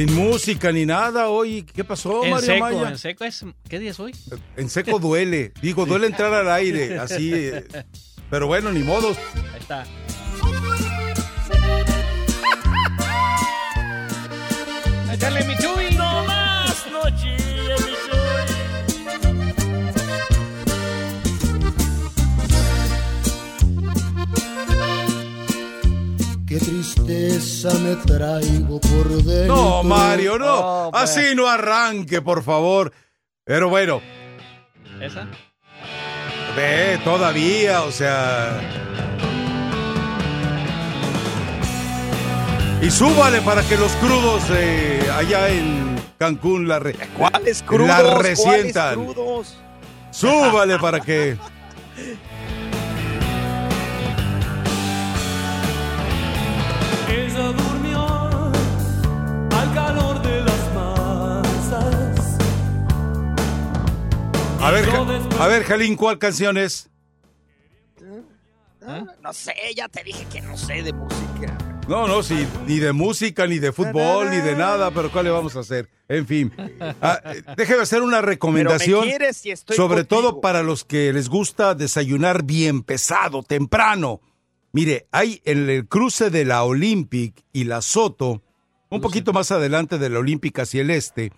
Sin música ni nada hoy. ¿Qué pasó, En Mario seco, Maya? en seco es. ¿Qué día es hoy? En seco duele. Digo, duele entrar al aire, así. Pero bueno, ni modos. Ahí está. Qué tristeza me traigo por dentro. No, Mario, no. Oh, pues. Así no arranque, por favor. Pero bueno, ¿Esa? ve, todavía, o sea. Y súbale para que los crudos eh, allá en Cancún la, re- ¿Cuáles crudos? la ¿Cuáles resientan. crudos? Súbale para que. Ella durmió al calor de las masas. A ver, a ver, Jalín, ¿cuál canción es? No, no sé, ya te dije que no sé de música. No, no, sí, ni de música, ni de fútbol, ni de nada, pero ¿cuál le vamos a hacer? En fin, Ah, eh, déjeme hacer una recomendación, quieres y estoy sobre contigo. todo para los que les gusta desayunar bien pesado, temprano. Mire, hay en el cruce de la Olympic y la Soto, un poquito más adelante de la Olympic hacia el este,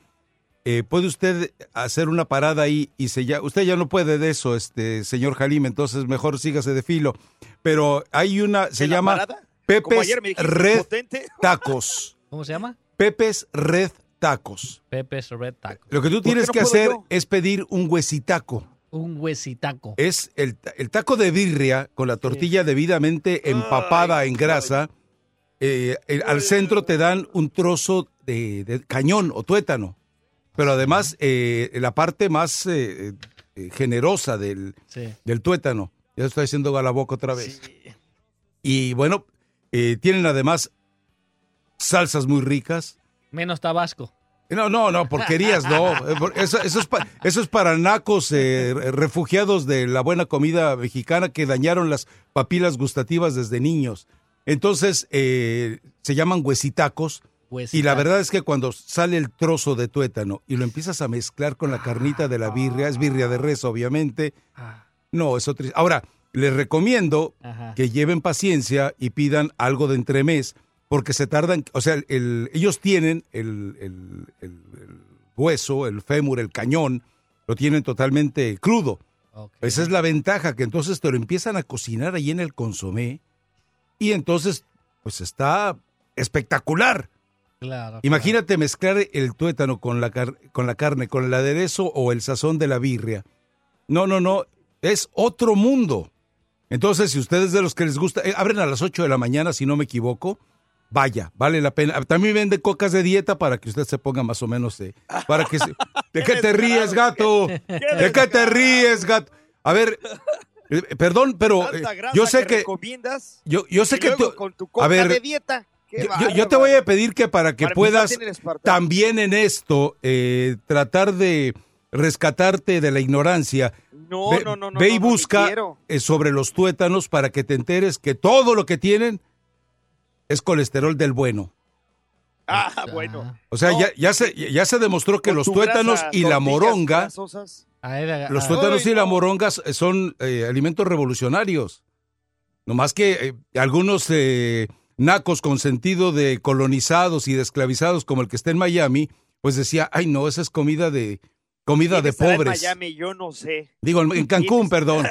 eh, puede usted hacer una parada ahí y se ya, usted ya no puede de eso, este señor Jalim, entonces mejor sígase de filo. Pero hay una, se ¿En la llama parada? Como Pepe's dijiste, Red potente. Tacos. ¿Cómo se llama? Pepe's Red Tacos. Pepe's Red Taco. Lo que tú tienes no que hacer yo? es pedir un huesitaco. Un huesitaco. Es el, el taco de birria con la tortilla debidamente empapada en grasa. Eh, el- al centro te dan un trozo de, de cañón o tuétano. Pero además, eh, la parte más eh, generosa del, Sí. del tuétano. Ya estoy haciendo a la boca otra vez. Y bueno, tienen además salsas muy ricas. Menos Tabasco. No, no, no, porquerías, no. Eh, Eso, eso es, pa- eso es para nacos eh, refugiados de la buena comida mexicana que dañaron las papilas gustativas desde niños. Entonces, eh, se llaman huesitacos. Y la verdad es que cuando sale el trozo de tuétano y lo empiezas a mezclar con la carnita de la birria, es birria de res, obviamente. No, es otro. Ahora, les recomiendo Ajá. que lleven paciencia y pidan algo de entremés, porque se tardan, o sea, el- ellos tienen el, el- el- el hueso, el fémur, el cañón, lo tienen totalmente crudo. Esa es la ventaja, que entonces te lo empiezan a cocinar ahí en el consomé y entonces, pues está espectacular. Claro. Imagínate mezclar el tuétano con la, car- con la carne, con el aderezo o el sazón de la birria. No, no, no, es otro mundo. Entonces, si ustedes de los que les gusta, eh, abren a las 8 de la mañana, si no me equivoco, vaya, vale la pena. También venden cocas de dieta para que usted se ponga más o menos, eh, para que se- ¿De qué te ríes, gato? ¿De qué te ríes, gato? A ver, eh, perdón, pero eh, yo sé que... Yo, yo sé que tú... con tu A coca ver, de dieta. Yo, yo- yo te voy a pedir que para que Para puedas también en esto eh, tratar de rescatarte de la ignorancia. No, ve, no, no, no. ve y no, busca eh, sobre los tuétanos para que te enteres que todo lo que tienen es colesterol del bueno. Ah, bueno. O sea, No. ya, ya, se, ya se demostró que Con los tu tuétanos grasa, y la moronga. A a- los tuétanos Ay, y la moronga son eh, alimentos revolucionarios. No más que eh, algunos eh, nacos con sentido de colonizados y de esclavizados como el que está en Miami, pues decía, ay no, esa es comida de comida ¿Quién de estará en pobres. Miami, yo no sé. Digo, en en Cancún, perdón.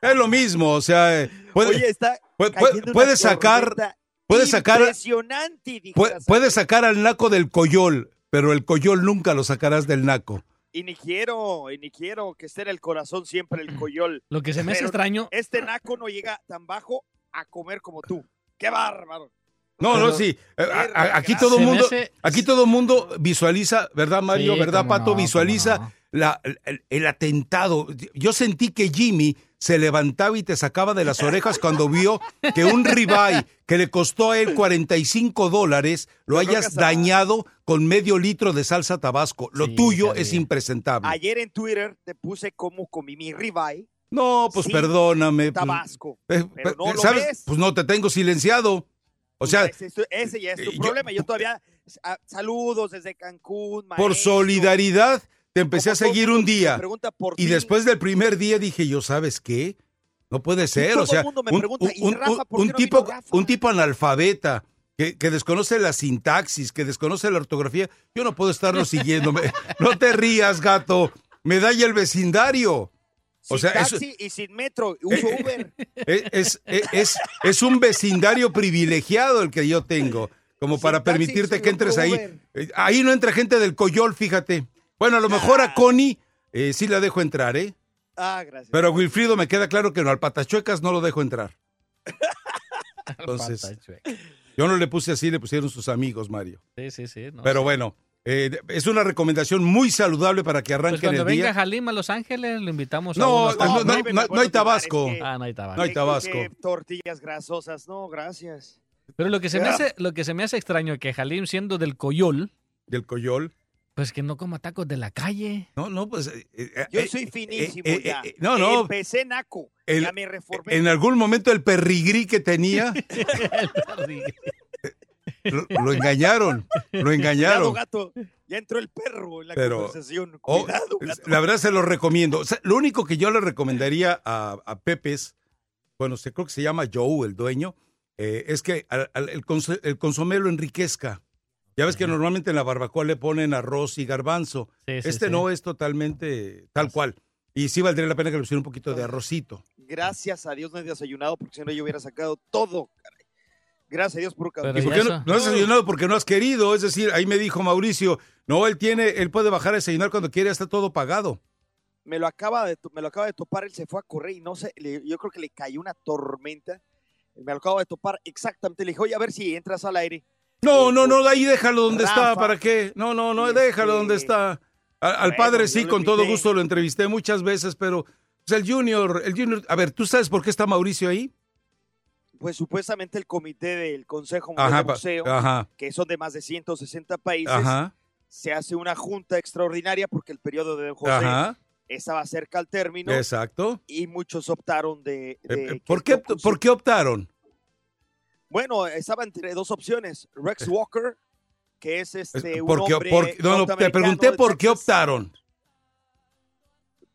Es lo mismo, o sea, puede, Oye, está puede- puede- sacar, puede sacar, Impresionante, puede, sacar al naco del coyol, pero el coyol nunca lo sacarás del naco. Y ni quiero, y ni quiero que esté en el corazón siempre el coyol. Lo que se me hace extraño, Este naco no llega tan bajo a comer como tú. ¡Qué bárbaro! No, no, sí. eh, a- a- Aquí todo mundo, hace- aquí todo mundo visualiza, ¿verdad, Mario? Sí, ¿Verdad, Pato? no, visualiza cómo no. la, el, el atentado. Yo sentí que Jimmy se levantaba y te sacaba de las orejas cuando vio que un ribeye que le costó a él 45 dólares lo hayas dañado con medio litro de salsa tabasco. Lo Sí, tuyo es impresentable. Ayer en Twitter te puse cómo comí mi ribeye no, pues sí, perdóname. pues, tabasco. eh, pero no lo ¿Sabes? ves. Pues no te tengo silenciado. O sea, ese, es tu- ese ya es tu eh, yo- problema. Yo todavía ah, saludos desde Cancún. por solidaridad te empecé a seguir un me día. Y después del primer día dije yo, ¿sabes qué? No puede ser, o sea, me un, pregunta, ¿y un- Rafa, un- por qué un no tipo, un tipo analfabeta que, que desconoce la sintaxis, que desconoce la ortografía, yo no puedo estarlo siguiendo. Me- no te rías, gato. Medalla el vecindario. sin o sea, taxi y sin metro. Uso Uber. Es, es, es, es un vecindario privilegiado el que yo tengo, como Sin para taxi, permitirte que entres ahí. Uber. Eh, Ahí no entra gente del Coyol, fíjate. Bueno, a lo mejor a Ah. Connie eh, sí la dejo entrar, ¿eh? Ah, gracias. Pero a Wilfrido me queda claro que no, al Patachuecas no lo dejo entrar. Entonces, yo no le puse así, le pusieron sus amigos, Mario. Sí, sí, sí. no Pero bueno, eh, es una recomendación muy saludable para que Pues arranquen cuando el venga día. Jalim a Los Ángeles, lo invitamos a No, unos no, no, pruébeme no hay Tabasco. que- Ah, no hay tabaco. No hay Tabasco. que tortillas grasosas. No, gracias. Pero lo que se me hace, lo que se me hace extraño que Jalim siendo del Coyol, Del Coyol. Pues que no coma tacos de la calle. No, no, pues. eh, eh, Yo eh, soy eh, finísimo eh, ya. eh, no, no. Empecé naco. El- ya me reformé. En algún momento el perrigrí que tenía, lo, lo engañaron. Lo Cuidado, engañaron. gato. Ya entró el perro en la Pero- conversación. Oh, Cuidado, gato. la verdad se lo recomiendo. O sea, lo único que yo le recomendaría a, a Pepes, bueno, se, creo que se llama Joe, el dueño, eh, es que al- al- el, cons- el consomé lo enriquezca. Ya ves que normalmente en la barbacoa le ponen arroz y garbanzo. Sí, sí, este sí. no es totalmente tal cual. Y sí valdría la pena que le pusiera un poquito de arrocito. Gracias a Dios no he desayunado porque si no yo hubiera sacado todo. caray. Gracias a Dios por Pero ¿Y café. por ya qué no, has desayunado? Porque no has querido. Es decir, ahí me dijo Mauricio, no, él tiene, él puede bajar a desayunar cuando quiere, está todo pagado. Me lo acaba de me lo acaba de topar, él se fue a correr y no sé, le- yo creo que le cayó una tormenta. Me lo acabo de topar exactamente. Le dije, oye, a ver si entras al aire. No, no, no, con ahí déjalo donde está. ¿para qué? No, no, no, déjalo donde está. Al padre sí, con todo gusto lo entrevisté muchas veces, pero pues, el Junior, el Junior, a ver, ¿tú sabes por qué está Mauricio ahí? Pues supuestamente el comité del Consejo Mundial Ajá, de Boxeo, ajá, que son de más de 160 países, ajá, se hace una junta extraordinaria porque el periodo de Don José estaba cerca al término exacto. y muchos optaron de... Eh, de eh, ¿Por qué, ¿Por qué optaron? Bueno, estaba entre dos opciones. Rex Walker, que es este un Porque, hombre por- no, no, te pregunté por qué optaron.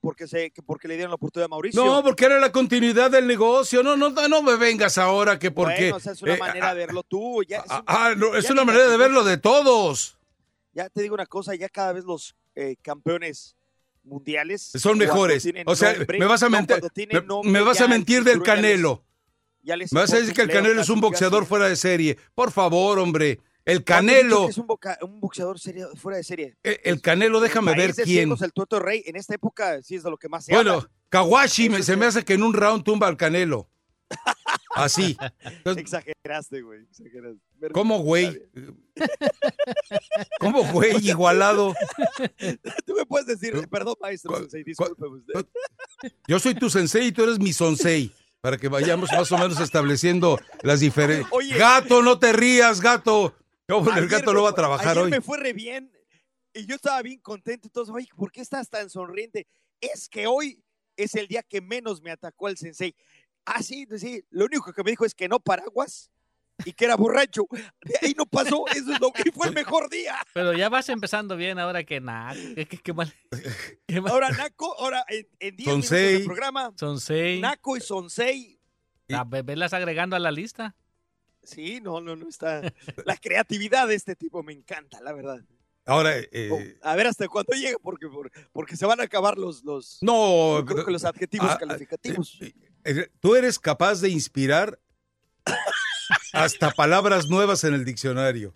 Porque, se, que porque le dieron la oportunidad a Mauricio. No, porque era la continuidad del negocio. No, no, no me vengas ahora que porque. Bueno, o sea, es una eh, manera ah, de verlo tú. Ya, es ah, un- ah, no, es ya una manera de verlo de todos. Ya te digo una cosa, ya cada vez los eh, campeones mundiales Son mejores. O sea, nombre- me vas a no, mentir, tienen me, vas a mentir el del Canelo. Ya les Me vas a decir que el Canelo es un boxeador fuera de serie. Por favor, hombre. El ¿Cuándo he dicho Canelo, es un, boca- un boxeador serio- fuera de serie. eh, el Canelo, déjame ver quién. el Tuerto Rey, en esta época sí es de lo que más se Bueno, habla. Kawashi me- se me hace que en un round tumba al Canelo. Así. Entonces, Exageraste, güey. exageraste. ¿Cómo, güey? ¿Cómo, güey? Igualado. Tú me puedes decir, ¿Cu- perdón, maestro, sensei, disculpe usted. Yo soy tu sensei y tú eres mi sonsei. Para que vayamos más o menos estableciendo las diferencias. Gato, no te rías, gato. El gato no va a trabajar ayer hoy. me fue re bien y yo estaba bien contento. Entonces, oye, ¿por qué estás tan sonriente? Es que hoy es el día que menos me atacó el sensei. Ah, sí, sí. Lo único que me dijo es que no paraguas y que era borracho. De ahí no pasó. Eso es lo que fue el mejor día. Pero ya vas empezando bien ahora que nada. Qué, qué- qué mal. Qué mal. Ahora, Naco, ahora en, en 10 minutos Sonsei. del programa, Son seis. Naco y Sonsei. A verlas agregando a la lista. Sí, no, no, no está. La creatividad de este tipo me encanta, la verdad. Ahora, eh, A ver hasta cuándo llega, porque, por- porque se van a acabar los, los, no, yo creo que los adjetivos ah, calificativos. eh, eh, tú eres capaz de inspirar hasta palabras nuevas en el diccionario.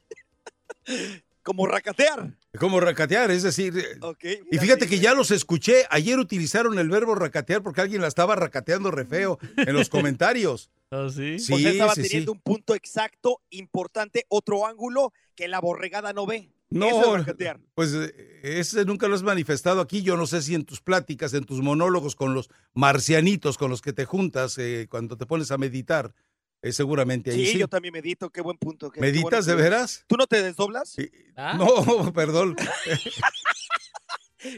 Como racatear. Como racatear, es decir, eh, Ok, y fíjate sí, que sí. ya los escuché, ayer utilizaron el verbo racatear porque alguien la estaba racateando re feo en los comentarios. ¿Oh, sí? Sí, estaba sí, sí. teniendo un punto exacto, importante, otro ángulo que la borregada no ve. No, Eso es racatear. pues eh, ese nunca lo has manifestado aquí. Yo no sé si en tus pláticas, en tus monólogos con los marcianitos con los que te juntas eh, cuando te pones a meditar, eh, seguramente ahí Sí, sí. yo también medito, qué buen punto. qué- ¿Meditas de bueno veras? ¿Tú no te desdoblas? Sí. ¿Ah? No, perdón.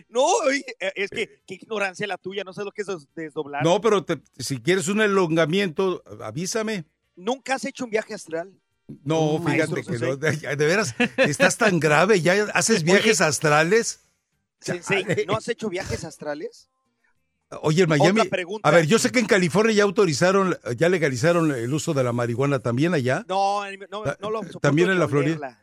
No, eh, es que qué ignorancia la tuya, no sé lo que es des- desdoblar. No, pero te- si quieres un elongamiento, avísame. ¿Nunca has hecho un viaje astral? No, fíjate maestro que no. De, de veras, estás tan grave. ¿Ya haces viajes astrales? Sensei, ¿no has hecho viajes astrales? Oye, en Miami. Otra pregunta. A ver, yo sé que en California ya autorizaron, ya legalizaron el uso de la marihuana también allá. No, no, no lo ¿También en la Florida? olerla.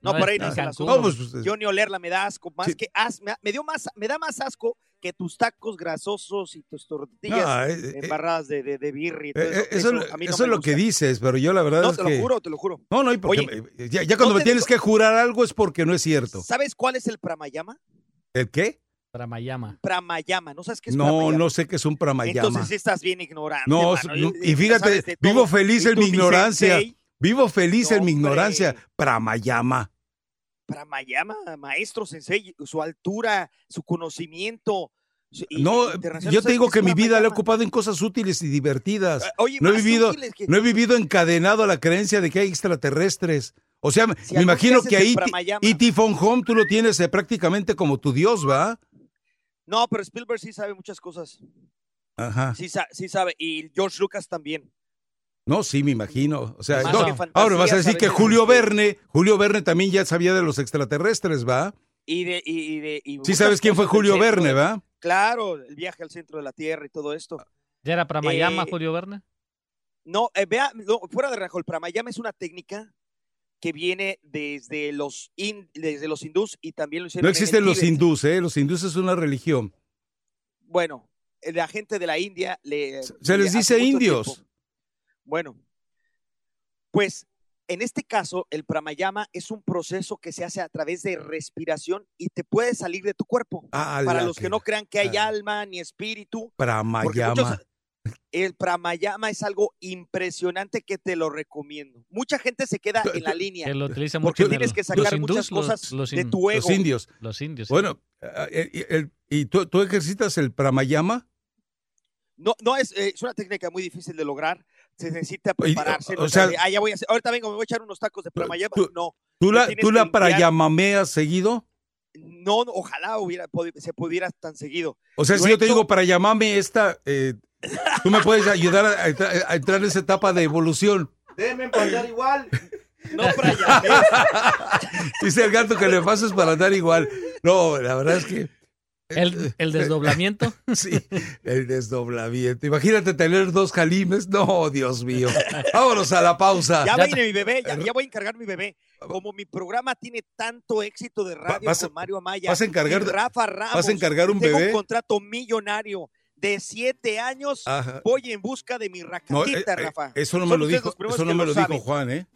No, No, por ahí en no Cancún. subo. No, pues, pues, Yo ni olerla me da asco, más Sí. que as, me, me dio más, me da más asco que tus tacos grasosos y tus tortillas No, eh, eh, embarradas de, de, de birria y eh, todo eh, eso. eso, a mí no eso me es lo que dices, pero yo la verdad No, es te que. lo juro, te lo juro. No, no, y porque Oye, me- ya, ya cuando no me tienes digo- que jurar algo es porque no es cierto. ¿Sabes cuál es el pramayama? ¿El qué? Para Mayama. Pramayama, ¿no sabes qué es No, pramayama? no sé qué es un pramayama. Entonces estás bien ignorante. No, hermano. no, y fíjate, todo. vivo feliz en mi ignorancia. sensei, Vivo feliz en mi No, hombre. ignorancia. Pramayama. Pramayama, maestro sensei, su altura, su conocimiento. su- No, internacional, yo ¿sabes te digo que mi vida la he pramayama? ocupado en cosas útiles y divertidas. Eh, Oye, No he vivido, útiles que- no he vivido encadenado a la creencia de que hay extraterrestres. O sea, me- Si me algún imagino que ahí pramayama- E.T. Phone Home tú lo tienes eh, prácticamente como tu Dios, ¿va? No, pero Spielberg sí sabe muchas cosas. Ajá. Sí, sí sabe. Y George Lucas también. No, sí, me imagino. O sea, no, fantasía, ahora vas a decir que Julio Verne, Julio Verne también ya sabía de los extraterrestres, ¿va? Y de, y, y de, y Sí sabes quién fue Julio centro Verne, de- ¿va? Claro, el viaje al centro de la Tierra y todo esto. ¿Ya era para Mayama, Eh, Julio Verne? No, eh, vea, no, fuera de relajo, el pramayama es una técnica que viene desde los, in- desde los hindús y también lo hicieron No existen los Tíbet. hindús, ¿eh? Los hindús es una religión. Bueno, la gente de la India le... Se le- les dice indios. tiempo. Bueno, pues en este caso, el pramayama es un proceso que se hace a través de respiración y te puede salir de tu cuerpo. Ah, Para los que no crean que hay ah. alma ni espíritu, Pramayama. muchos- el pramayama es algo impresionante que te lo recomiendo. Mucha gente se queda en la línea. Que lo utiliza Porque mucho en tienes el- que sacar los muchas los- cosas los de tu ego. Los indios. Los indios. Bueno, eh, eh, el- ¿y tú, tú ejercitas el pramayama? No, no es, eh, es una técnica muy difícil de lograr. Se necesita prepararse. o sea- de, ah, ya voy a hacer- ahorita vengo, me voy a echar unos tacos de pramayama. tú- no, ¿Tú la, tú la prayamameas seguido? no, no, ojalá hubiera, se pudiera tan seguido. O sea, Lo si he yo te digo para llamarme esta, eh, tú me puedes ayudar a, a entra- a entrar en esa etapa de evolución. Déjenme pasar igual. No prayamé. Dice el gato que le pases para andar igual. No, la verdad es que El, el desdoblamiento. sí, el desdoblamiento. Imagínate tener dos jalimes. No, Dios mío. Vámonos a la pausa. Ya Ya viene mi bebé, ya, ya voy a encargar mi bebé. Como mi programa tiene tanto éxito de radio vas con Mario Amaya vas a encargar- Rafa Ramos, vas a encargar un tengo bebé. un contrato millonario de siete años. Ajá. Voy en busca de mi No, racatita, eh, eh, Rafa. eso no me lo dijo, eso no me lo dijo. Juan, ¿eh?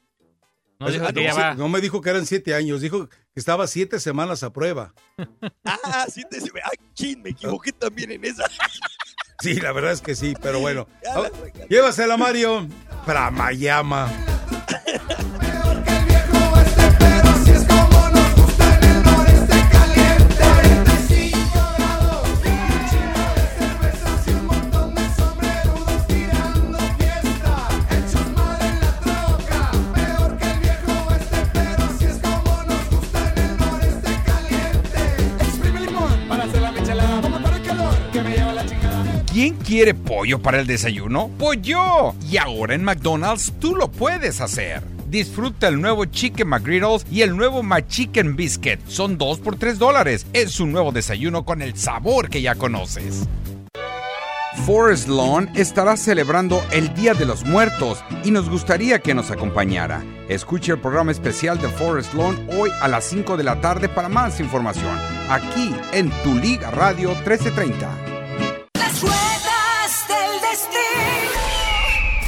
No dijo Ah, no me dijo que eran siete años, dijo que estaba siete semanas a prueba. Ah, sí, te, ah, chin, me equivoqué también en esa. Sí, la verdad es que sí, pero bueno. La regalé. Llévasela, Mario. Pramayama. ¿Quién quiere pollo para el desayuno? Yo. Y ahora en McDonald's tú lo puedes hacer. Disfruta el nuevo Chicken McGriddles y el nuevo McChicken Biscuit. Son dos por tres dólares. Es un nuevo desayuno con el sabor que ya conoces. Forest Lawn estará celebrando el Día de los Muertos y nos gustaría que nos acompañara. Escuche el programa especial de Forest Lawn hoy a las 5 de la tarde para más información, aquí en Tu Liga Radio 1330.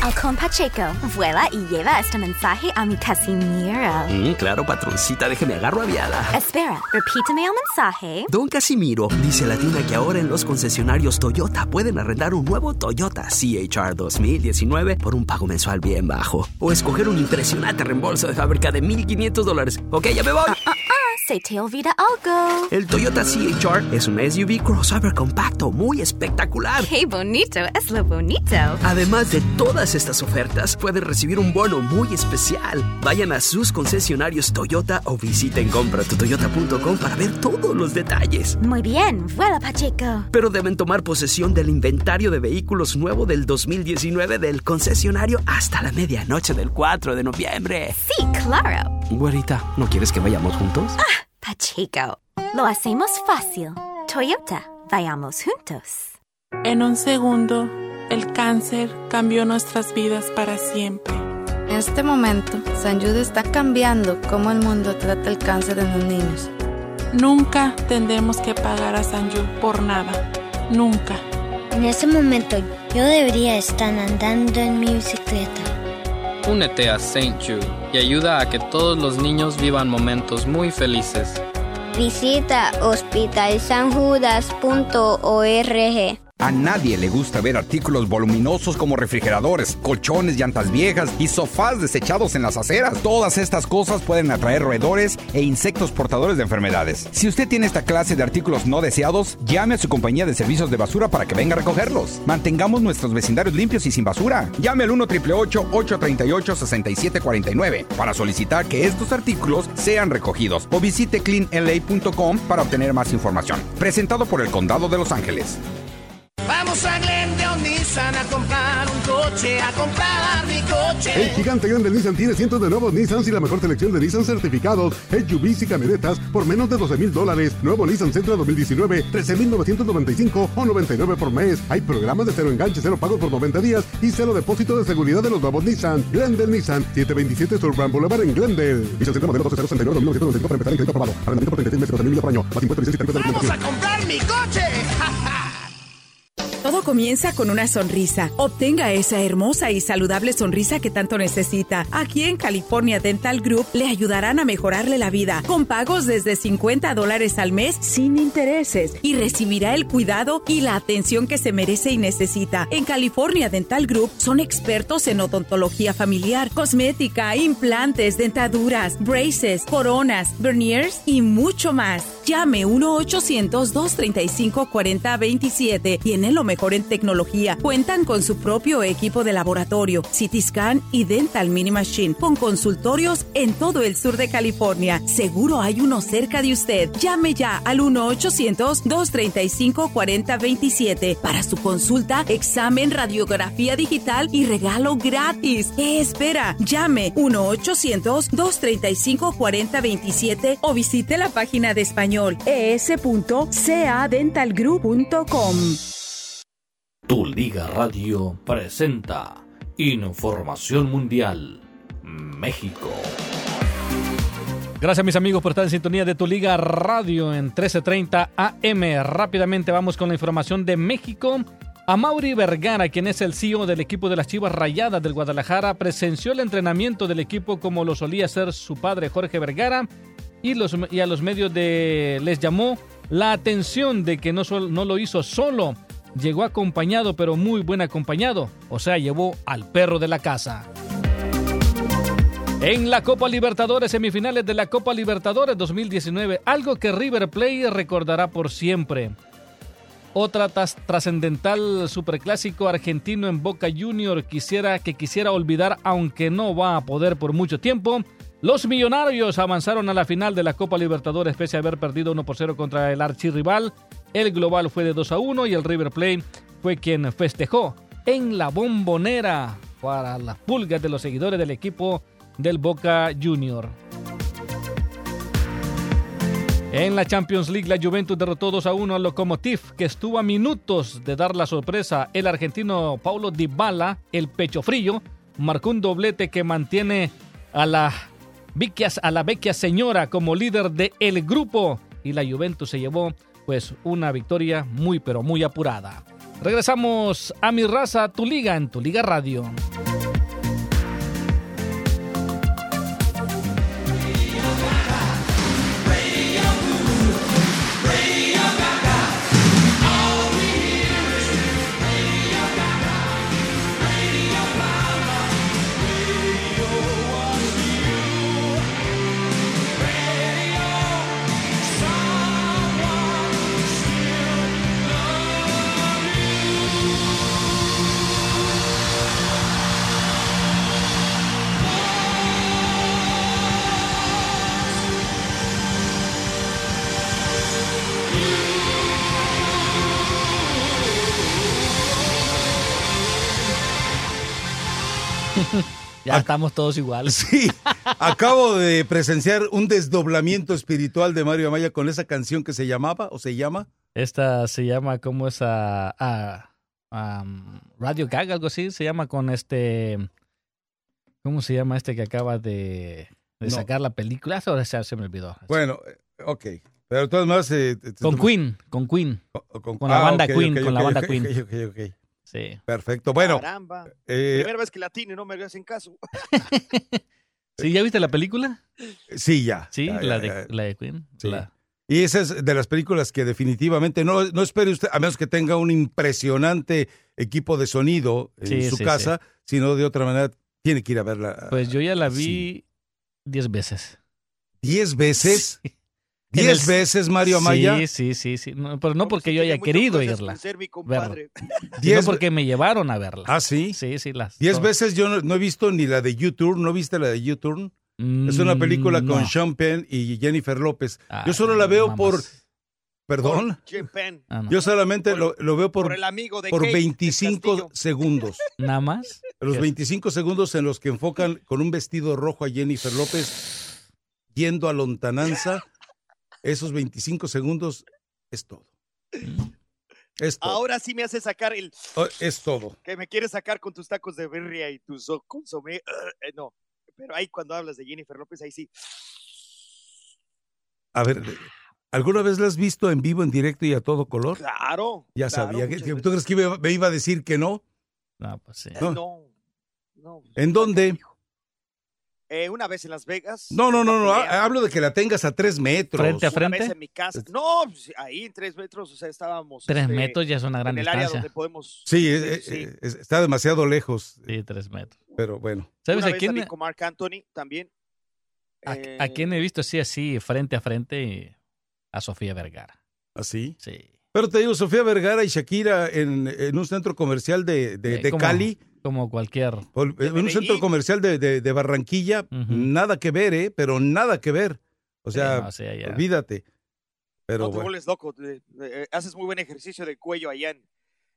Alcón Pacheco, vuela y lleva este mensaje a mi Casimiro. Mm, claro, patroncita, déjeme agarro aviada. Espera, repíteme el mensaje. Don Casimiro dice a la tienda que ahora en los concesionarios Toyota pueden arrendar un nuevo Toyota CHR 2019 por un pago mensual bien bajo. O escoger un impresionante reembolso de fábrica de 1.500 dólares. Ok, ya me voy. Ah, ah, ah, se te olvida algo. El Toyota CHR es un SUV crossover compacto muy espectacular. Qué bonito es lo bonito. Además de todas estas ofertas, pueden recibir un bono muy especial. Vayan a sus concesionarios Toyota o visiten compratutoyota.com para ver todos los detalles. Muy bien, vuela Pacheco. Pero deben tomar posesión del inventario de vehículos nuevo del 2019 del concesionario hasta la medianoche del 4 de noviembre. Sí, claro. Güerita, ¿no quieres que vayamos juntos? Ah, Pacheco, lo hacemos fácil. Toyota, vayamos juntos. En un segundo, el cáncer cambió nuestras vidas para siempre. En este momento, San Jude está cambiando cómo el mundo trata el cáncer en los niños. Nunca tendremos que pagar a San Jude por nada. Nunca. En ese momento, yo debería estar andando en mi bicicleta. Únete a St. Jude y ayuda a que todos los niños vivan momentos muy felices. Visita hospitalsanjudas.org. A nadie le gusta ver artículos voluminosos como refrigeradores, colchones, llantas viejas y sofás desechados en las aceras. Todas estas cosas pueden atraer roedores e insectos portadores de enfermedades. Si usted tiene esta clase de artículos no deseados, llame a su compañía de servicios de basura para que venga a recogerlos. Mantengamos nuestros vecindarios limpios y sin basura. Llame al 1 888 6749 para solicitar que estos artículos sean recogidos o visite cleanla.com para obtener más información. Presentado por el Condado de Los Ángeles. Vamos a Glendale Nissan a comprar un coche, a comprar mi coche. El gigante grande Nissan tiene cientos de nuevos Nissans y la mejor selección de Nissan certificados, SUVs y camionetas por menos de 12 mil dólares. Nuevo Nissan Sentra 2019, 13,995 o 99 por mes. Hay programas de cero enganche, cero pagos por 90 días y cero depósito de seguridad de los nuevos Nissan. Glendale Nissan, 727 Surban Boulevard en Glendale. Nissan Sentra modelo 1269 2095 para empezar en crédito aprobado. Arrendamiento por 36 meses, 12 mil por año. Más impuestos, licencia y de ¡Vamos a comprar mi coche! Todo comienza con una sonrisa. Obtenga esa hermosa y saludable sonrisa que tanto necesita. Aquí en California Dental Group le ayudarán a mejorarle la vida con pagos desde 50 dólares al mes sin intereses y recibirá el cuidado y la atención que se merece y necesita. En California Dental Group son expertos en odontología familiar, cosmética, implantes, dentaduras, braces, coronas, veneers y mucho más. Llame 1-800-235-4027. Tienen lo mejor en tecnología. Cuentan con su propio equipo de laboratorio, CT Scan y Dental Mini Machine, con consultorios en todo el sur de California. Seguro hay uno cerca de usted. Llame ya al 1-800-235-4027 para su consulta, examen, radiografía digital y regalo gratis. ¿Qué espera? Llame 1-800-235-4027 o visite la página de español es.cadentalgroup.com. Tu Liga Radio presenta Información Mundial México. Gracias mis amigos por estar en sintonía de Tu Liga Radio en 1330 AM. Rápidamente vamos con la información de México. A Mauri Vergara, quien es el CEO del equipo de las Chivas Rayadas del Guadalajara, presenció el entrenamiento del equipo como lo solía hacer su padre Jorge Vergara y, los, y a los medios de, les llamó la atención de que no, sol, no lo hizo solo, llegó acompañado, pero muy buen acompañado, o sea, llevó al perro de la casa. En la Copa Libertadores, semifinales de la Copa Libertadores 2019, algo que River Plate recordará por siempre. Otra trascendental superclásico argentino en Boca Junior quisiera que quisiera olvidar, aunque no va a poder por mucho tiempo. Los millonarios avanzaron a la final de la Copa Libertadores pese a haber perdido 1 por 0 contra el archirrival. El global fue de 2 a 1 y el River Plate fue quien festejó en la bombonera para las pulgas de los seguidores del equipo del Boca Junior. En la Champions League, la Juventus derrotó 2 a 1 al Lokomotiv, que estuvo a minutos de dar la sorpresa. El argentino Paulo Dybala, el pecho frío, marcó un doblete que mantiene a la vecchia, a la vecchia señora como líder del el grupo. Y la Juventus se llevó pues una victoria muy pero muy apurada. Regresamos a mi raza, tu liga en tu liga radio. Ya estamos todos iguales. Sí, acabo de presenciar un desdoblamiento espiritual de Mario Amaya con esa canción que se llamaba o se llama. Esta se llama como esa Radio Gag, algo así, se llama con este ¿cómo se llama este que acaba de, de No. sacar la película? Ahora se, se me olvidó. Bueno, eh, ok. Pero de todas maneras... eh, Con Queen, con Queen. con, Con la ah, banda Queen, ok, con la ok, banda Queen. Sí. Perfecto. Bueno, Caramba. eh, Primera vez que latino y no me hacen caso. ¿Sí, ya viste la película? sí, ya. Sí, ya, la, ya, de, ya. la de Queen. Sí. La- Y esa es de las películas que definitivamente no, no espere usted, a menos que tenga un impresionante equipo de sonido en Sí, su sí, casa, sino de otra manera tiene que ir a verla. Pues yo ya la vi diez veces. ¿Diez veces? ¿Diez el- veces, Mario Amaya? Sí, sí, sí, sí. No, pero no porque yo haya querido irla. Diez porque me llevaron a verla. ¿Ah, sí? Sí, sí, las. Diez todas. veces yo no, no he visto ni la de U-Turn, ¿no viste la de U-Turn? Es una película Mm, con no. Sean Penn y Jennifer López. Ah, yo solo la veo por... ¿Perdón? Jim Penn. Ah, no. Yo solamente lo, lo veo por, por el amigo de por Kate del 25 Castillo. segundos. Nada más. Los ¿Qué? 25 segundos en los que enfocan con un vestido rojo a Jennifer López yendo a lontananza, esos 25 segundos es todo. Es todo. Ahora sí me hace sacar el Oh, Es todo. que me quieres sacar con tus tacos de birria y tus so- consomé. Eh, no, pero ahí cuando hablas de Jennifer López, ahí sí. A ver, ¿alguna vez la has visto en vivo, en directo y a todo color? Claro. Ya claro, sabía. ¿Tú veces. crees que me iba a decir que no? No, pues sí. Eh, No. No. no. ¿En dónde? Eh, una vez en Las Vegas. No, no, no, no. Una Hablo de que la tengas a tres metros. Frente a Una frente. vez en mi casa. No, pues, ahí en tres metros, o sea, estábamos. Tres este, metros ya es una gran en el área distancia. donde podemos. Sí, es- sí. es- es- está demasiado lejos. Sí, tres metros. Pero bueno. ¿Sabes Una a vez quién, con Mark Anthony también. a, Eh, a quién he visto así, así, frente a frente? A Sofía Vergara. ¿Así? Sí. Pero te digo, Sofía Vergara y Shakira en, en un centro comercial de, de, Eh, de Cali, Como cualquier. en un Medellín. centro comercial de, de- de Barranquilla, nada que ver, ¿eh? Pero nada que ver. O sea, Sí, no, sí, allá. olvídate. Pero no te bueno. vuelves loco. te- te- eh, haces muy buen ejercicio de cuello allá en,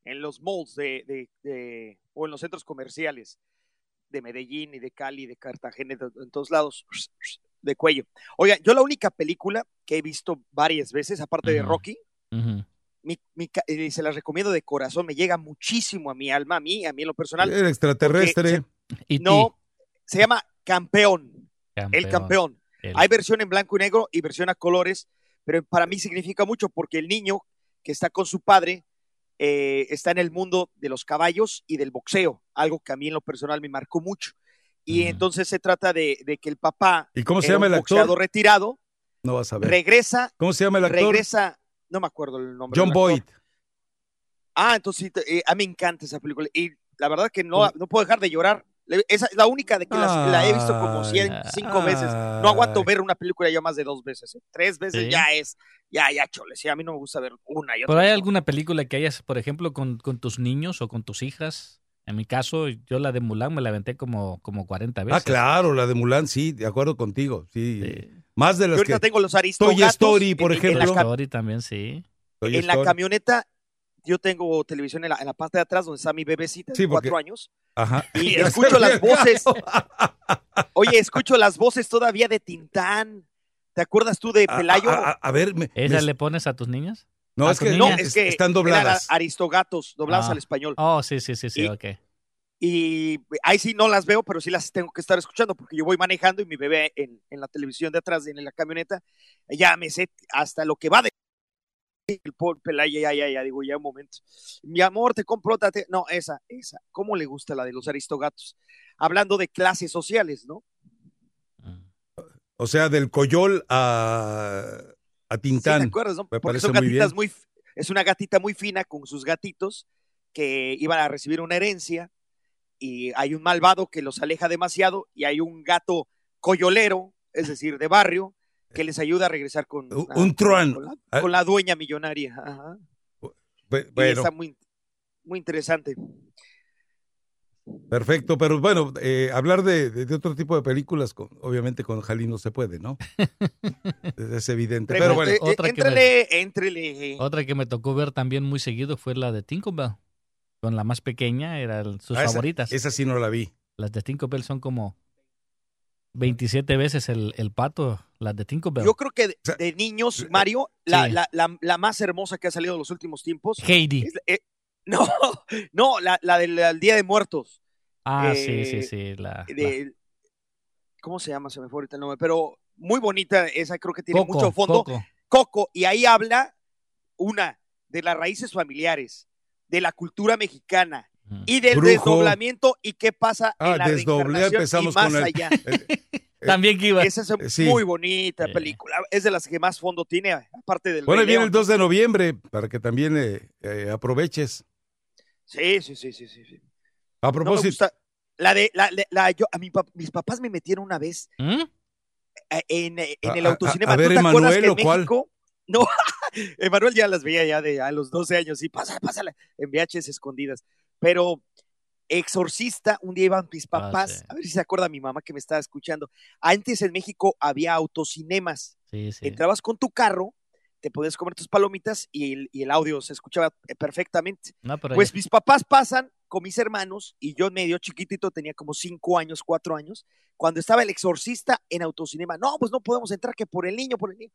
en los malls de, de- de- o en los centros comerciales de Medellín y de Cali, de Cartagena, de- en todos lados, de cuello. Oiga, yo la única película que he visto varias veces, aparte de. Rocky. Mi- eh, se las recomiendo de corazón, me llega muchísimo a mi alma, a mí, a mí en lo personal. El extraterrestre. No, se llama Campeón, el campeón. El- Hay versión en blanco y negro y versión a colores, pero para mí significa mucho porque el niño que está con su padre eh, está en el mundo de los caballos y del boxeo, algo que a mí en lo personal me marcó mucho. Y entonces se trata de, de que el papá, ¿Y cómo se llama el actor? retirado, No vas a ver. regresa, ¿Cómo se llama el actor? regresa, no me acuerdo el nombre. John. Boyd. Ah, entonces sí, eh, a mí me encanta esa película. Y la verdad que no, no puedo dejar de llorar. Esa es la única de que las- la he visto como cien, Ay. cinco veces. No aguanto ver una película ya más de dos veces. ¿eh? Tres veces Sí. ya es, ya, ya, chole. Sí, a mí no me gusta ver una y otra. ¿Pero hay vez. alguna película que hayas, por ejemplo, con, con tus niños o con tus hijas? En mi caso, yo la de Mulan me la aventé como, como 40 veces. Ah, claro, la de Mulan, sí, de acuerdo contigo. Sí. Sí. Más de Yo las ahorita que. tengo los Toy aristogatos. Story, por en- en la ejemplo. Toy cam- Story también, sí. Toy En la camioneta, yo tengo televisión en la, en la parte de atrás donde está mi bebecita Sí, de porque- cuatro años. Ajá. Y escucho las voces. Oye, escucho las voces todavía de Tintán, ¿Te acuerdas tú de Pelayo? a, a- a ver, me- ¿Esa me- le pones a tus niñas? no, ¿A es que, no, es que están eran dobladas. Aristogatos, dobladas Ah. al español. Oh, sí, sí, sí, sí, Y- ok. Y ahí sí no las veo, pero sí las tengo que estar escuchando porque yo voy manejando y mi bebé en, en la televisión de atrás, en la camioneta, ya me sé hasta lo que va de el pobre Pelayo, ya, ya, ya, digo, ya un momento. Mi amor, te compro otra. te- No, esa, esa. ¿Cómo le gusta la de los aristogatos? Hablando de clases sociales, ¿no? O sea, del Coyol a, a Sí, Tintán. ¿te acuerdas, no? Me Porque son muy gatitas muy, es una gatita muy fina con sus gatitos que iban a recibir una herencia y hay un malvado que los aleja demasiado y hay un gato coyolero, es decir, de barrio, que les ayuda a regresar con, Un- a- un truán. con, la, Ah. con la dueña millonaria. Ajá. Y está muy, muy interesante. perfecto, pero bueno, eh, hablar de, de- de otro tipo de películas, con- obviamente con Jalín no se puede, ¿no? es evidente. Pero bueno, Pregunte- otra eh, que me- éntrele. Otra que me tocó ver también muy seguido fue la de Tinkerbell. Con la más pequeña eran sus ah, favoritas. Esa, sí no la vi. Las de Tinkerbell son como 27 veces el, el pato, las de Tinkerbell. Yo creo que de, de niños, Mario, la, Sí. la, la, la más hermosa que ha salido en los últimos tiempos. Heidi. es- eh, no, no, la, la del al Día de Muertos. Ah, Eh, sí, sí, sí. La, de- ¿Cómo se llama? Se me fue ahorita el nombre, pero muy bonita esa, creo que tiene Coco, mucho fondo. Coco. Coco, y ahí habla una de las raíces familiares, de la cultura mexicana y del Brujo. desdoblamiento y qué pasa Ah, en la desdoblé, reencarnación empezamos y más con el- allá. También que iba. Esa es Eh, sí. muy bonita película, es de las que más fondo tiene, aparte del Bueno, viene el 2 de noviembre para que también eh, eh, aproveches. Sí, sí, sí, sí, sí. sí. A No me propósito, gusta. La de, la, la- la- yo, a mi mis papás me metieron una vez ¿Mm? eh, en, eh, en A- el a- autocinema. a ver, ¿Tú te acuerdas Emanuel, que ¿o cuál? México? No, Emanuel ya las veía ya de a los 12 años, sí, pásala, pásala, en VHS escondidas. Pero Exorcista, un día iban mis papás, sí. a ver si se acuerda mi mamá que me estaba escuchando. Antes en México había autocinemas. Sí, sí. Entrabas con tu carro, te podías comer tus palomitas y el, y el audio se escuchaba eh, perfectamente. No, Pues ya- mis papás pasan con mis hermanos y yo medio chiquitito, tenía como cinco años, cuatro años, cuando estaba el exorcista en autocinema. No, pues no podemos entrar que por el niño, por el niño.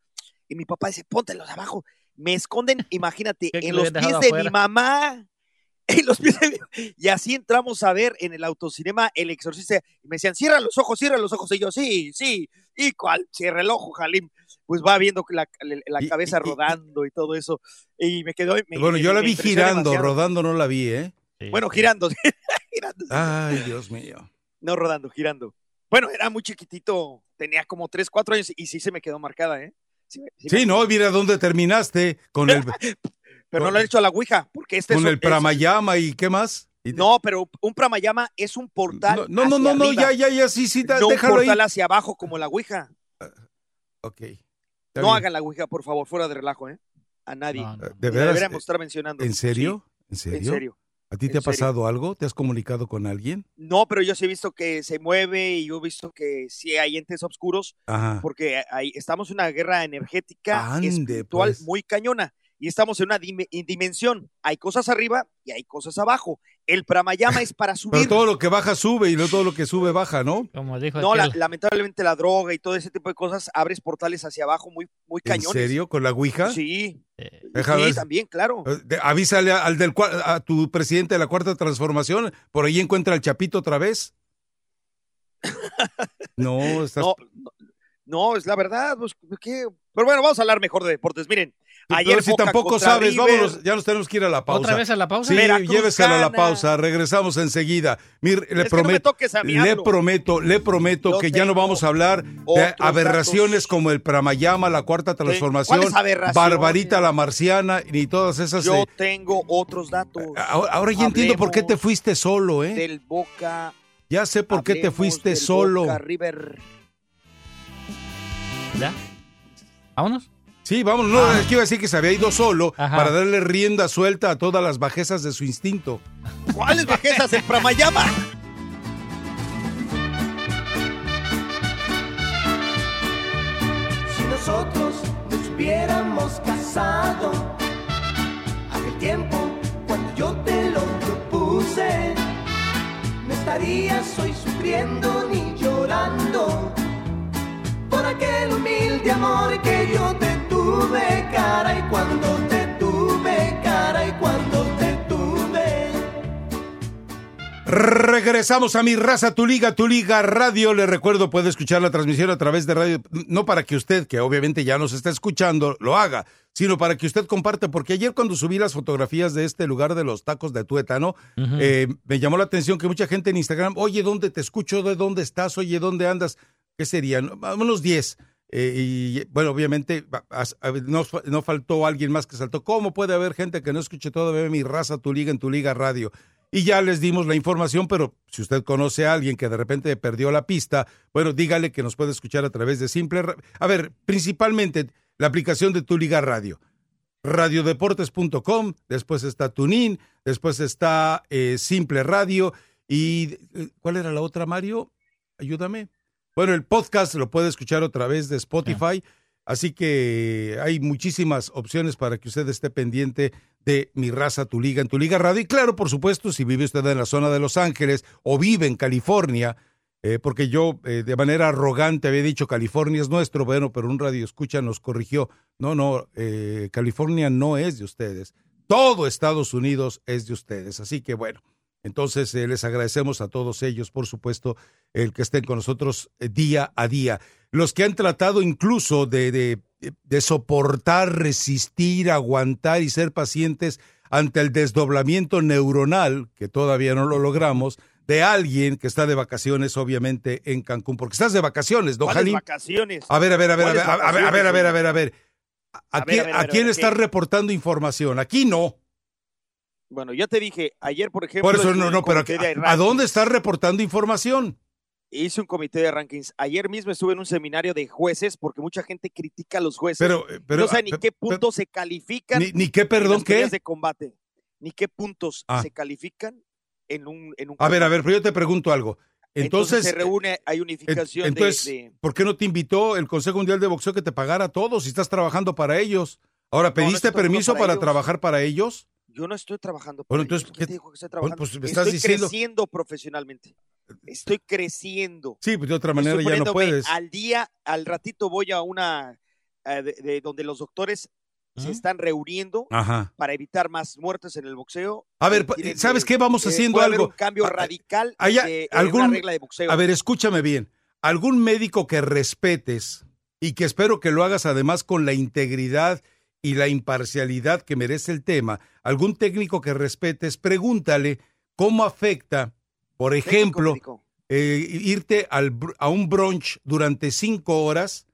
Y mi papá dice, póntelos abajo. Me esconden, imagínate, ¿Qué que en lo los pies de afuera? mi mamá. En los pies de mi- Y así entramos a ver en el autocinema El Exorcista. Y me decían, cierra los ojos, cierra los ojos. Y yo, sí, sí. ¿Y cuál? Cierra el ojo, Jalim. Pues va viendo la, la- cabeza y- y- rodando y todo eso. Y me quedó. me- bueno, me- yo la vi girando, demasiado. rodando no la vi, ¿eh? Bueno, girando. girando. Ay, Dios mío. No rodando, girando. Bueno, era muy chiquitito, tenía como 3, 4 años y sí se me quedó marcada, ¿eh? Sí, me- sí me- Sí, no, mira dónde terminaste con el, Pero no lo he hecho a la Ouija, porque este con es, el es- Pramayama y qué más. No, pero un Pramayama es un portal. No, no, no, no, arriba, ya, ya, ya, sí, sí, da- no un déjalo ahí. portal hacia abajo como la Ouija. Ok. está No bien. hagan la Ouija, por favor, fuera de relajo, ¿eh? A nadie. No, no. ¿De veras? deberíamos estar mencionando. ¿En serio? ¿En serio? en serio. ¿A ti te ha serio. pasado algo? ¿Te has comunicado con alguien? No, pero yo sí he visto que se mueve y yo he visto que sí hay entes oscuros Ajá. porque ahí estamos en una guerra energética Ande, espiritual pues. muy cañona y estamos en una dime- en dimensión. Hay cosas arriba y hay cosas abajo. El pramayama es para Pero subir. todo lo que baja sube y no todo lo que sube baja, ¿no? Como dijo No, la- lamentablemente la droga y todo ese tipo de cosas abres portales hacia abajo muy, muy ¿En cañones. serio? ¿Con la Ouija? Sí. eh, sí, ver. también, claro. Eh, de- Avísale al del a tu presidente de la cuarta transformación, por ahí encuentra al Chapito otra vez. No, estás No, no, no, es la verdad. pues, ¿qué? Pero bueno, vamos a hablar mejor de deportes. Miren, Pero ayer si Boca tampoco sabes, River. vámonos, ya nos tenemos que ir a la pausa. ¿Otra vez a la pausa? Sí, Veracruz lléveselo a la pausa, regresamos enseguida. Mir, le no me prometo, le prometo, le prometo Yo que ya no vamos a hablar de aberraciones datos. como el Pramayama, la cuarta transformación. Barbarita la marciana, ni todas esas. Yo eh, tengo otros datos ahora, ahora ya entiendo por qué te fuiste solo, ¿eh? del Boca. Ya sé por qué te fuiste del solo. Boca River. ¿Ya? ¿Vámonos? Sí, vamos, no, es que iba a decir que se había ido solo Ajá. para darle rienda suelta a todas las bajezas de su instinto. ¿Cuáles bajezas? El Pramayama. Si nosotros nos hubiéramos casado, aquel tiempo cuando yo te lo propuse, no estarías hoy sufriendo ni llorando aquel humilde amor. que yo te tuve, cara, y cuando te tuve, cara, y cuando te tuve. Regresamos a mi raza, tu liga, tu liga radio. Le recuerdo, puede escuchar la transmisión a través de radio, no para que usted, que obviamente ya nos está escuchando, lo haga, sino para que usted comparte, porque ayer cuando subí las fotografías de este lugar de los tacos de tuétano, eh, me llamó la atención que mucha gente en Instagram, oye, ¿dónde te escucho? ¿De dónde estás? Oye, ¿dónde andas? ¿Qué serían? Unos 10. Eh, y bueno, obviamente no, no faltó alguien más que saltó. ¿Cómo puede haber gente que no escuche todavía mi raza, tu liga en tu liga radio? Y ya les dimos la información, pero si usted conoce a alguien que de repente perdió la pista, bueno, dígale que nos puede escuchar a través de Simple. A ver, principalmente la aplicación de tu liga radio radiodeportes.com, después está Tunin, después está eh, Simple Radio y eh, ¿cuál era la otra, Mario? Ayúdame. Bueno, el podcast lo puede escuchar otra vez de Spotify, así que hay muchísimas opciones para que usted esté pendiente de Mi Raza, Tu Liga, en Tu Liga Radio. Y claro, por supuesto, si vive usted en la zona de Los Ángeles o vive en California, eh, porque yo eh, de manera arrogante había dicho California es nuestro, bueno, pero un radio escucha nos corrigió. No, no, eh, California no es de ustedes. Todo Estados Unidos es de ustedes. Así que bueno, entonces eh, les agradecemos a todos ellos, por supuesto, el que estén con nosotros eh, día a día. Los que han tratado incluso de, de, de soportar, resistir, aguantar y ser pacientes ante el desdoblamiento neuronal, que todavía no lo logramos, de alguien que está de vacaciones, obviamente, en Cancún. Porque estás de vacaciones, ¿no, ¿Cuáles Jalim? vacaciones? A ver, a ver, a ver, a ver, ¿Cuáles a ver, a ver, a ver, a ver, a ver. ¿A, A ver, quién, a ver, a a quién estás reportando información? Aquí no. Bueno, ya te dije, ayer, por ejemplo. Por eso no, no, pero ¿a, dónde estás reportando información? Hice un comité de rankings. Ayer mismo estuve en un seminario de jueces porque mucha gente critica a los jueces. Pero, eh, pero, no ah, ni qué puntos se califican. Ni- ni qué, perdón, qué. de combate. Ni qué puntos Ah. se califican en un. En un A ver, a ver, pero yo te pregunto algo. Entonces, se reúne, hay unificación entonces de, ¿por qué no te invitó el Consejo Mundial de Boxeo que te pagara a todos si estás trabajando para ellos? Ahora, ¿pediste permiso para trabajar para ellos? Yo no estoy trabajando. Bueno, para entonces, ellos. ¿Quién ¿qué- te dijo que estoy bueno, trabajando? pues, me estás estoy diciendo- creciendo profesionalmente. Estoy creciendo. Sí, pues de otra manera Estoy ya no puedes. Al día, al ratito voy a una eh, de, de donde los doctores se están reuniendo Ajá. para evitar más muertes en el boxeo. A ver, ¿sabes qué? Vamos haciendo pueda haber algo. un cambio Ah, radical Haya de, eh, algún, una regla de boxeo. A ver, escúchame bien. Algún médico que respetes y que espero que lo hagas además con la integridad y la imparcialidad que merece el tema. Algún técnico que respetes, pregúntale cómo afecta, por ejemplo, eh, irte al br- a un brunch durante cinco horas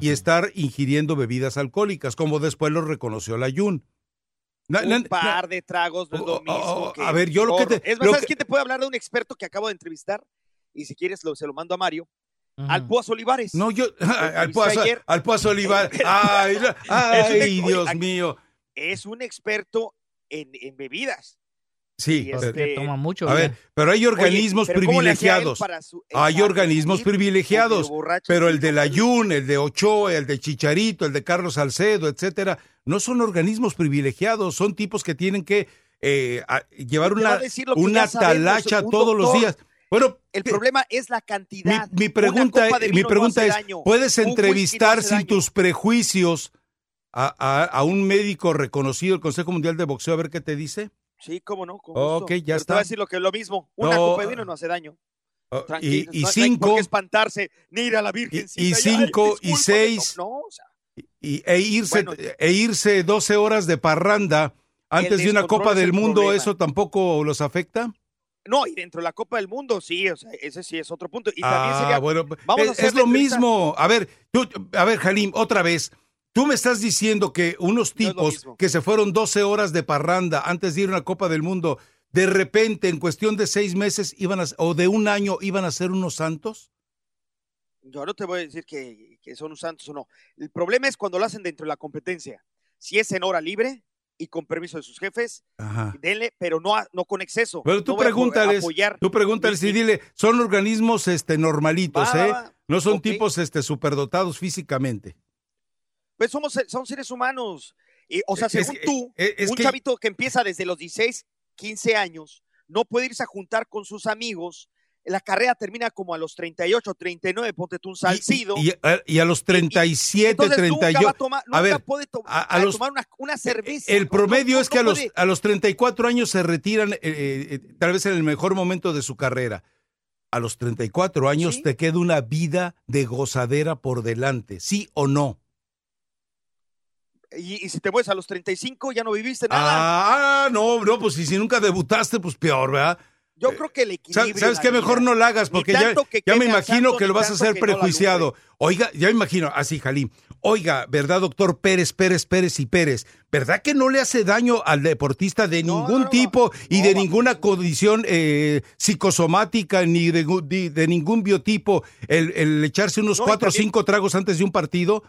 y estar ingiriendo bebidas alcohólicas, como después lo reconoció la Jun. Na- na- un par de tragos no es lo mismo. oh, que a ver, yo lo que te- Es más, lo ¿sabes que- quién te puede hablar de un experto que acabo de entrevistar? Y si quieres, lo, se lo mando a Mario. Al Olivares. No, yo, al entrevisté Puazo, ayer. al Puazo Olivar. Ay, la- Es un ay, Dios oye, mío. Es un experto en, en bebidas. Sí, pero- este- toma mucho. a ver, pero hay organismos Oye, pero ¿cómo le hacía él privilegiados. su- Hay organismos privilegiados, borracho, pero el de la Yun, el de Ochoa, el de Chicharito, el de Carlos Salcedo, etcétera, no son organismos privilegiados, son tipos que tienen que eh, llevar una, una sabemos, talacha un todos los días. Bueno, El problema es la cantidad. mi Una pregunta, mi no pregunta hace es, daño. ¿puedes no entrevistar sin daño. tus prejuicios a, a- a un médico reconocido del Consejo Mundial de Boxeo a ver qué te dice? Sí, cómo no. con Ok, gusto. ya Pero está. Te voy a decir lo que lo mismo. Una No, copa de vino no hace daño. Tranquilo, y, y no- no hay cinco, qué espantarse ni ir a la Virgen. y cinco, y seis, No, o sea, y, e, irse, Bueno. e irse 12 horas de parranda antes de una Copa del el Mundo, problema. ¿eso tampoco los afecta? No, y dentro de la Copa del Mundo, sí, o sea, ese sí es otro punto. Y también Ah, sería. bueno, vamos a es, lo mismo. A ver, tú, a ver, Jalim, otra vez. Tú me estás diciendo que unos tipos que se fueron 12 horas de parranda antes de ir a una Copa del Mundo, de repente, en cuestión de seis meses iban a, o de un año, iban a ser unos santos. Yo no te voy a decir que, que son un santos o no. El problema es cuando lo hacen dentro de la competencia. Si es en hora libre y con permiso de sus jefes, Ajá. denle, pero no, a- no con exceso. Pero tú No pregúntales, tú pregúntales y dile, son organismos este normalitos, Va, ¿eh? va. No son tipos este superdotados físicamente. Pues somos, son seres humanos. Y, o sea, Es según tú, es un que- chavito que empieza desde los 16, 15 años, no puede irse a juntar con sus amigos la carrera termina como a los 38, 39, ponte tú un salcido. Y, a, y a los 37, Entonces 38. nunca va a tomar, a nunca ver, puede to- a- los- tomar una, una cerveza. el promedio no, es que no a los, puede. a los 34 años se retiran, eh, eh, tal vez en el mejor momento de su carrera. A los 34 años te queda una vida de gozadera por delante, ¿sí o no? Y, y si te mueves a los 35, ya no viviste nada. Ah, no, no, pues si, si nunca debutaste, pues peor, ¿verdad? Yo creo que el equilibrio. ¿Sabes qué? Mejor no la hagas porque ya, tanto que ya me imagino santo, que lo vas a hacer no prejuiciado. Oiga, ya me imagino, así, Jalín. Oiga, ¿verdad, doctor Pérez, Pérez, Pérez y Pérez? ¿Verdad que no le hace daño al deportista de ningún tipo y de ninguna condición eh, psicosomática ni de, ningún biotipo el, el echarse unos cuatro o cinco tragos antes de un partido?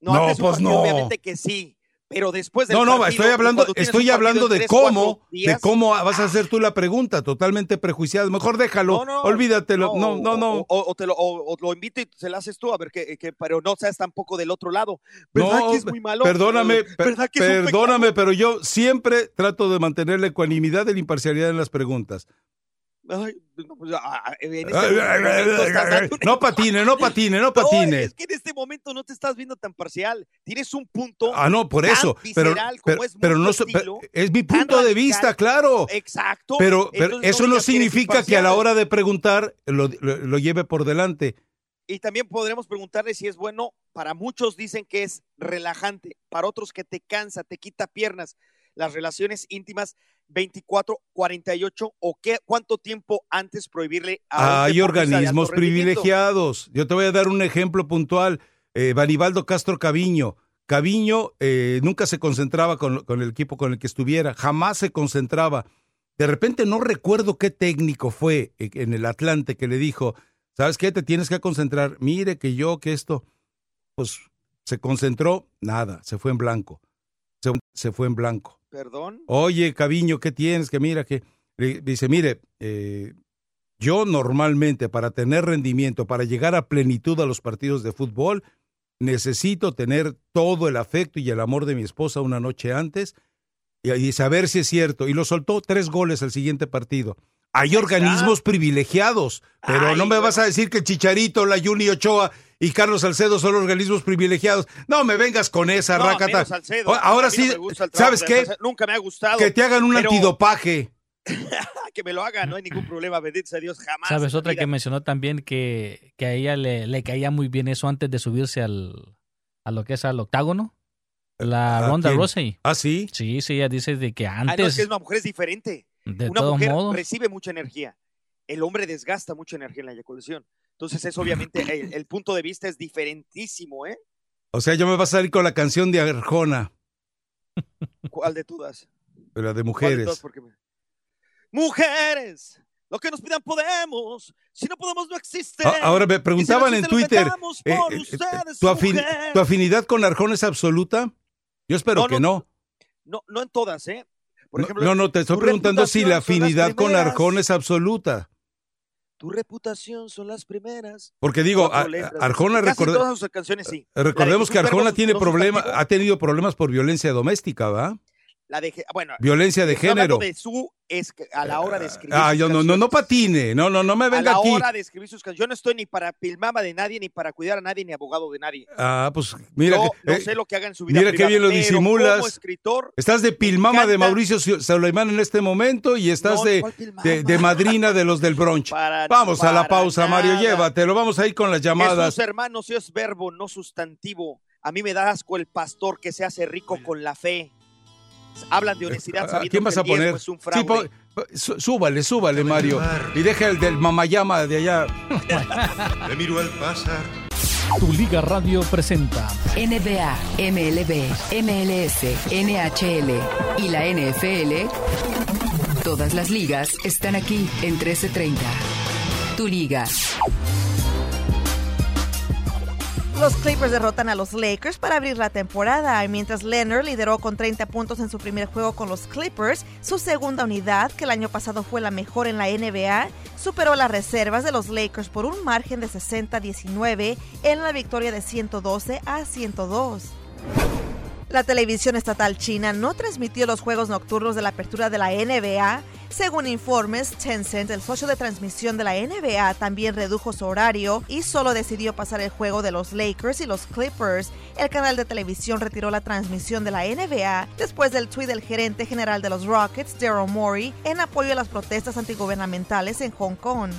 No, pues partido, no. Obviamente que sí. Pero después del No, no, partido, estoy hablando, estoy hablando de cómo, días, de cómo vas a hacer tú la pregunta, totalmente prejuiciado. Mejor déjalo, No, no, olvídatelo. No, no, no. O, o- o te lo, o- lo invito y se lo haces tú, a ver que, que- pero no seas tampoco del otro lado. ¿Verdad No, que es muy malo? Perdóname, per- ¿Verdad que es un perdóname, pero yo siempre trato de mantener la ecuanimidad y la imparcialidad en las preguntas. Ay, no, pues, ah, ah, en este momento No patine, no patine, no patine. es que en este momento no te estás viendo tan parcial. Tienes un punto. Ah, no, por eso. Pero, visceral pero, es pero no estilo, es mi punto de vista, claro. Exacto. Pero, eso no que significa que a la hora de preguntar lo, lo- lo lleve por delante. Y también podremos preguntarle si es bueno. Para muchos dicen que es relajante, para otros que te cansa, te quita piernas. Las relaciones íntimas 24, 48 o qué, cuánto tiempo antes prohibirle a Hay organismos privilegiados. Yo te voy a dar un ejemplo puntual. Eh, Castro Caviño. Caviño eh, nunca se concentraba con, con el equipo con el que estuviera, jamás se concentraba. De repente no recuerdo qué técnico fue eh, en el Atlante que le dijo, ¿sabes qué? Te tienes que concentrar. Mire que yo, que esto, pues se concentró, nada, se fue en blanco. Se, se fue en blanco. Perdón. Oye, Caviño, ¿qué tienes? Que mira, que dice, mire, eh, yo normalmente para tener rendimiento, para llegar a plenitud a los partidos de fútbol, necesito tener todo el afecto y el amor de mi esposa una noche antes y, y saber si es cierto. Y lo soltó tres goles al siguiente partido. Hay organismos privilegiados, pero Ay, no me vas a decir que el Chicharito, la Juni Ochoa y Carlos Salcedo son organismos privilegiados. No me vengas con esa No, rácata. Salcedo. Ahora no sí, ¿sabes qué? Salcedo. Nunca me ha gustado. Que te hagan un pero- antidopaje. que me lo hagan, no hay ningún problema, bendito sea Dios, jamás. ¿Sabes otra que mencionó también que, que a ella le, le caía muy bien eso antes de subirse al a lo que es al octágono? La ¿A Ronda? Rousey. ¿Ah, sí? Sí, sí, ella dice de que Ah, no, es antes, que es una mujer es diferente. De una mujer modos, recibe mucha energía. El hombre desgasta mucha energía en la eyaculación. Entonces es obviamente, el, el punto de vista es diferentísimo, ¿eh? O sea, yo me vas a salir con la canción de Arjona, ¿Cuál de todas? la de ¿Cuál de todas? mujeres. Porque Mujeres, lo que nos pidan podemos. Si no podemos, no existe. A- Ahora me preguntaban si en no existe, lo Twitter, eh, por eh, ustedes, ¿tu, afin- mujer. tu afinidad con Arjona es absoluta? Yo espero No, que no. No, no en todas, ¿eh? Por No, ejemplo, no, no, te estoy preguntando si la afinidad con. Arjona es absoluta. Tu reputación son las primeras. Porque digo, a- Arjona Casi recorda- todas sus canciones sí. Recordemos La que Arjona tiene problemas, ha tenido problemas por violencia doméstica, ¿va? La de, bueno, Violencia de género. de su es a la hora de escribir. Ah, sus yo no, no, no patine, no, no, no me a venga la aquí. hora de escribir sus canciones. Yo no estoy ni para pilmama de nadie, ni para cuidar a nadie, ni abogado de nadie. Ah, pues mira, Yo que, no eh, sé lo que haga en su vida mira qué bien lo disimulas. como escritor, Estás de pilmama de Mauricio Sulaimán en este momento y estás No, de, de, de madrina de los del brunch. Para- vamos a la pausa, Mario, nada. llévatelo. Vamos a ir con las llamadas. Jesús, hermano, si es verbo, no sustantivo. A mí me da asco el pastor que se hace rico con la fe. Hablan de honestidad ¿A sabiendo quién vas a el poner? es un fraude. po- súbale, súbale, Mario. Y deja el del mamayama de allá. Le miro al pasar. Tu Liga Radio presenta NBA, MLB, MLS, NHL y la NFL. Todas las ligas están aquí en 1330. Tu liga. Los Clippers derrotan a los Lakers para abrir la temporada, mientras Leonard lideró con 30 puntos en su primer juego con los Clippers, su segunda unidad, que el año pasado fue la mejor en la NBA, superó las reservas de los Lakers por un margen de 60-19 en la victoria de 112 a 102. La televisión estatal china no transmitió los juegos nocturnos de la apertura de la NBA. Según informes, Tencent, el socio de transmisión de la NBA, también redujo su horario y solo decidió pasar el juego de los Lakers y los Clippers. El canal de televisión retiró la transmisión de la NBA después del tuit del gerente general de los Rockets, Daryl Morey, en apoyo a las protestas antigubernamentales en Hong Kong.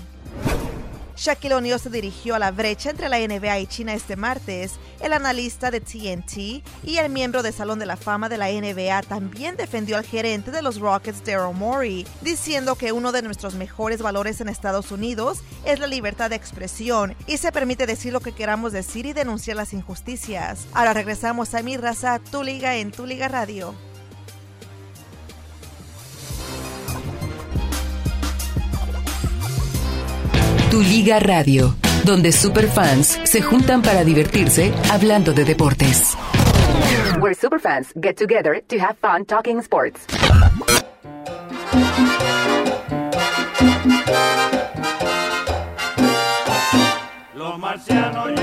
Shaquille O'Neal se dirigió a la brecha entre la NBA y China este martes. El analista de TNT y el miembro del Salón de la Fama de la NBA también defendió al gerente de los Rockets, Daryl Morey, diciendo que uno de nuestros mejores valores en Estados Unidos es la libertad de expresión y se permite decir lo que queramos decir y denunciar las injusticias. Ahora regresamos a mi raza, tu liga en tu liga radio. Tu Liga Radio, donde superfans se juntan para divertirse hablando de deportes. Where superfans get together to have fun talking sports. Los marcianos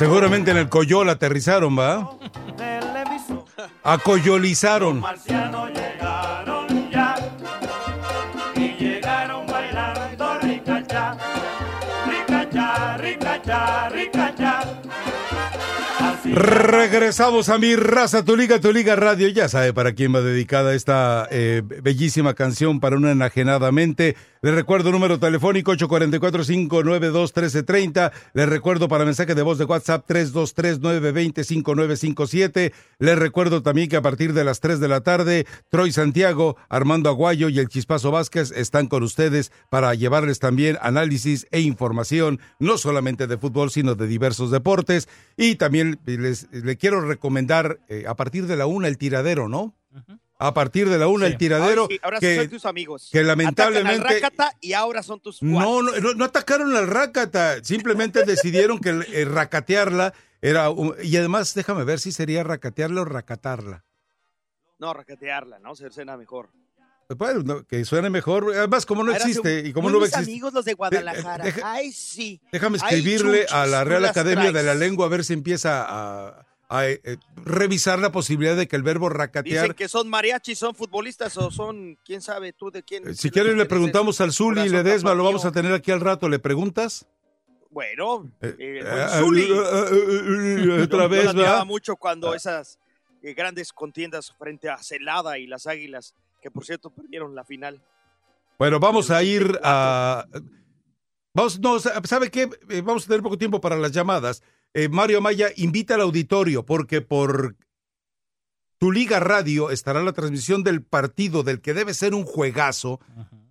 Seguramente en el Coyol aterrizaron, ¿va? Acoyolizaron. Regresamos a mi raza, tu liga, tu liga radio. Ya sabe para quién va dedicada esta eh, bellísima canción para una enajenadamente. Le recuerdo número telefónico 844-592-1330. Le recuerdo para mensaje de voz de WhatsApp 323-920-5957. Le recuerdo también que a partir de las 3 de la tarde, Troy Santiago, Armando Aguayo y el Chispazo Vázquez están con ustedes para llevarles también análisis e información, no solamente de fútbol, sino de diversos deportes. Y también les, le quiero recomendar eh, a partir de la una el tiradero, ¿no? A partir de la una el tiradero. Ahora sí, ahora sí que, son tus amigos. que lamentablemente- Atacan al Rácata y ahora son tus no, no, no, no atacaron al Rácata, simplemente decidieron que el racatearla era... un- y además, déjame ver si sería racatearla o racatarla. No, racatearla, ¿no? Se suena mejor. Bueno, no, que suene mejor. Además, como no Ahora existe y como no existir... amigos los de Guadalajara. deja- Ay, sí. Déjame Ay, escribirle a la Real Academia de la Lengua a ver si empieza a, a, eh, revisar la posibilidad de que el verbo racatear... Dicen que son mariachis, son futbolistas o son, quién sabe tú de quién. Eh, Si quieres le preguntamos al Zuli Ledesma, lo vamos a tener aquí al rato, ¿le preguntas? Bueno, eh, eh, ah, Zuli. ah, ah, ah, ah, otra vez, yo ¿va? mucho cuando esas eh, grandes contiendas frente a Celada y las Águilas, que por cierto perdieron la final. Bueno, vamos a ir a... Vamos, no, ¿sabe qué? Vamos a tener poco tiempo para las llamadas. Eh, Mario Amaya invita al auditorio porque por tu Liga Radio estará la transmisión del partido del que debe ser un juegazo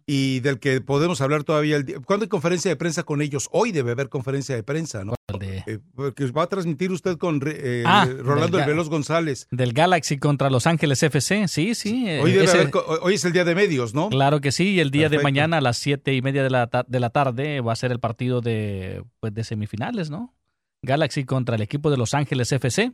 y del que podemos hablar todavía. El día. ¿Cuándo hay conferencia de prensa con ellos? Hoy debe haber conferencia de prensa, ¿no? Eh, porque va a transmitir usted con eh, Ah, Rolando del El Veloz González. Del Galaxy contra Los Ángeles FC, sí, sí. eh, Hoy, debe ese- haber co- hoy es el día de medios, ¿no? Claro que sí, y el día de mañana a las siete y media de la, de la tarde va a ser el partido de, pues, de semifinales, ¿no? Galaxy contra el equipo de Los Ángeles FC.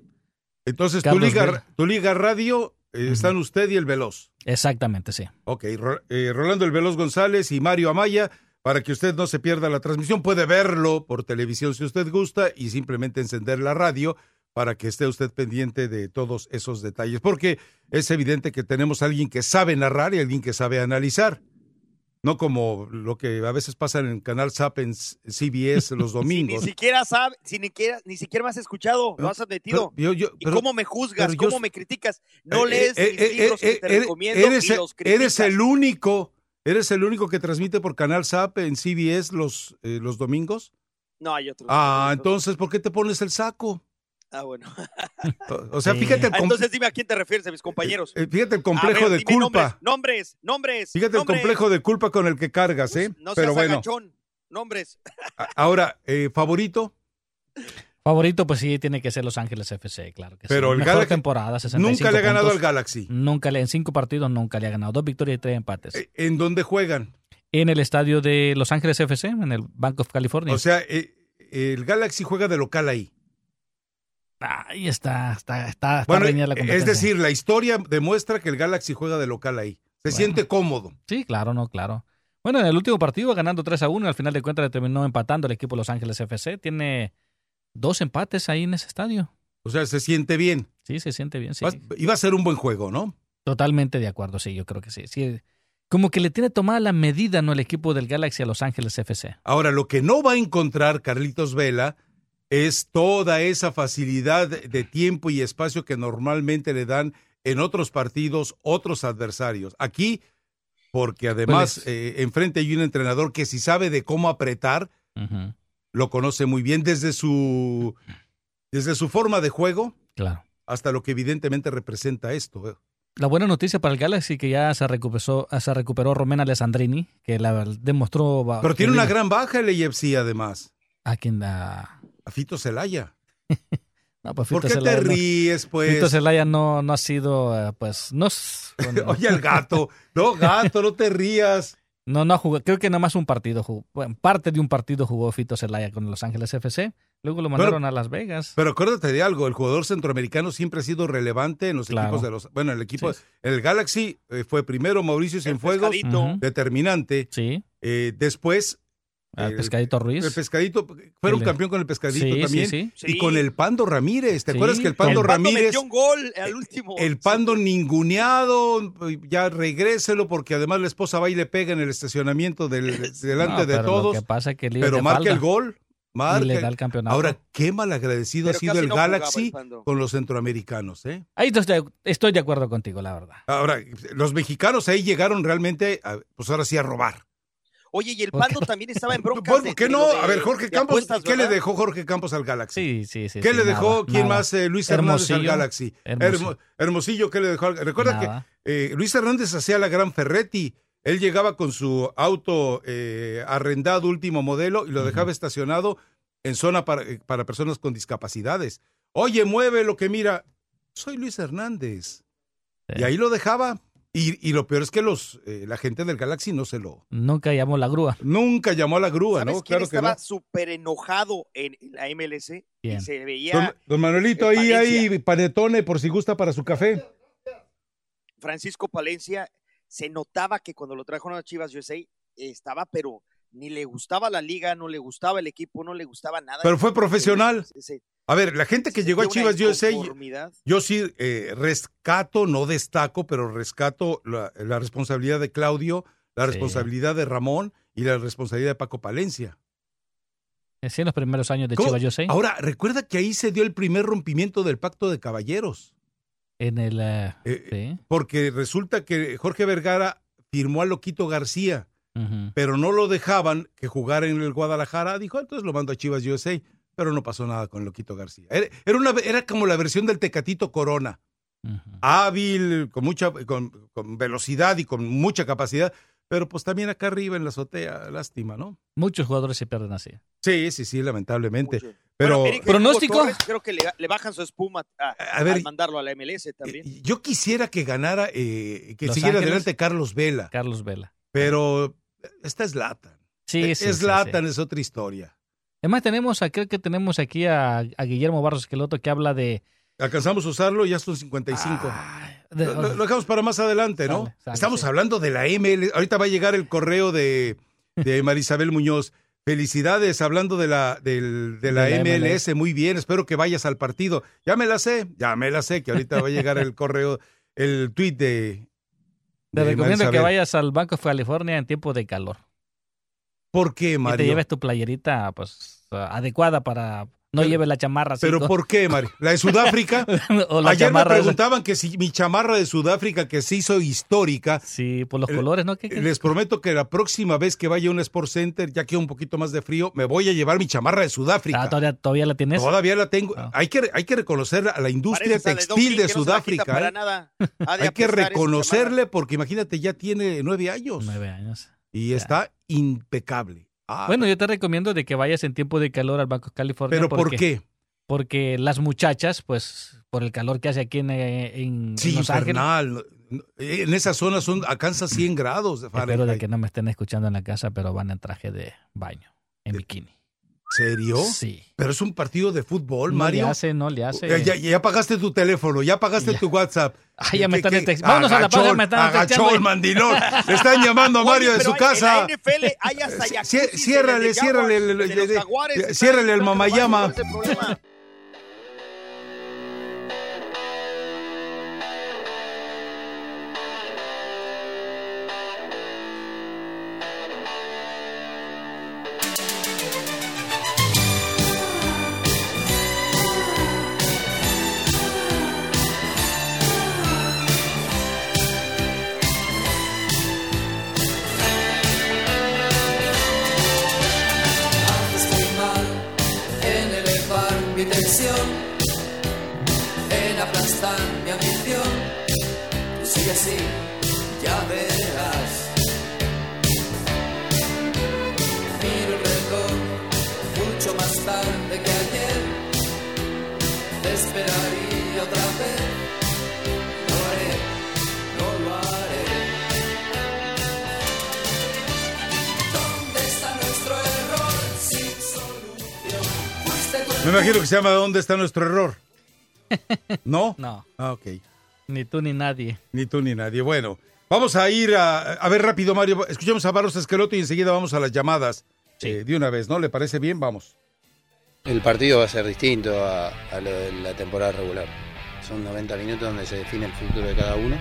Entonces, tu liga, Vela. tu liga radio, eh, están usted y el Veloz. Exactamente, sí. Ok, Ro- eh, Rolando el Veloz González y Mario Amaya, para que usted no se pierda la transmisión, puede verlo por televisión si usted gusta y simplemente encender la radio para que esté usted pendiente de todos esos detalles, porque es evidente que tenemos a alguien que sabe narrar y alguien que sabe analizar. No como lo que a veces pasa en el canal SAP en CBS los Si ni domingos. siquiera sabe, si ni, siquiera, ni siquiera me has escuchado, lo has admitido. Pero yo- yo- ¿Y pero- cómo me juzgas? yo- ¿Cómo me criticas? No Eh, lees eh, mis eh, libros eh, que te recomiendo eres, y el- los criticas. eres el único, eres el único que transmite por Canal SAP en CBS los, eh, los domingos. No, hay otros. Ah, entonces, ¿por qué te pones el saco? Ah, bueno. O, sea, fíjate el, Ah, Entonces dime a quién te refieres, a mis compañeros. eh, fíjate el complejo ver, de culpa. Nombres, nombres, nombres. Fíjate el complejo de culpa con el que cargas, ¿eh? No Pero seas bueno, agachón. Nombres. ahora, eh, favorito, Favorito, pues sí, tiene que ser Los Ángeles FC, claro que Pero sí. el Mejor Galaxy temporada, 65 nunca le ha ganado puntos. al Galaxy. Nunca le, en cinco partidos nunca le ha ganado. Dos victorias y tres empates. ¿En dónde juegan? en el estadio de Los Ángeles FC, en el Bank of California. O sea, eh, el Galaxy juega de local ahí. Ahí está, está, está, está Bueno, reñida la es decir, la historia demuestra que el Galaxy juega de local ahí. Se Bueno. siente cómodo. Sí, claro, no, claro. Bueno, en el último partido ganando 3 a 1, al final de cuentas terminó empatando el equipo de Los Ángeles FC. Tiene dos empates ahí en ese estadio. O sea, se siente bien. Sí, se siente bien, sí. Iba a ser un buen juego, ¿no? Totalmente de acuerdo, sí, yo creo que sí. sí. Como que le tiene tomada la medida, ¿no? El equipo del Galaxy a Los Ángeles FC. Ahora, lo que no va a encontrar Carlitos Vela es toda esa facilidad de tiempo y espacio que normalmente le dan en otros partidos otros adversarios. Aquí, porque además Pues- eh, enfrente hay un entrenador que si sabe de cómo apretar, lo conoce muy bien desde su, desde su forma de juego Claro. hasta lo que evidentemente representa esto. eh. La buena noticia para el Galaxy que ya se recuperó, se recuperó Romena Alessandrini, que la demostró... Pero tiene una gran baja el AFC además. A quien da... A Fito Celaya. No, pues ¿Por qué te no- ríes, pues? Fito Zelaya no, no ha sido, eh, pues, no... es- bueno, Oye, el gato. No, gato, no te rías. No, no ha jugado. Creo que nada más un partido jugó. Bueno, parte de un partido jugó Fito Zelaya con Los Ángeles FC. Luego lo mandaron a Las Vegas. Pero acuérdate de algo, el jugador centroamericano siempre ha sido relevante en los Claro. equipos de los... Bueno, el equipo, Sí. el Galaxy eh, fue primero Mauricio Cienfuegos, determinante. Sí. Eh, después... Al Pescadito Ruiz. El Pescadito, fueron El- campeón con el Pescadito Sí, sí, también. sí. Y Sí. con el Pando Ramírez. ¿Te Sí, acuerdas que el Pando El Pando Ramírez... metió un gol al último. El Pando ninguneado, ya regréselo porque además la esposa va y le pega en el estacionamiento del, delante No, de todos. Lo que pasa es que el Pero marca falda el gol. Marca. y le da el campeonato. Ahora, qué malagradecido ha sido el no Galaxy el con los centroamericanos, ¿eh? Ahí estoy, estoy de acuerdo contigo, la verdad. Ahora, los mexicanos ahí llegaron realmente, a- pues ahora sí, a robar. Oye, y el ¿Por Pando también estaba en broncas. ¿Por qué no? de- A ver, Jorge de Campos, apuestas, ¿qué le dejó Jorge Campos al Galaxy? Sí, sí, sí. ¿Qué sí, le dejó? ¿Quién nada. más? Eh, Luis Hernández al. Galaxy. Hermosillo. Hermo- Hermosillo, ¿qué le dejó? al- Recuerda Nada. que eh, Luis Hernández hacía la gran Ferretti. Él llegaba con su auto eh, arrendado último modelo y lo dejaba estacionado en zona para, eh, para personas con discapacidades. Oye, mueve lo que mira. Soy Luis Hernández. Sí. Y ahí lo dejaba. Y, y lo peor es que los eh, la gente del Galaxy no se lo... Nunca llamó la grúa. Nunca llamó a la grúa, ¿Sabes ¿no? quién Claro que estaba no. súper enojado en la MLS? ¿Quién? Y se veía Don, don Manuelito, ahí hay panetone por si gusta para su café. Francisco Palencia. Se notaba que cuando lo trajeron a Chivas USA estaba, pero ni le gustaba la liga, no le gustaba el equipo, no le gustaba nada. Pero fue profesional. A ver, la gente que llegó a Chivas USA, yo sí eh, rescato, no destaco, pero rescato la, la responsabilidad de Claudio, la Sí. responsabilidad de Ramón y la responsabilidad de Paco Palencia. Sí, en los primeros años de ¿Cómo? Chivas, yo sé. Ahora, recuerda que ahí se dio el primer rompimiento del pacto de caballeros, En el. eh, Eh, sí. porque resulta que Jorge Vergara firmó a Loquito García, Pero no lo dejaban que jugara en el Guadalajara. Dijo, entonces lo mando a Chivas USA, pero no pasó nada con Loquito García. Era, era una, era como la versión del Tecatito Corona. Ujú. hábil, con mucha con, con velocidad y con mucha capacidad, pero pues también acá arriba en la azotea, lástima, ¿no? Muchos jugadores se pierden así. Sí, sí, sí, lamentablemente. Mucho. Pero Bueno, Eric ¿Pronóstico? Torres, creo que le, le bajan su espuma a, A ver, al mandarlo a la MLS también. eh, yo quisiera que ganara, eh, que Los siguiera Ángeles. adelante Carlos Vela, Carlos Vela. pero esta es Latan. Sí, es sí, sí, Latan, sí. es otra historia. Además, tenemos, a- creo que tenemos aquí a, a Guillermo Barros Esqueloto que habla de. Alcanzamos a usarlo, ya son 55. de- lo, lo- dejamos para más adelante, ¿no? Sale, sale, Estamos sí. hablando de la ML. Ahorita va a llegar el correo de, de Marisabel Muñoz. Felicidades, hablando de la, del- de la, De la MLS. Muy bien, espero que vayas al partido. Ya me la sé, ya me la sé, que ahorita va a llegar el correo, el tweet de. Te recomiendo que vayas al Banco de California en tiempo de calor. ¿Por qué, Y te Mario? lleves tu playerita pues adecuada para no Pero- lleves la chamarra ¿Pero por qué, Mario? ¿La de Sudáfrica? o la Ayer me preguntaban que si mi chamarra de Sudáfrica, que se hizo histórica, Sí, por los El- colores, ¿no? ¿Qué- qué? Les prometo que la próxima vez que vaya a un Sport Center, ya que un poquito más de frío, me voy a llevar mi chamarra de Sudáfrica. Ah, ¿todavía, todavía la tienes? Todavía la tengo. Ah. Hay, que, hay que reconocer a la industria textil de no Sudáfrica. para ¿eh? nada. De Hay que reconocerle porque imagínate, ya tiene nueve años Nueve años. y está impecable. Ah, Bueno, yo te recomiendo de que vayas en tiempo de calor al Banco de California. ¿Pero por qué? Porque las muchachas, pues, por el calor que hace aquí en, eh, en- en Sí, Ángeles, infernal. En esa zona son, alcanza 100 grados de Espero de que no me estén escuchando en la casa, pero van en traje de baño, en bikini. ¿Serio? Sí. Pero es un partido de fútbol, No Mario. le hace, no le hace. Eh, Ya, ya pagaste tu teléfono, ya pagaste tu WhatsApp. Ay, ya me ¿Qué- están qué- text- Vámonos a la pausa, me están texteando. mandilón. Le están llamando a Oye, Mario de pero su hay- casa. En la NFL hay hasta ciérrale, de- de ciérrale, el- de el- el- ciérrale el mamayama. Llama ¿Dónde está nuestro error? ¿No? No. Ah, ok. Ni tú ni nadie. Ni tú ni nadie. Bueno, vamos a ir a, a ver rápido, Mario. Escuchemos a Barros Esqueloto y enseguida vamos a las llamadas. Eh, de una vez, ¿no? ¿Le parece bien? Vamos. El partido va a ser distinto a, a lo de la temporada regular. Son 90 minutos donde se define el futuro de cada uno.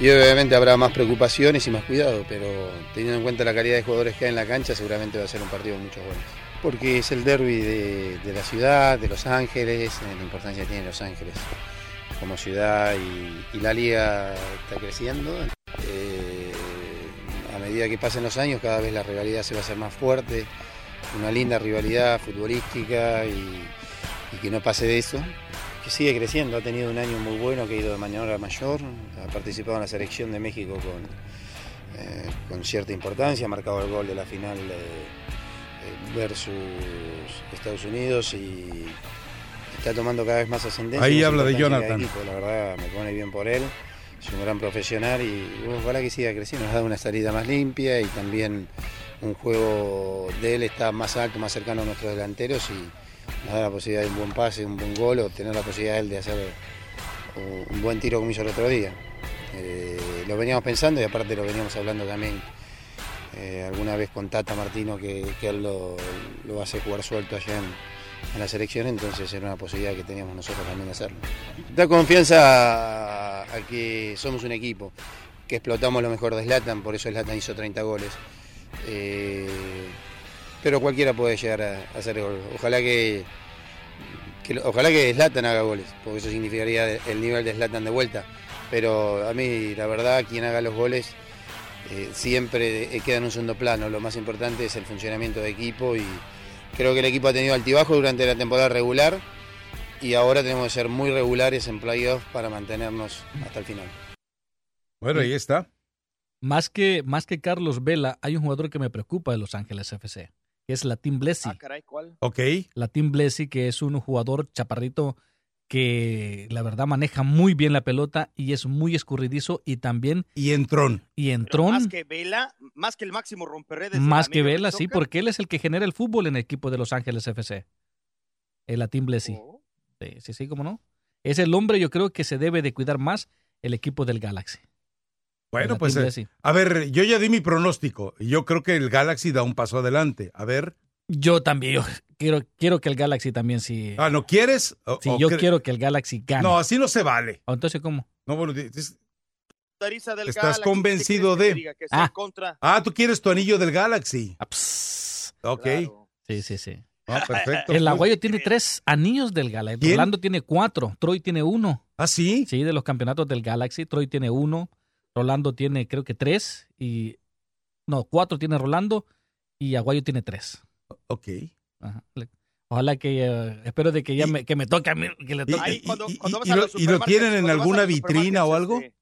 Y obviamente habrá más preocupaciones y más cuidado, pero teniendo en cuenta la calidad de jugadores que hay en la cancha, seguramente va a ser un partido con muchos goles. Porque es el derby de, la ciudad, de Los Ángeles, eh, la importancia que tiene Los Ángeles como ciudad y, la liga está creciendo. Eh, a medida que pasen los años, cada vez la rivalidad se va a hacer más fuerte, una linda rivalidad futbolística y, que no pase de eso. Que sigue creciendo, ha tenido un año muy bueno, que ha ido de menor a mayor, ha participado en la selección de México con, eh, cierta importancia, ha marcado el gol de la final eh, versus Estados Unidos y está tomando cada vez más ascendencia. Ahí habla de Jonathan. equipo, la verdad me pone bien por él, es un gran profesional y ojalá que siga creciendo, nos da una salida más limpia y también un juego de él está más alto, más cercano a nuestros delanteros y nos da la posibilidad de un buen pase, un buen gol o tener la posibilidad él de hacer un buen tiro como hizo el otro día. Eh, lo veníamos pensando y aparte lo veníamos hablando también eh, alguna vez con Tata Martino que, él lo, lo hace jugar suelto allá en, en la selección, entonces era una posibilidad que teníamos nosotros también de hacerlo. Da confianza a, a que somos un equipo, que explotamos lo mejor de Zlatan, por eso Zlatan hizo 30 goles. Eh, pero cualquiera puede llegar a, a hacer gol. Ojalá que, ojalá que Zlatan haga goles, porque eso significaría el nivel de Zlatan de vuelta. Pero a mí, la verdad, quien haga los goles eh, siempre eh, queda en un segundo plano. Lo más importante es el funcionamiento de equipo y creo que el equipo ha tenido altibajo durante la temporada regular y ahora tenemos que ser muy regulares en playoff para mantenernos hasta el final. Bueno, ahí está. Más que, más que Carlos Vela, hay un jugador que me preocupa de Los Ángeles FC, que es Latin Blessy. Ah, caray, ¿cuál? Ok. Latin Blessy, que es un jugador chaparrito que la verdad maneja muy bien la pelota y es muy escurridizo y también... Y entrón. Y Más entrón, que Vela, más que el máximo romperredes. más que Vela, sí, porque él es el que genera el fútbol en el equipo de Los Ángeles FC. El Latin Blessy. Oh. Sí, sí, sí, cómo no. Es el hombre, yo creo que se debe de cuidar más el equipo del Galaxy. Bueno, El pues eh, a ver, yo ya di mi pronóstico. y Yo creo que el Galaxy da un paso adelante. A ver. Yo también, yo quiero, quiero que el Galaxy también sí... Ah, ¿no quieres? O- Sí, o yo cre- quiero que el Galaxy gane. No, así no se vale. ¿O Entonces, ¿cómo? No, bueno, estás Galaxy, ¿qué convencido de. diga? Ah. contra. Ah, tú quieres tu anillo del Galaxy. Ah, pss. Ok. Claro. Sí, sí, sí. Ah, perfecto. El Pues, Aguayo tiene tres anillos del Galaxy. ¿Quién? Rolando tiene cuatro. Troy tiene uno. ¿Ah, sí? Sí, de los campeonatos del Galaxy. Troy tiene uno. Rolando tiene, creo que tres. Y. No, cuatro tiene Rolando. Y Aguayo tiene tres. Ok. Ajá. Ojalá que. eh, espero de que ya me, que me toque a mí. Que le Y, toque. y- cuando- y- cuando y lo, y lo tienen en alguna vitrina o algo? este,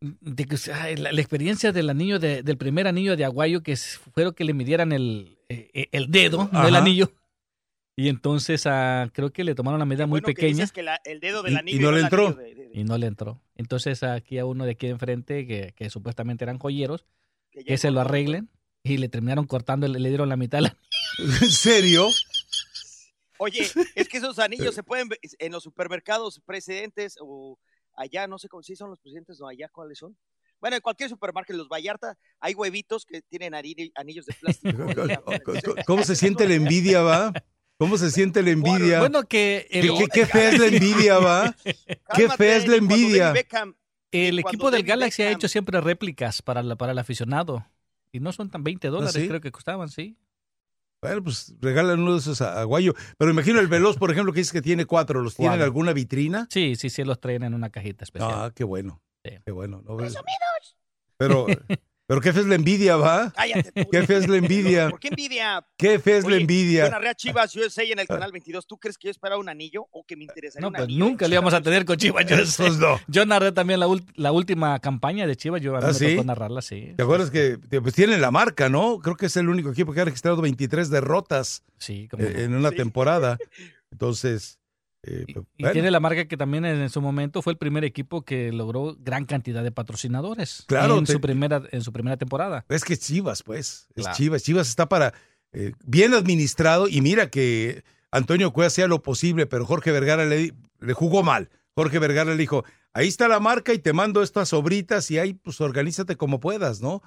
de que, ay, la, la experiencia del anillo de- del primer anillo de Aguayo que fueron que le midieran el, eh, el dedo del anillo Y entonces ah, creo que le tomaron una medida muy Bueno, pequeña dices que la- el dedo del Y- y no le el entró. anillo de- de- y no le entró. Entonces aquí a uno de aquí enfrente, que, que supuestamente eran joyeros, que se lo arreglen y le terminaron cortando, le, le dieron la mitad. la- ¿En serio? Oye, es que esos anillos se pueden ver en los supermercados precedentes o allá, no sé cómo si son los presidentes, no, allá cuáles son. Bueno, en cualquier supermercado, los Vallarta, hay huevitos que tienen anillos de plástico. ¿Cómo se siente la envidia, va? ¿Cómo se siente la envidia? Bueno, que ¿Qué, el, qué- qué fea es la envidia, va? ¿Qué fea es la envidia? el equipo del Galaxy ha hecho siempre réplicas para, la, para el aficionado. Y no son tan 20 dólares, sí? creo que costaban, sí. Bueno, pues regalan uno de esos a, a Guayo. Pero imagino el Veloz, por ejemplo, que dice que tiene cuatro. ¿Los tiene en alguna vitrina? Sí, sí, sí, los traen en una cajita especial. Ah, qué bueno. Sí. Qué bueno. ¿no? Pero, pero qué fea es la envidia, va? Cállate tú. Qué fea es la envidia. ¿Por qué envidia? Qué fea es la Oye, Yo envidia. narré a Chivas USA en el canal 22. ¿Tú crees que yo esperaba un anillo o que me interesaría No, un pues anillo? nunca le íbamos a tener con Chivas. Pues no. yo narré también la, la última campaña de Chivas. Yo a mí ¿Ah, me sí? tocó narrarla, sí. ¿Te acuerdas que pues, tienen la marca, no? Creo que es el único equipo que ha registrado 23 derrotas Sí, como en una temporada. Entonces, eh, Y bueno, tiene la marca que también en, su momento fue el primer equipo que logró gran cantidad de patrocinadores Claro, en, te- su primera, en su primera temporada. es que es Chivas, pues. Es Claro. Chivas. Chivas está para eh, bien administrado y mira que Antonio Cueva hacía lo posible, pero Jorge Vergara le, le jugó mal. Jorge Vergara le dijo, ahí está la marca y te mando estas sobritas y ahí pues organízate como puedas, ¿no?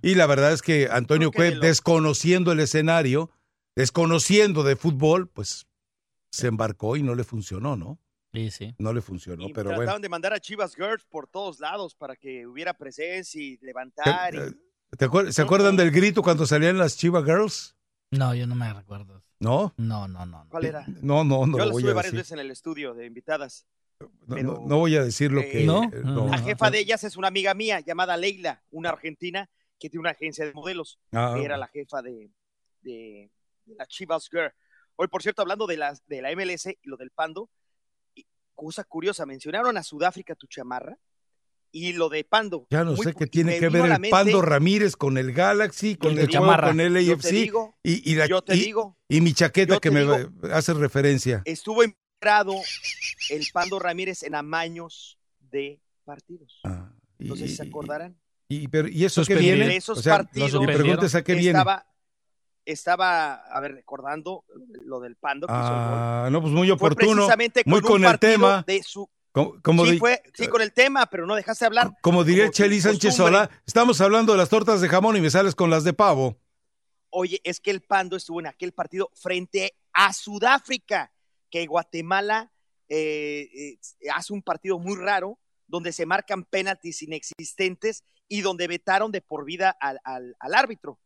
Y la verdad es que Antonio Cueva, desconociendo el escenario, desconociendo de fútbol, pues se embarcó y no le funcionó, ¿no? Sí, sí. No le funcionó, Y pero trataban bueno. de mandar a Chivas Girls por todos lados para que hubiera presencia y levantar. y- Eh, ¿Te acuer- ¿Se acuerdan del grito cuando salían las Chivas Girls? No, yo no me recuerdo. ¿No? No, no, no. no. ¿Cuál era? No, no, no Yo lo las voy tuve a varias decir. veces en el estudio de invitadas. No, pero, no- no voy a decir lo eh, que... ¿No? eh, no. La jefa de ellas es una amiga mía llamada Leila, una argentina que tiene una agencia de modelos. Ah. Era la jefa de, de, de la Chivas Girl. Hoy, por cierto, hablando de, las, de la MLS y lo del Pando, y cosa curiosa, mencionaron a Sudáfrica tu chamarra y lo de Pando. Ya no Muy sé qué tiene que ver el mente- Pando Ramírez con el Galaxy, con el chamarra. con el Yo te AFC digo, y, y la, yo te y- digo, y mi chaqueta que me hace referencia. estuvo involucrado el Pando Ramírez en amaños de partidos. Ah, y, No sé si se acordarán. y- pero- ¿y eso qué Suspendieron. viene? De esos o sea, partidos, mi pregunta es a qué viene. estaba, estaba, a ver, recordando lo del Pando. que hizo. Ah, no, pues muy oportuno, precisamente muy con, con un el tema. De su, Como, como sí, di- fue, sí, con el tema, pero no dejaste hablar. como diría como Chely Sánchez. Sola, estamos hablando de las tortas de jamón y me sales con las de pavo. Oye, es que el Pando estuvo en aquel partido frente a Sudáfrica, que Guatemala eh, eh, hace un partido muy raro, donde se marcan penaltis inexistentes y donde vetaron de por vida al, al- al árbitro,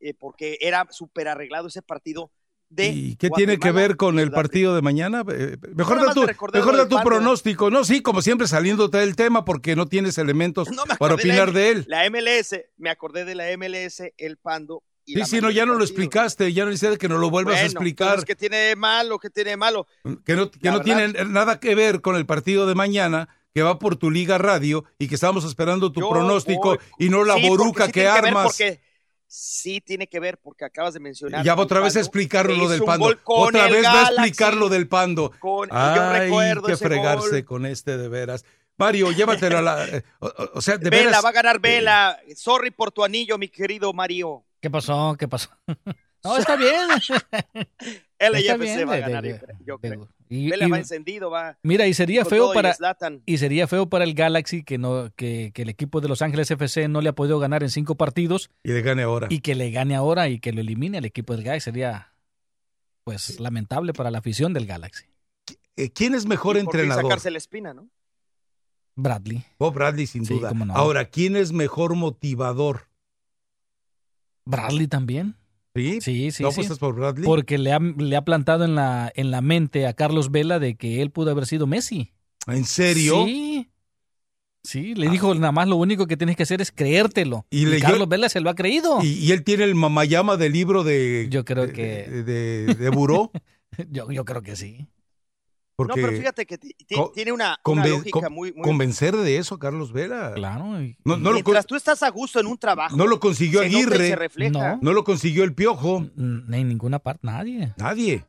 eh, porque era súper arreglado ese partido. De ¿Y qué tiene que ver con el partido de mañana? Eh, Mejor da tu, mejor da tu pronóstico. No, sí, como siempre saliéndote del tema porque no tienes elementos No para la opinar de él. La MLS, me acordé de la MLS, el Pando. Y Sí, sí, no, ya no lo explicaste, ya no necesitas que nos lo vuelvas a explicar. ¿qué tiene malo? ¿Qué tiene malo? que no, que no tiene nada que ver con el partido de mañana, que va por tu Liga Radio y que estamos esperando tu Yo pronóstico voy- y no la Sí, boruca sí que ver armas. porque sí tiene que ver porque acabas de mencionar. ya otra vez explicar lo del pando. Otra vez va a explicar lo del pando. con- yo Ay, recuerdo que fregarse gol. con este de veras. Mario, llévatelo a la... eh, O, sea, de Vela, veras... va a ganar Vela. Sorry por tu anillo, mi querido Mario. ¿Qué pasó? ¿Qué pasó? no, está bien. LFC bien, va a ganar, de- yo creo- yo de- creo. y- Vela y- va encendido, va. Mira, y sería feo y para y sería feo para el Galaxy que no que, que el equipo de Los Ángeles FC no le ha podido ganar en cinco partidos Y le gane ahora. y que le gane ahora y que lo elimine al equipo del Galaxy sería pues lamentable para la afición del Galaxy. Eh, ¿Quién es mejor Y por entrenador? sacarse la espina, ¿no? Bradley. Bob Bradley, sin Sí, duda. no. Ahora, ¿quién es mejor motivador? Bradley también. ¿Sí? Sí, sí, ¿No sí. apuestas por Bradley? Porque le ha, le ha plantado en la, en la mente a Carlos Vela de que él pudo haber sido Messi. ¿En serio? Sí. Sí, le dijo nada más lo único que tienes que hacer es creértelo. Y Carlos Vela se lo ha creído. ¿Y, y él tiene el mamayama del libro de... Yo creo que- De, de- de Buró. Yo, yo creo que sí. Porque no, pero fíjate que tiene una, una lógica muy, muy... convencer de eso a Carlos Vela. Claro. y- No, no lo, con- Mientras tú estás a gusto en un trabajo, no lo consiguió se nota y Aguirre. se refleja. No. No lo consiguió el Piojo. N- En ninguna parte, nadie. Nadie.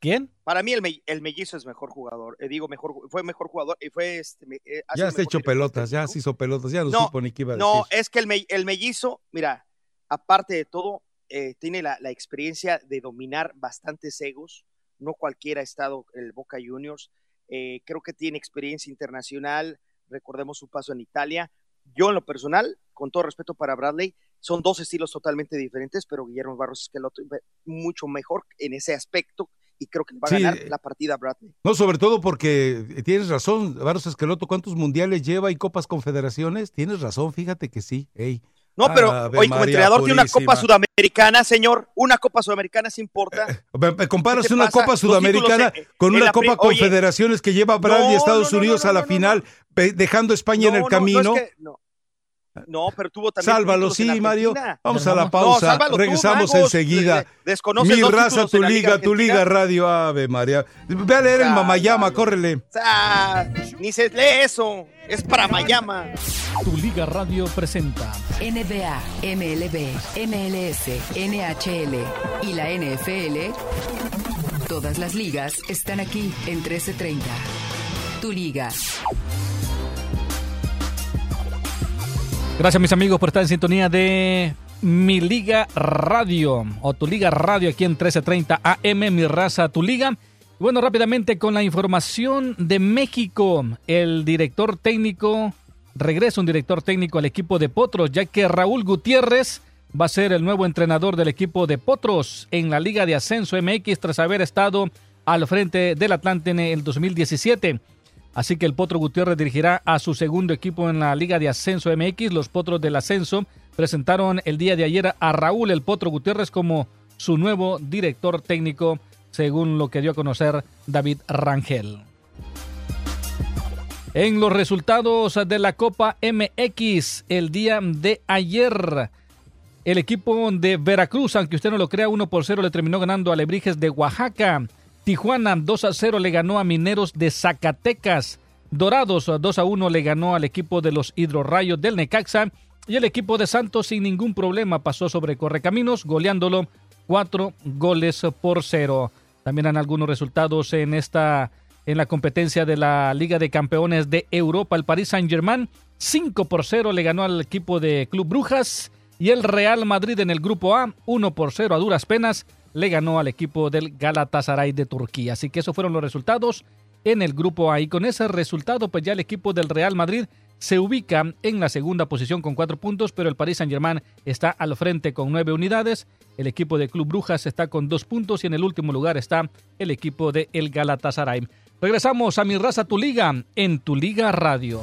¿Quién? Para mí el, me- el mellizo es mejor jugador. Eh, digo, mejor, fue mejor jugador y fue este. eh, Ya sido se ha mejor hecho pelotas, ya técnico. se hizo pelotas, ya no, No, supo ni qué iba a No, decir. es que el, me- el mellizo, mira, aparte de todo, eh, tiene la, la experiencia de dominar bastantes egos. No cualquiera ha estado en el Boca Juniors. Eh, creo que tiene experiencia internacional. Recordemos su paso en Italia. Yo, en lo personal, con todo respeto para Bradley, son dos estilos totalmente diferentes, pero Guillermo Barros Esqueloto es mucho mejor en ese aspecto y creo que va a Sí, ganar eh, la partida Bradley. No, sobre todo porque eh, tienes razón, Barros Esqueloto, ¿cuántos mundiales lleva y copas confederaciones? Tienes razón, fíjate que sí. Ey. No, pero Ave hoy como María entrenador tiene una. Copa Sudamericana, señor. Una Copa Sudamericana se importa. Me- me comparas ¿Qué te una pasa? Copa Sudamericana en- con en una Copa Oye, Confederaciones que lleva a Bradley y Estados no, no, Unidos a la final, dejando a España en el no, camino. No, es que- no. Pero tuvo también. Sálvalo, sí, Mario. Vamos a la No, pausa. Regresamos enseguida. Mi raza, tu Liga liga, tu liga radio, Ave María. Ve a leer el Mamayama, córrele. Ni se lee eso. Es para Mayama. Tu Liga Radio presenta NBA, MLB, MLS, NHL y la NFL. Todas las ligas están aquí en 1330. Tu liga. Gracias mis amigos por estar en sintonía de Mi Liga Radio o Tu Liga Radio aquí en 1330 AM, Mi Raza, Tu Liga. Bueno, rápidamente con la información de México, el director técnico, regresa un director técnico al equipo de Potros, ya que Raúl Gutiérrez va a ser el nuevo entrenador del equipo de Potros en la Liga de Ascenso MX tras haber estado al frente del Atlante en el 2017. Así que el Potro Gutiérrez dirigirá a su segundo equipo en la Liga de Ascenso MX. Los Potros del Ascenso presentaron el día de ayer a Raúl el Potro Gutiérrez como su nuevo director técnico, según lo que dio a conocer David Rangel. En los resultados de la Copa MX el día de ayer, el equipo de Veracruz, aunque usted no lo crea, 1 por 0 le terminó ganando a Lebrijes de Oaxaca. Tijuana 2 a 0 le ganó a Mineros de Zacatecas. Dorados 2 a 1 le ganó al equipo de los Hidrorrayos del Necaxa. Y el equipo de Santos sin ningún problema pasó sobre Correcaminos, goleándolo 4 goles por 0. También han algunos resultados en esta en la competencia de la Liga de Campeones de Europa. El Paris Saint-Germain 5 por 0 le ganó al equipo de Club Brujas y el Real Madrid en el grupo A 1 por 0 a duras penas le ganó al equipo del Galatasaray de Turquía. Así que esos fueron los resultados en el grupo A y con ese resultado pues ya el equipo del Real Madrid se ubica en la segunda posición con cuatro puntos, pero el Paris Saint-Germain está al frente con nueve unidades. El equipo de Club Brujas está con dos puntos y en el último lugar está el equipo de El Galatasaray. Regresamos a Mi Raza Tu Liga en Tu Liga Radio.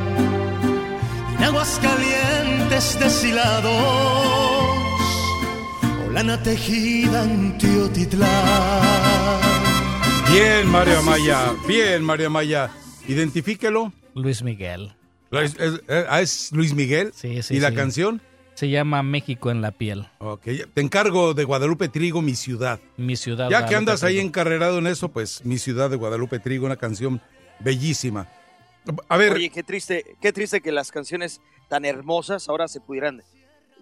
aguas calientes deshilados o lana tejida en Teotitlán. Bien, Mario Amaya. Bien, Mario Amaya. Identifíquelo. Luis Miguel. ¿Es, es- eh, ah, es Luis Miguel? Sí, sí, ¿Y la sí. canción? Se llama México en la piel. Ok, te encargo de Guadalupe Trigo, mi ciudad. Mi ciudad. Ya que andas ahí encarrerado en eso, pues mi ciudad de Guadalupe Trigo, una canción bellísima. A ver, Oye, qué triste, qué triste que las canciones tan hermosas ahora se pudieran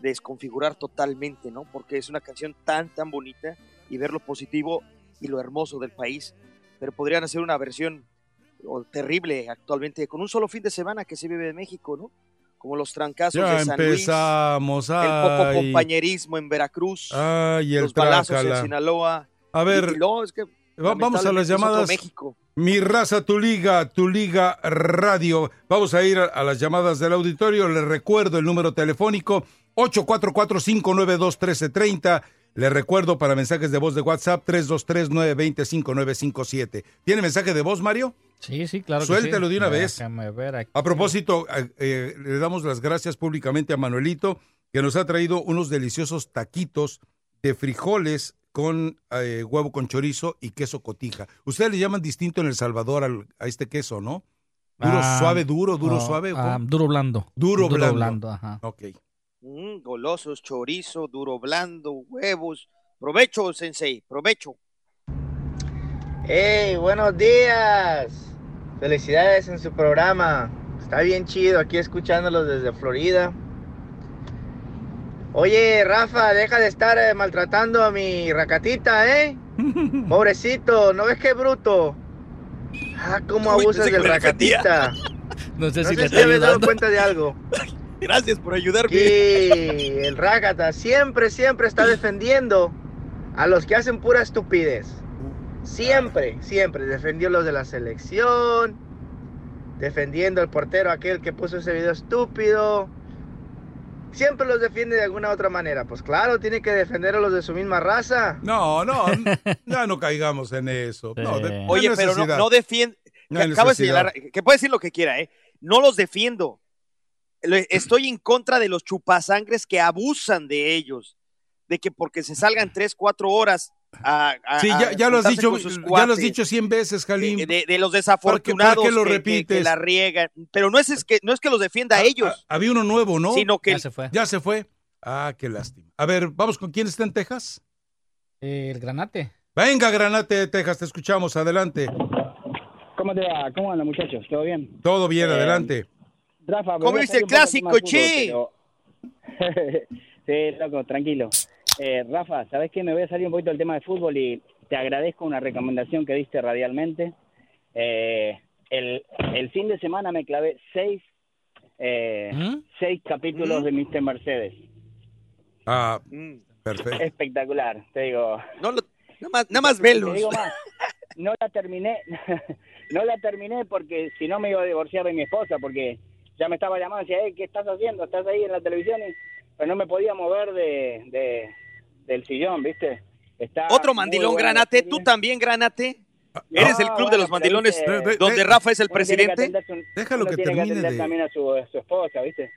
desconfigurar totalmente, ¿no? Porque es una canción tan, tan bonita y ver lo positivo y lo hermoso del país, pero podrían hacer una versión o, terrible actualmente con un solo fin de semana que se vive en México, ¿no? Como los trancazos ya de San Luis, empezamos. el poco compañerismo en Veracruz, Ay, el los balazos trácala. en Sinaloa. A ver, y- luego es que Vamos a las llamadas. México. Mi raza, tu liga, tu liga radio. Vamos a ir a, a las llamadas del auditorio. Les recuerdo el número telefónico 844-592-1330. Le recuerdo para mensajes de voz de WhatsApp 323-920-5957. ¿Tiene mensaje de voz, Mario? Sí, sí, claro. que Suéltelo sí. de una vez. Déjame ver aquí. A propósito, eh, le damos las gracias públicamente a Manuelito, que nos ha traído unos deliciosos taquitos de frijoles con eh, huevo con chorizo y queso cotija. Ustedes le llaman distinto en El Salvador al- a este queso, ¿no? Duro, Ah, suave, duro, duro, no, suave. ¿o ah, duro blando. Duro, blando. ajá. Ok. Mm, golosos, chorizo, duro blando, huevos. Provecho, sensei, provecho. ¡Hey! Buenos días. Felicidades en su programa. Está bien chido aquí escuchándolos desde Florida. Oye, Rafa, deja de estar eh, maltratando a mi racatita, ¿eh? Pobrecito, ¿no ves qué bruto? Ah, cómo Uy, abusas pensé que del me defendía. racatita. No sé No si sé está te habías dado ayudando. cuenta de algo. Gracias por ayudarme. Que el Rácata siempre, siempre está defendiendo a los que hacen pura estupidez. Siempre, siempre. Defendió los de la selección. Defendiendo al portero aquel que puso ese video estúpido. Siempre los defiende de alguna otra manera. Pues claro, tiene que defender a los de su misma raza. No, no, ya no caigamos en eso. No, de- Oye, pero no, no defiende. No acabo de señalar, que puede decir lo que quiera, ¿eh? No los defiendo. Estoy en contra de los chupasangres que abusan de ellos. De que porque se salgan tres, cuatro horas a. a- Sí, ya, ya lo has dicho, ya lo has dicho cien veces, Jalim. de, de- de los ¿Para qué- desafortunados para qué lo que- que- repites? que la riegan. Pero no es, es que no es que los defienda a ellos, Había uno nuevo, ¿no? sino que Ya se fue. Ya se fue. Ah, qué lástima. A ver, vamos con quién está en Texas. Eh, el granate. Venga, Granate de Texas, te escuchamos, adelante. ¿Cómo te va? ¿Cómo andan, muchachos? ¿Todo bien? Todo bien, Eh, adelante. Rafa, ¿Cómo viste el clásico, che? pero- sí, loco, tranquilo. Eh, Rafa, ¿sabes qué? Me voy a salir un poquito del tema de fútbol y te agradezco una recomendación que diste radialmente. Eh, el, el fin de semana me clavé seis, eh, ¿Mm? seis capítulos de Mr. Mercedes. Ah, Mm. perfecto. Espectacular, te digo. No lo- nada más, nada más Te velos. digo más, no la terminé, no la terminé porque si no me iba a divorciar de mi esposa, porque ya me estaba llamando y decía, "Eh, ¿qué estás haciendo? ¿Estás ahí en la televisión? Y, pero no me podía mover de, de- del sillón, ¿viste? Está Otro mandilón Granate, tú también Granate. ¿Eres No, el club de los pero mandilones viste, De- de- donde de- Rafa es el que presidente? su- Déjalo que tiene termine atender de- también a su, a su esposa, ¿viste?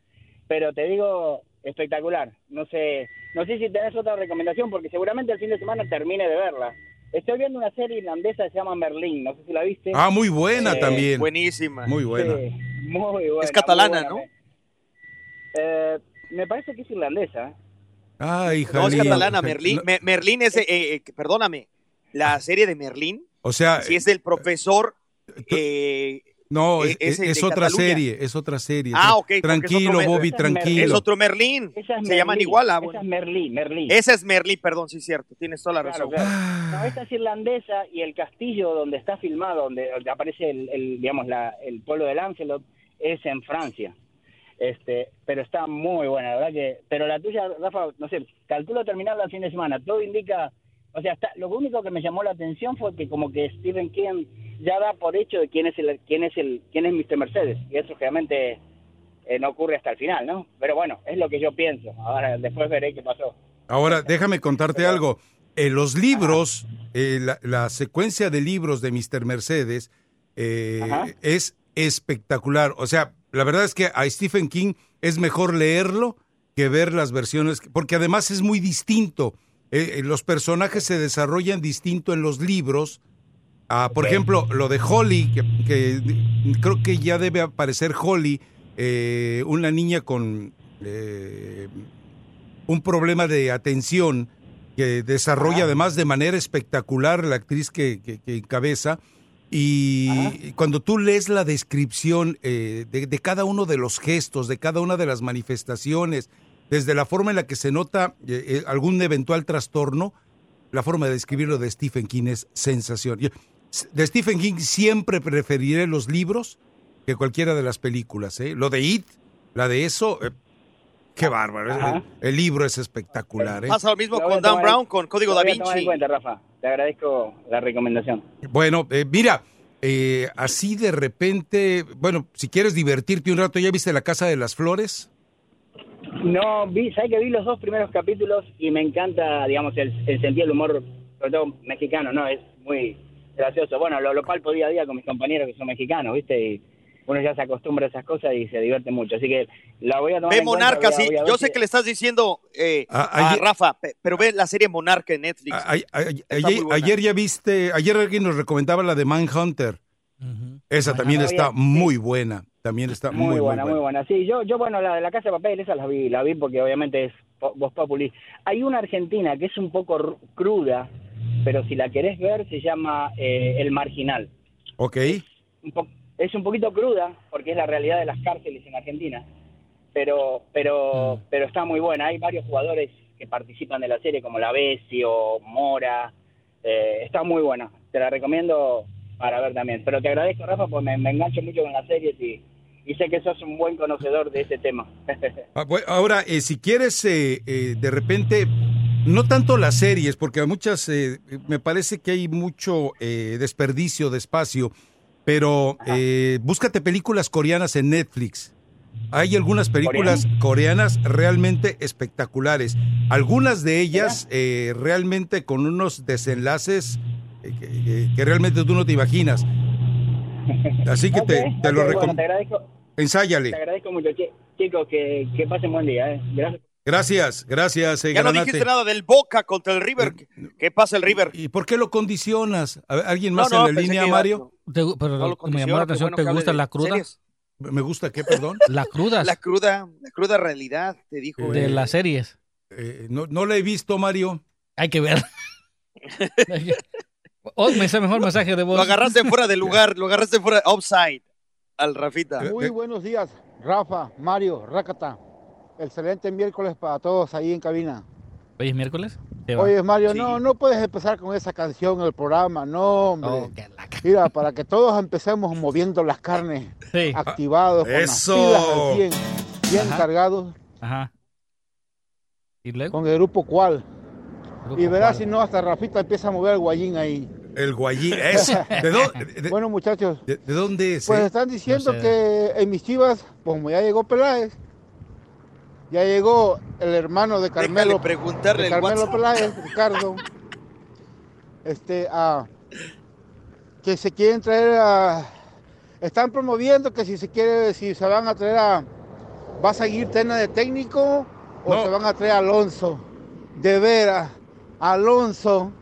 Pero te digo, espectacular. No sé, no sé si tenés otra recomendación porque seguramente el fin de semana termine de verla. Estoy viendo una serie irlandesa que se llama Merlín, no sé si la viste. Ah, muy buena Eh, también. Buenísima. Muy buena. Sí, muy buena. Es catalana, ¿no? Eh, me parece que es irlandesa. Ay, No, es catalana, Merlín. No, Merlín es, eh, eh, perdóname, la serie de Merlín, o sea, si es del profesor, eh, no, eh, es, otra Cataluña. serie, es otra serie. Ah, ok, es Tranquilo, Bobby, Merlín. tranquilo. es otro Merlín. Es Se llaman igual, ah, Esa es Merlí, Merlí. Esa es Merlí, perdón, sí es cierto, tienes toda la razón. claro. No, esta es irlandesa y el castillo donde está filmado, donde, donde aparece el, el, digamos, la, el pueblo de Lancelot, es en Francia. Este, pero está muy buena, la verdad que. Pero la tuya, Rafa, no sé, calculo terminarla el fin de semana. Todo indica, o sea, está, lo único que me llamó la atención fue que como que Stephen King ya da por hecho de quién es el, quién es el, quién es Mr. Mercedes y eso realmente eh, no ocurre hasta el final, ¿no? Pero bueno, es lo que yo pienso. Ahora después veré qué pasó. Ahora, déjame contarte algo. En los libros, eh, la, la secuencia de libros de Mr. Mercedes eh, es espectacular. O sea, la verdad es que a Stephen King es mejor leerlo que ver las versiones, porque además es muy distinto. Eh, eh, los personajes se desarrollan distinto en los libros. Ah, por ejemplo, lo de Holly, que, que creo que ya debe aparecer Holly, eh, una niña con eh, un problema de atención que desarrolla además de manera espectacular la actriz que, que- que encabeza. Y cuando tú lees la descripción eh, de, de cada uno de los gestos, de cada una de las manifestaciones, desde la forma en la que se nota eh, eh, algún eventual trastorno, la forma de describirlo de Stephen King es sensación. Yo- de Stephen King siempre preferiré los libros que cualquiera de las películas. ¿eh? Lo de It, la de eso, eh, qué bárbaro. El, el libro es espectacular. ¿eh? Pasa lo mismo Lo con Dan Brown, con Código Da en Vinci. cuenta, Rafa. Te agradezco la recomendación. Bueno, eh, mira, eh, así de repente, bueno, si quieres divertirte un rato, ¿ya viste La Casa de las Flores? No, vi, sabes que vi los dos primeros capítulos y me encanta, digamos, el, el sentido del humor, sobre todo mexicano, ¿no? Es muy gracioso. Bueno, lo, lo palpo día a día con mis compañeros que son mexicanos, ¿viste? Y uno ya se acostumbra a esas cosas y se divierte mucho. Así que la voy a tomar Ve en cuenta, Monarca, voy a- sí. voy a ver Yo sé si- que le estás diciendo eh, Ah, a ayer- Rafa, pe- pero ve la serie Monarca en Netflix. Está ayer, ya viste, ayer alguien nos recomendaba la de Manhunter. Esa también Ah, está bien, muy buena. También está muy, Muy, muy buena, buena. muy buena. Sí, yo, yo bueno, la de la Casa de Papel, esa la vi, la vi porque obviamente es Voz Populi. Hay una argentina que es un poco ru- cruda, pero si la querés ver se llama eh, El Marginal. Ok. Un po- es un poquito cruda porque es la realidad de las cárceles en Argentina, pero pero pero está muy buena. Hay varios jugadores que participan de la serie como La Besio, Mora. Eh, está muy buena. Te la recomiendo para ver también. Pero te agradezco, Rafa, porque me, me engancho mucho con las series y, y sé que sos un buen conocedor de ese tema. Ah, bueno, Ahora, eh, si quieres, eh, eh, de repente, no tanto las series, porque a muchas, eh, me parece que hay mucho eh, desperdicio de espacio, pero eh, búscate películas coreanas en Netflix. Hay algunas películas coreanas realmente espectaculares. Algunas de ellas eh, realmente con unos desenlaces eh, que, realmente tú no te imaginas. Así que te, lo bueno, recomiendo. te agradezco, Ensáyale. te agradezco mucho, chi- chicos, que, que pasen buen día. eh. Gracias. Gracias, gracias, eh, Ya no dijiste nada del Boca contra el River. ¿Qué pasa el River? ¿Y por qué lo condicionas? ¿Alguien más No, no, en la línea, iba- Mario? Te pero No lo me llamó la atención, bueno ¿te gusta de la cruda? series. ¿Me gusta qué, perdón? La cruda La cruda, la cruda realidad, te dijo. de las series. Eh, no, no la he visto, Mario. Hay que ver. Oh, me sé mejor mensaje de voz. Lo agarraste fuera de lugar, lo agarraste fuera, offside, al Rafita. Muy buenos días, Rafa, Mario, Rácata. Excelente miércoles para todos ahí en cabina. ¿Hoy es miércoles? Oye, Mario, Sí. no, no puedes empezar con esa canción en el programa, no, hombre. Oh, Mira, para que todos empecemos moviendo las carnes, Sí. activados, con Eso. las pilas al 100, bien Ajá. cargados, Ajá. ¿Y luego? con el grupo cual. Y verás si no, hasta Rafita empieza a mover el guayín ahí. El guayín. Eso. ¿De, dó- de- Bueno, muchachos, de- de dónde es? Pues eh? están diciendo No sé. que en mis chivas, como ya llegó Peláez, ya llegó el hermano de Carmelo, preguntarle de el Carmelo. Peláez, Ricardo, este, a, que se quieren traer a, están promoviendo que si se quiere, si se van a traer a, va a seguir Tena de técnico o No. se van a traer a Alonso, de veras, Alonso.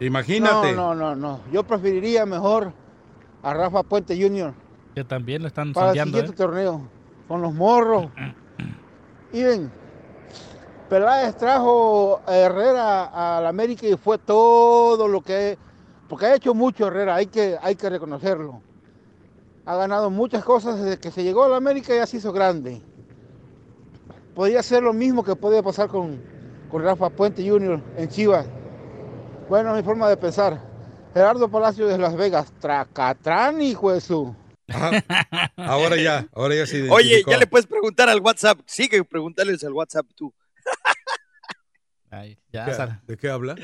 Imagínate. No, no, no, no. Yo preferiría mejor a Rafa Puente Jr. Que también lo están para el siguiente ¿eh? torneo. Con los morros. Ven, Peláez trajo a Herrera a la América y fue todo lo que... Porque ha hecho mucho Herrera, hay que, hay que reconocerlo. Ha ganado muchas cosas desde que se llegó a la América y ya se hizo grande. Podría ser lo mismo que puede pasar con, con Rafa Puente Jr. en Chivas. Bueno, mi forma de pensar. Gerardo Palacio de Las Vegas, Tracatrán, hijo de su. Ajá. Ahora ya, ahora ya se Oye, ya le puedes preguntar al WhatsApp. Sigue preguntarles al WhatsApp tú. Ay, ya, ¿Qué- Sara. ¿De qué habla?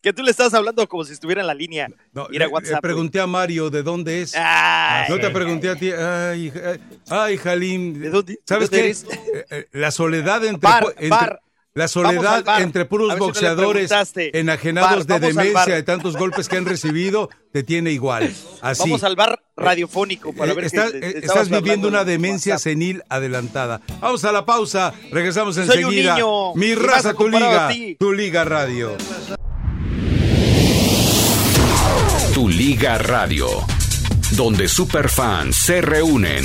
Que tú le estás hablando como si estuviera en la línea. No, WhatsApp. le pregunté a Mario de dónde es. Ay. no te pregunté a ti. Ay, ay, ay, Jalín. ¿De dónde- ¿Sabes qué? eres? Eh, eh, La soledad entre, Bar, entre- bar. La soledad entre puros si boxeadores enajenados Bar, de demencia de tantos golpes que han recibido te tiene igual. Así. Vamos al bar radiofónico para Eh, ver está- que te- eh, te estás viviendo una de demencia WhatsApp. senil adelantada. Vamos a la pausa, regresamos Soy un enseguida. niño, Mi raza, tu liga, tu liga radio. Tu Liga Radio, donde superfans se reúnen.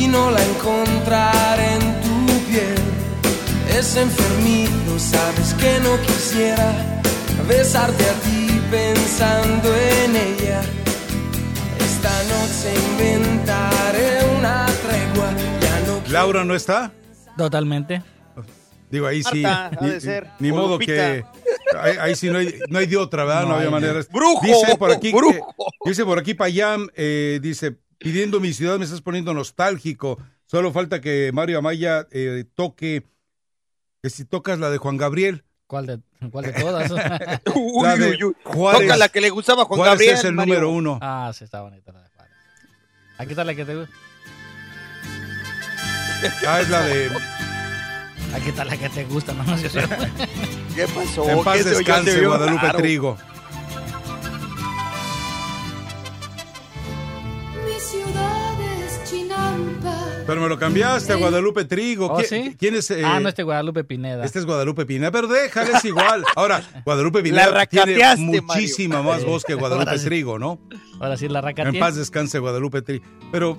y no la encontraré en tu piel. Es enfermito, sabes que no quisiera besarte a ti pensando en ella. Esta noche inventaré una tregua. Ya no ¿Laura no está? Totalmente. Digo, ahí sí. Marta, ha ni, de ser. ni modo que. Ahí, ahí sí no hay, no hay de otra, ¿verdad? No, No había manera. de- ¡Brujo! Dice por aquí, que- ¡Brujo! dice por aquí Payam, eh, dice, pidiendo mi ciudad me estás poniendo nostálgico. Solo falta que Mario Amaya eh, toque, que si tocas la de Juan Gabriel. ¿Cuál de, cuál de todas? Uy, La de uy, uy. Juárez. Toca la que le gustaba a Juan Juárez Gabriel. es el Mario. número uno. ah, sí, está bonita la de Juárez. Aquí está la que te gusta. Ah, es la de Aquí está la que te gusta, no sé. ¿Qué pasó? En ¿Qué paz oyó? descanse Guadalupe raro. Trigo. Pero me lo cambiaste a Guadalupe Trigo. ¿Oh, ¿Qui- sí? ¿Quién es? eh, ah, no, este Guadalupe Pineda. Este es Guadalupe Pineda, pero déjale, es igual. Ahora, Guadalupe Pineda La tiene Mario. muchísima más voz que Guadalupe Ahora. Trigo, ¿no? Ahora sí, la raca En paz descanse Guadalupe Trigo. Pero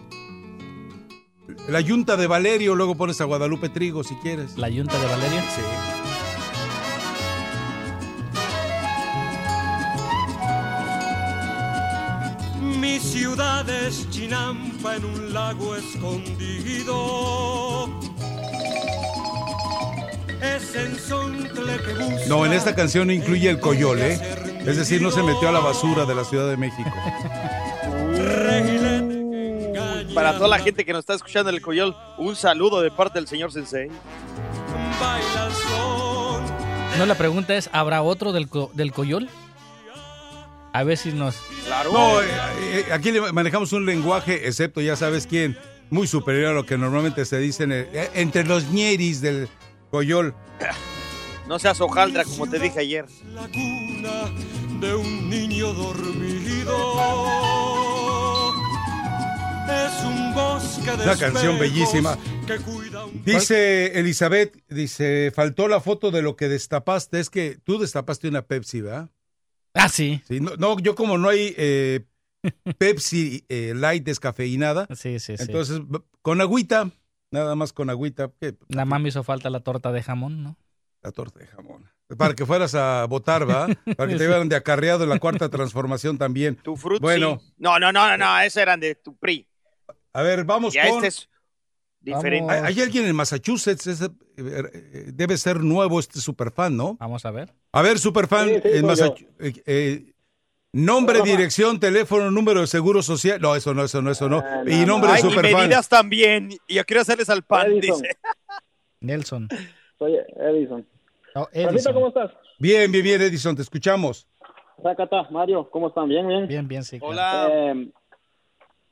la yunta de Valerio, luego pones a Guadalupe Trigo si quieres. La yunta de Valeria. Sí. Ciudad es Chinampa en un lago escondido. Es en Sontle que busca. No, en esta canción no incluye el coyol, ¿eh? Es decir, no se metió a la basura de la Ciudad de México. Para toda la gente que nos está escuchando en el Coyol, un saludo de parte del señor Sensei. No, la pregunta es, ¿habrá otro del, co- del Coyol? A ver si nos... Claro. No, eh, eh, aquí le manejamos un lenguaje, excepto ya sabes quién, muy superior a lo que normalmente se dice en el- eh, entre los ñeris del coyol. No seas hojaldra, como te dije ayer. La cuna de un niño dormido. Es un bosque de Una canción bellísima. un Dice Elizabeth, dice, faltó la foto de lo que destapaste. Es que tú destapaste una Pepsi, ¿verdad? Ah, sí. Sí, no, no, yo como no hay eh, Pepsi eh, Light descafeinada, Sí, sí, sí. entonces con agüita, nada más con agüita, más me hizo falta la torta de jamón, ¿no? la torta de jamón. Para que fueras a votar, ¿va? Para que te llevaran de acarreado en la cuarta transformación también. Tu fruit, Bueno, sí. No, no, no, no, no, esos eran de tu PRI. a ver, vamos Ya con... este es diferente. Hay, hay alguien en Massachusetts, eh, eh, debe ser nuevo este superfan, ¿no? Vamos a ver. A ver, superfan, Sí, sí, en Massachusetts. nombre, Hola, ma. dirección, teléfono, número de seguro social. No, eso no, eso no, eso no. Ah, y no, nombre de y superfan. medidas también. Y yo quiero hacerles al pan, Edison. dice. Nelson. Soy Edison. Edison. ¿cómo estás? Bien, bien, bien, Edison, te escuchamos. Racata, Mario, ¿cómo están? Bien, bien. Bien, bien, sí. claro. Hola. Eh,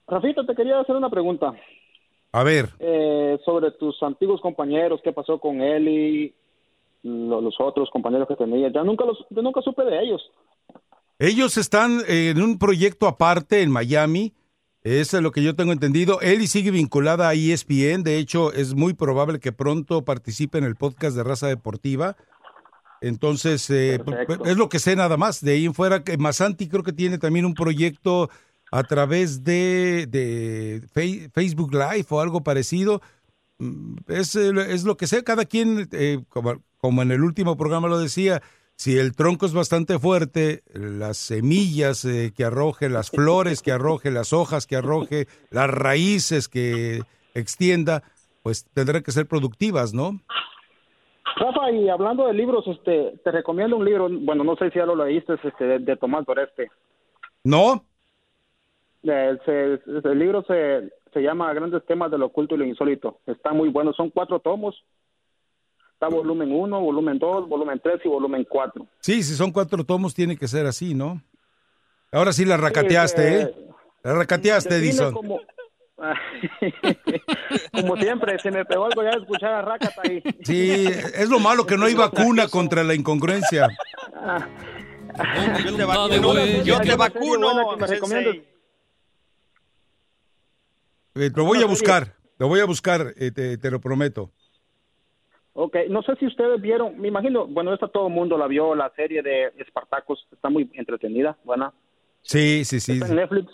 Rafita, te quería hacer una pregunta A ver, eh, sobre tus antiguos compañeros, qué pasó con él y lo- los otros compañeros que tenía. Ya nunca los, yo nunca supe de ellos. ellos están en un proyecto aparte en Miami. Eso es lo que yo tengo entendido. Eli sigue vinculada a ESPN. De hecho, es muy probable que pronto participe en el podcast de Raza Deportiva. Entonces, eh, Perfecto. es lo que sé nada más. De ahí en fuera, que Masanti creo que tiene también un proyecto a través de, de Facebook Live o algo parecido. Mm, Es, eh, es lo que sé. Cada quien, eh, como, como en el último programa lo decía, si el tronco es bastante fuerte, las semillas eh, que arroje, las flores que arroje, las hojas que arroje, las raíces que extienda, pues tendrán que ser productivas, ¿no? Rafa, y hablando de libros, este, te recomiendo un libro, bueno, no sé si ya lo leíste, este, de, de Tomás Doreste. ¿No? Eh, se- el libro se, se llama Grandes temas de lo oculto y lo insólito. Está muy bueno, son cuatro tomos. Está volumen 1, volumen 2, volumen 3 y volumen 4. Sí, si son cuatro tomos, tiene que ser así, ¿no? Ahora sí la racateaste, ¿eh? La racateaste, Edison. Como, como siempre, se me pegó algo ya de escuchar a Rakata ahí. Sí, es lo malo que no hay vacuna contra la incongruencia. Yo te vacuno, yo te vacuno? Eh, lo voy a buscar, lo voy a buscar, eh, te, te lo prometo. Ok, no sé si ustedes vieron, me imagino, bueno, esta todo el mundo la vio, la serie de Espartacus, está muy entretenida, buena. Sí, sí, sí. Está en Netflix,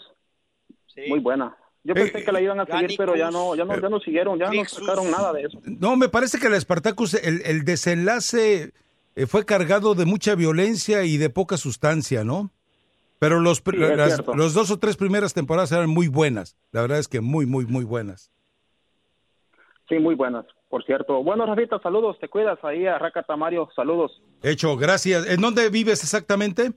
muy buena. Yo pensé que la iban a seguir, pero ya no, ya no, ya no siguieron, ya no sacaron nada de eso. No, me parece que la Spartacus, el, el desenlace eh, fue cargado de mucha violencia y de poca sustancia, ¿no? Pero los, Sí, las- los dos o tres primeras temporadas eran muy buenas. La verdad es que muy, muy, muy buenas. Sí, muy buenas, por cierto. Bueno, Rafita, saludos, te cuidas ahí a Rakata Mario, saludos. Hecho, gracias. ¿En dónde vives exactamente?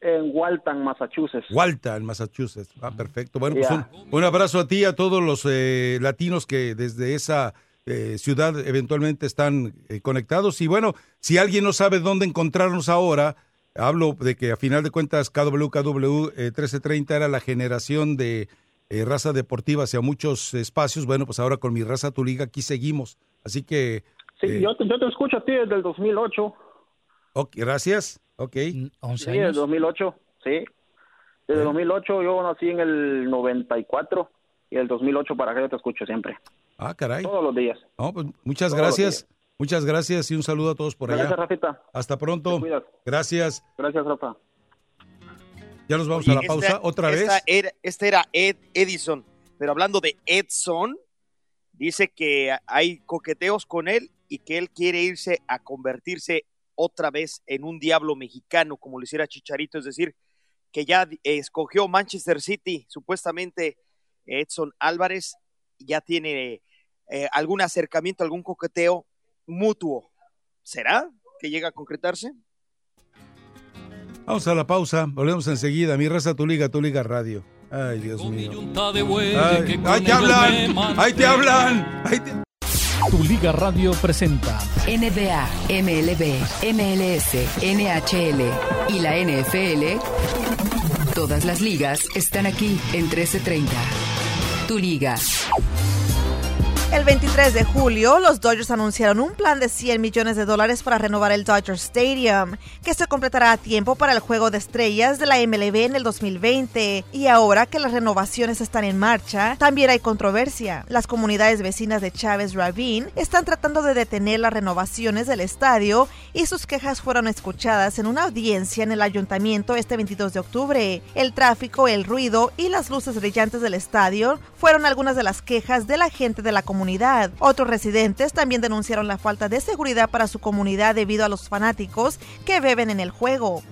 En Walton, Massachusetts. Walton, Massachusetts. Ah, perfecto. Bueno, pues un abrazo a ti y a todos los eh, latinos que desde esa eh, ciudad eventualmente están eh, conectados. Y bueno, si alguien no sabe dónde encontrarnos ahora, hablo de que a final de cuentas KWKW eh, 1330 era la generación de eh, raza deportiva hacia muchos espacios. Bueno, pues ahora con mi raza tu liga aquí seguimos. Así que... Sí, eh, yo, te, yo te escucho a ti desde el 2008. ok, gracias. Ok. Sí, desde el 2008, sí. Desde el 2008 yo nací en el 94 y el 2008 para acá yo te escucho siempre. Ah, caray. Todos los días. No, pues muchas Todos los gracias. Muchas gracias y un saludo a todos por Gracias, allá. Rafita. Hasta pronto. Gracias. Gracias, Rafa. Ya nos vamos Oye, a la esta- pausa otra esta vez. Era, este era Ed Edison, pero hablando de Edson, dice que hay coqueteos con él y que él quiere irse a convertirse otra vez en un diablo mexicano, como lo hiciera Chicharito, es decir, que ya escogió Manchester City, supuestamente Edson Álvarez ya tiene eh, algún acercamiento, algún coqueteo mutuo. ¿Será que llega a concretarse? Vamos a la pausa. Volvemos enseguida. Mi raza, tu liga, tu liga radio. Ay, Dios mío. Ay, ¡Ahí te hablan! ¡Ahí te hablan! ¡Ahí te- Tu Liga Radio presenta NBA, MLB, MLS, NHL y la NFL. Todas las ligas están aquí en 1330. Tu liga. El 23 de julio, los Dodgers anunciaron un plan de 100 millones de dólares para renovar el Dodger Stadium, que se completará a tiempo para el Juego de Estrellas de la MLB en el 2020. Y ahora que las renovaciones están en marcha, también hay controversia. Las comunidades vecinas de Chávez Ravine están tratando de detener las renovaciones del estadio y sus quejas fueron escuchadas en una audiencia en el ayuntamiento este 22 de octubre. El tráfico, el ruido y las luces brillantes del estadio fueron algunas de las quejas de la gente de la comunidad. Otros residentes también denunciaron la falta de seguridad para su comunidad debido a los fanáticos que beben en el juego.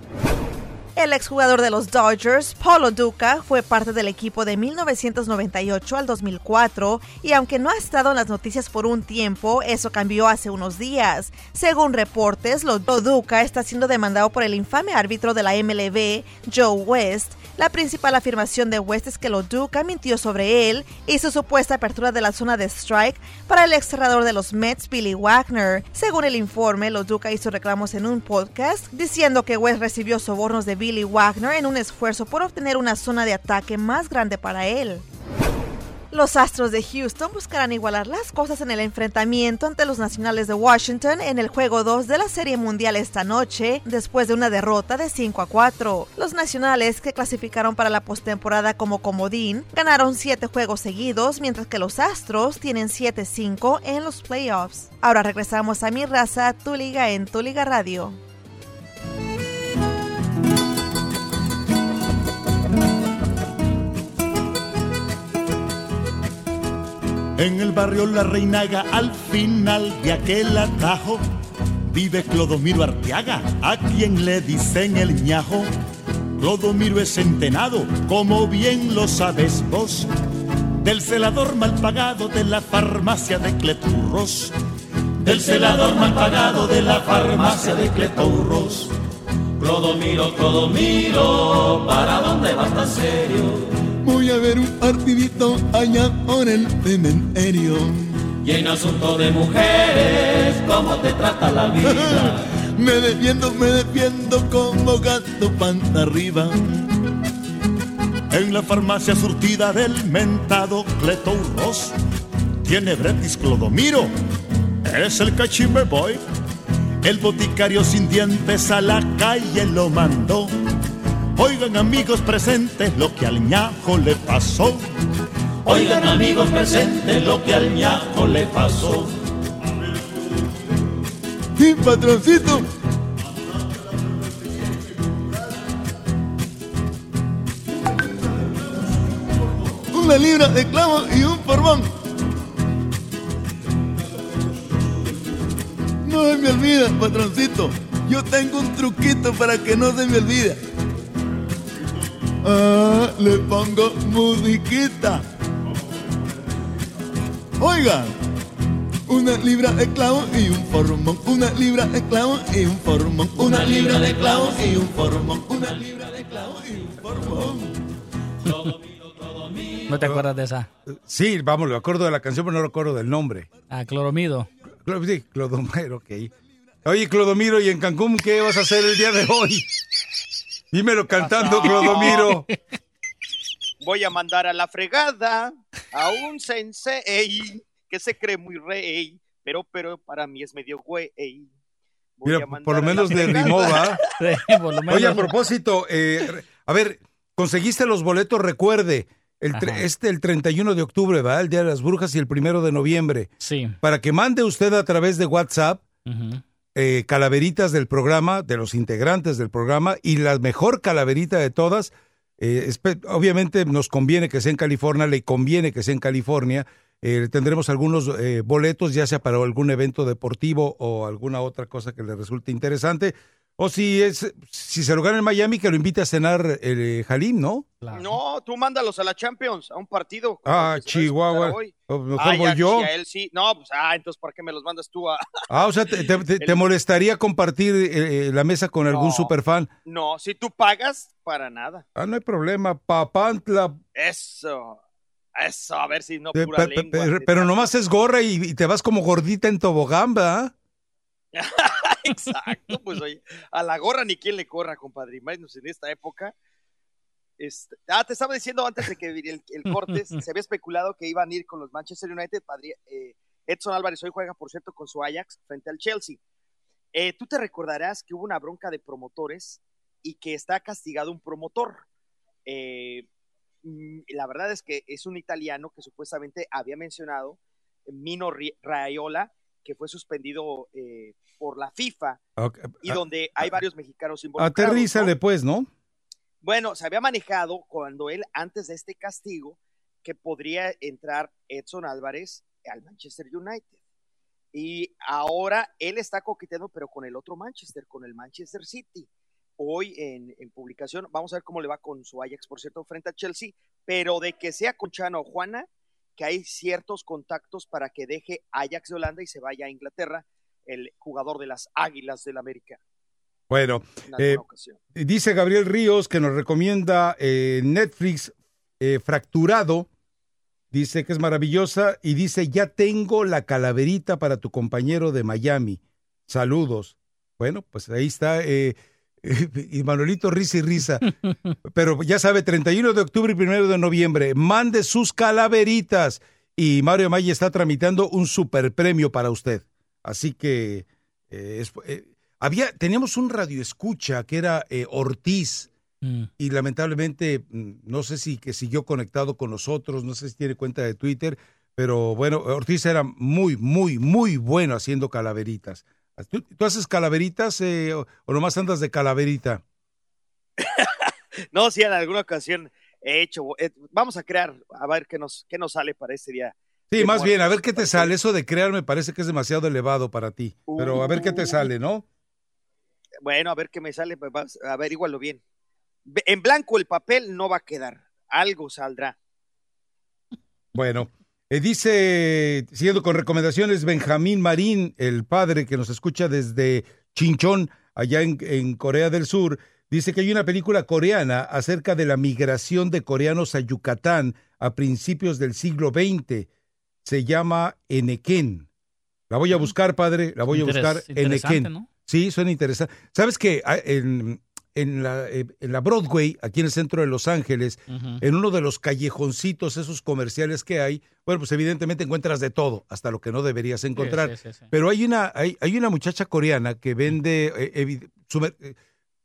El exjugador de los Dodgers, Paulo Duca, fue parte del equipo de 1998 al 2004 y aunque no ha estado en las noticias por un tiempo, eso cambió hace unos días. Según reportes, lo lo Duca está siendo demandado por el infame árbitro de la MLB, Joe West. La principal afirmación de West es que lo Duca mintió sobre él y su supuesta apertura de la zona de strike para el ex cerrador de los Mets, Billy Wagner. Según el informe, lo Duca hizo reclamos en un podcast diciendo que West recibió sobornos de Billy Wagner en un esfuerzo por obtener una zona de ataque más grande para él. Los Astros de Houston buscarán igualar las cosas en el enfrentamiento ante los Nacionales de Washington en el juego 2 de la Serie Mundial esta noche, después de una derrota de 5 a 4. Los Nacionales, que clasificaron para la postemporada como comodín, ganaron 7 juegos seguidos, mientras que los Astros tienen 7-5 en los playoffs. Ahora regresamos a Mi Raza, Tu Liga en Tu Liga Radio. En el barrio La Reinaga, al final de aquel atajo, vive Clodomiro Arteaga, a quien le dicen el ñajo. Clodomiro es centenado, como bien lo sabes vos, del celador mal pagado de la farmacia de Cleturros. Del celador mal pagado de la farmacia de Cleturros. Clodomiro, Clodomiro, ¿para dónde vas tan serio? Voy a ver un partidito allá por el cementerio. Y en asunto de mujeres, ¿cómo te trata la vida? me defiendo, me defiendo como gato panta arriba. En la farmacia surtida del mentado Cleturros tiene Bretis Clodomiro, es el cachimbe boy. El boticario sin dientes a la calle lo mandó. Oigan amigos presentes lo que al ñajo le pasó. Oigan amigos presentes lo que al ñajo le pasó. Y patroncito. Una libra de clavo y un porbón. No, mi me olvida, patroncito. Yo tengo un truquito para que no se me olvide. Ah, le pongo musiquita. Oiga, una libra de clavo y un formón. Una libra de clavo y un formón. Una libra de clavo y un formón. Una libra de clavo y un formón. ¿No te acuerdas de esa? Sí, vamos, me acuerdo de la canción, pero no recuerdo del nombre. Ah, Cloromido. Clo- Sí, Clodomiro, ok. Oye, Clodomiro, ¿y en Cancún qué vas a hacer el día de hoy? Dímelo cantando, Clodomiro. Voy a mandar a la fregada a un sensei que se cree muy rey, pero, pero para mí es medio güey. Voy Mira, a por lo menos le fregada. rimó, ¿va? Sí, por lo menos. Oye, a propósito, eh, a ver, conseguiste los boletos, recuerde, el, Ajá. este el 31 de octubre, ¿va? El Día de las Brujas y el primero de noviembre. Sí. Para que mande usted a través de WhatsApp. Eh, calaveritas del programa, de los integrantes del programa, y la mejor calaverita de todas, eh, obviamente nos conviene que sea en California, le conviene que sea en California. Eh, tendremos algunos eh, boletos, ya sea para algún evento deportivo o alguna otra cosa que le resulte interesante. O si es, si se lo gana en Miami, que lo invite a cenar el eh, Jalim, ¿no? No, tú mándalos a la Champions, a un partido. Ah, Chihuahua. hoy. O mejor Ah, voy ya, yo. si a él sí. No, pues, ah, entonces, ¿para qué me los mandas tú a...? Ah, o sea, te, te- te- te molestaría compartir eh, eh, la mesa con algún superfan. No, si tú pagas, para nada. Ah, no hay problema. Papantla. Eso, eso, a ver si no Pe- pura pe- lengua. pe- pero nomás es gorra y, y te vas como gordita en tobogán, ¿verdad? Exacto, pues oye, a la gorra ni quien le corra, compadre, menos en esta época. Este, ah, te estaba diciendo antes de que el, el corte, se había especulado que iban a ir con los Manchester United. padre, eh, Edson Álvarez hoy juega, por cierto, con su Ajax frente al Chelsea. Eh, Tú te recordarás que hubo una bronca de promotores y que está castigado un promotor. Eh, mm, la verdad es que es un italiano que supuestamente había mencionado, Mino Raiola, que fue suspendido eh, por la FIFA y ah, donde hay varios mexicanos involucrados. Aterrízale, ¿no? pues, ¿no? Bueno, se había manejado cuando él, antes de este castigo, que podría entrar Edson Álvarez al Manchester United. Y ahora él está coqueteando, pero con el otro Manchester, con el Manchester City. Hoy en, en publicación, vamos a ver cómo le va con su Ajax, por cierto, frente a Chelsea, pero de que sea con Chano o Juana, que hay ciertos contactos para que deje Ajax de Holanda y se vaya a Inglaterra, el jugador de las Águilas del América. Bueno, eh, dice Gabriel Ríos que nos recomienda eh, Netflix eh, Fracturado. Dice que es maravillosa y dice, ya tengo la calaverita para tu compañero de Miami. Saludos. Bueno, pues ahí está. y Manuelito risa y risa. Pero ya sabe, 31 de octubre y 1 de noviembre, mande sus calaveritas. Y Mario Maya está tramitando un super premio para usted. Así que eh, es- eh, había, teníamos un radio escucha que era eh, Ortiz. Mm. Y lamentablemente, mm, no sé si que siguió conectado con nosotros, no sé si tiene cuenta de Twitter, pero bueno, Ortiz era muy, muy, muy bueno haciendo calaveritas. ¿Tú, tú haces calaveritas eh, o, o nomás andas de calaverita? No, sí, en alguna ocasión he hecho. eh, vamos a crear, a ver qué nos, qué nos sale para este día. Sí, más bien, a ver qué te sale. Eso de crear me parece que es demasiado elevado para ti. Pero a ver qué te sale, ¿no? Bueno, a ver qué me sale, pues, vas- averígualo bien. En blanco el papel no va a quedar, algo saldrá. Bueno, eh, dice, siguiendo con recomendaciones, Benjamín Marín, el padre que nos escucha desde Chinchón, allá en, en Corea del Sur, dice que hay una película coreana acerca de la migración de coreanos a Yucatán a principios del siglo XX. Se llama Enequén. La voy a buscar, padre, la voy a Interes- buscar. Enequén. ¿no? Sí, suena interesante. ¿Sabes que en, en, la, eh, en la Broadway, aquí en el centro de Los Ángeles, en uno de los callejoncitos, esos comerciales que hay, bueno, pues evidentemente encuentras de todo, hasta lo que no deberías encontrar. sí, sí, sí. Pero hay una, hay, hay una muchacha coreana que vende, eh, su,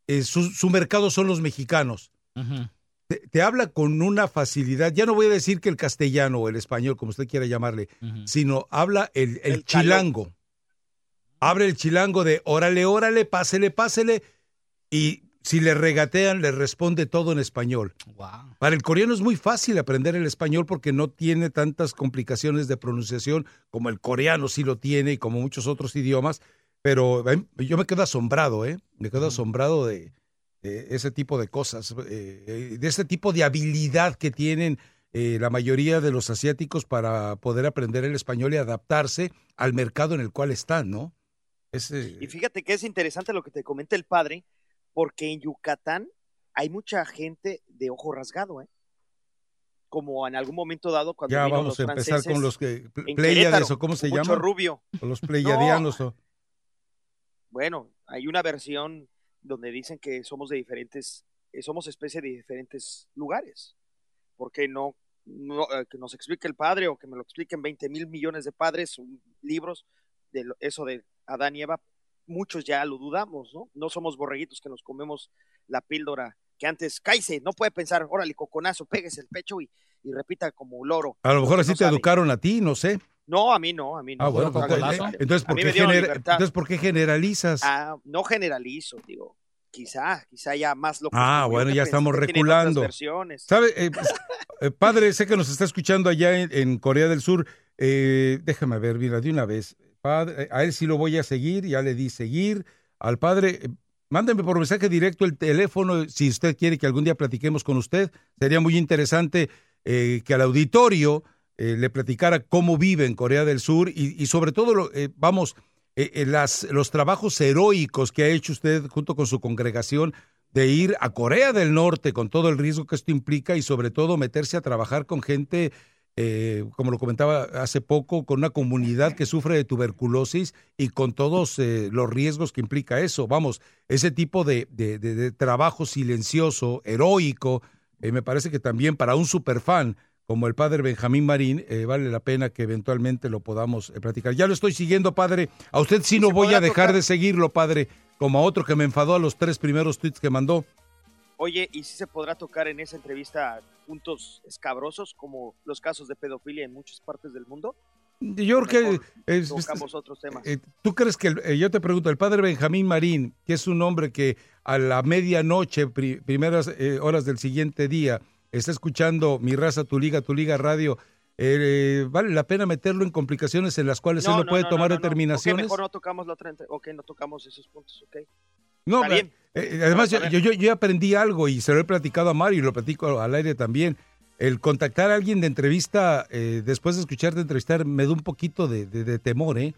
eh, su- su mercado son los mexicanos. Te, te habla con una facilidad, ya no voy a decir que el castellano o el español, como usted quiera llamarle, sino habla el, el El chilango. Abre el chilango de órale, órale, pásele, pásele. Y si le regatean, le responde todo en español. Wow. Para el coreano es muy fácil aprender el español porque no tiene tantas complicaciones de pronunciación como el coreano sí lo tiene y como muchos otros idiomas. pero eh, yo me quedo asombrado, ¿eh? Me quedo asombrado de, de ese tipo de cosas, eh, de ese tipo de habilidad que tienen eh, la mayoría de los asiáticos para poder aprender el español y adaptarse al mercado en el cual están, ¿no? Es, eh, Y fíjate que es interesante lo que te comenta el padre, porque en Yucatán hay mucha gente de ojo rasgado, ¿eh? Como en algún momento dado cuando ya vino vamos los a empezar con los que Pleiades o cómo se mucho llama. rubio. O los pleiadianos. o- Bueno, hay una versión donde dicen que somos de diferentes, eh, somos especie de diferentes lugares. porque no, no eh, que nos explique el padre o que me lo expliquen 20 mil millones de padres, libros de eso de Adán y Eva? Muchos ya lo dudamos, ¿no? No somos borreguitos que nos comemos la píldora que antes, cáise, no puede pensar, órale, coconazo, péguese el pecho y, y repita como loro. A lo mejor así no te sabe. educaron a ti, no sé. No, a mí no, a mí no. Ah, bueno, No, no, no. entonces, ¿por qué, entonces, ¿por qué generalizas? Ah, no generalizo, digo, quizá, quizá ya más locos. Ah, bueno, ya estamos reculando. ¿Sabe? Eh, pues, eh, padre, sé que nos está escuchando allá en, en Corea del Sur. Eh, déjame ver, mira, de una vez. Padre, eh, a él sí lo voy a seguir, ya le di seguir. Al padre, eh, mándeme por mensaje directo el teléfono si usted quiere que algún día platiquemos con usted. Sería muy interesante eh, que al auditorio le platicara cómo vive en Corea del Sur y, y sobre todo, lo- eh, vamos, las, los trabajos heroicos que ha hecho usted junto con su congregación de ir a Corea del Norte con todo el riesgo que esto implica y sobre todo meterse a trabajar con gente, eh, como lo comentaba hace poco, con una comunidad que sufre de tuberculosis y con todos eh, los riesgos que implica eso. Vamos, ese tipo de, de- de- de trabajo silencioso, heroico, eh, me parece que también para un superfan como el padre Benjamín Marín, eh, vale la pena que eventualmente lo podamos eh, platicar. Ya lo estoy siguiendo, padre. A usted sí no voy a dejar tocar. de seguirlo, padre, como a otro que me enfadó a los tres primeros tweets que mandó. Oye, ¿y si se podrá tocar en esa entrevista puntos escabrosos como los casos de pedofilia en muchas partes del mundo? Yo creo que... es- Tocamos otros temas. eh, ¿Tú crees que, el- eh, yo te pregunto, el padre Benjamín Marín, que es un hombre que a la medianoche, pri- primeras eh, horas del siguiente día, está escuchando Mi Raza, Tu Liga, Tu Liga Radio, eh, ¿vale la pena meterlo en complicaciones en las cuales él no, puede tomar no, no. determinaciones? Ok, mejor no tocamos la otra Ok, no tocamos esos puntos, ok. No, bien. eh, además yo, yo, aprendí algo y se lo he platicado a Mario y lo platico al aire también. El contactar a alguien de entrevista, eh, después de escucharte entrevistar, me da un poquito de, de- de temor, ¿eh?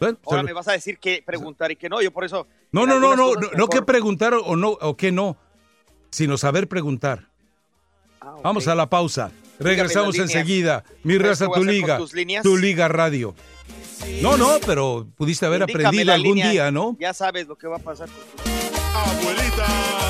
Bueno, se Ahora me vas a decir que preguntar y que no, yo por eso... no, no, no, no, no, que preguntar o no o que no, sino saber preguntar. Ah, Vamos a la pausa. Regresamos enseguida. Mi ¿Sabes raza, tu liga. tus líneas? Tu liga radio. No, no, pero pudiste haber Indícame aprendido algún línea, día, ¿no? Ya sabes lo que va a pasar. Abuelita.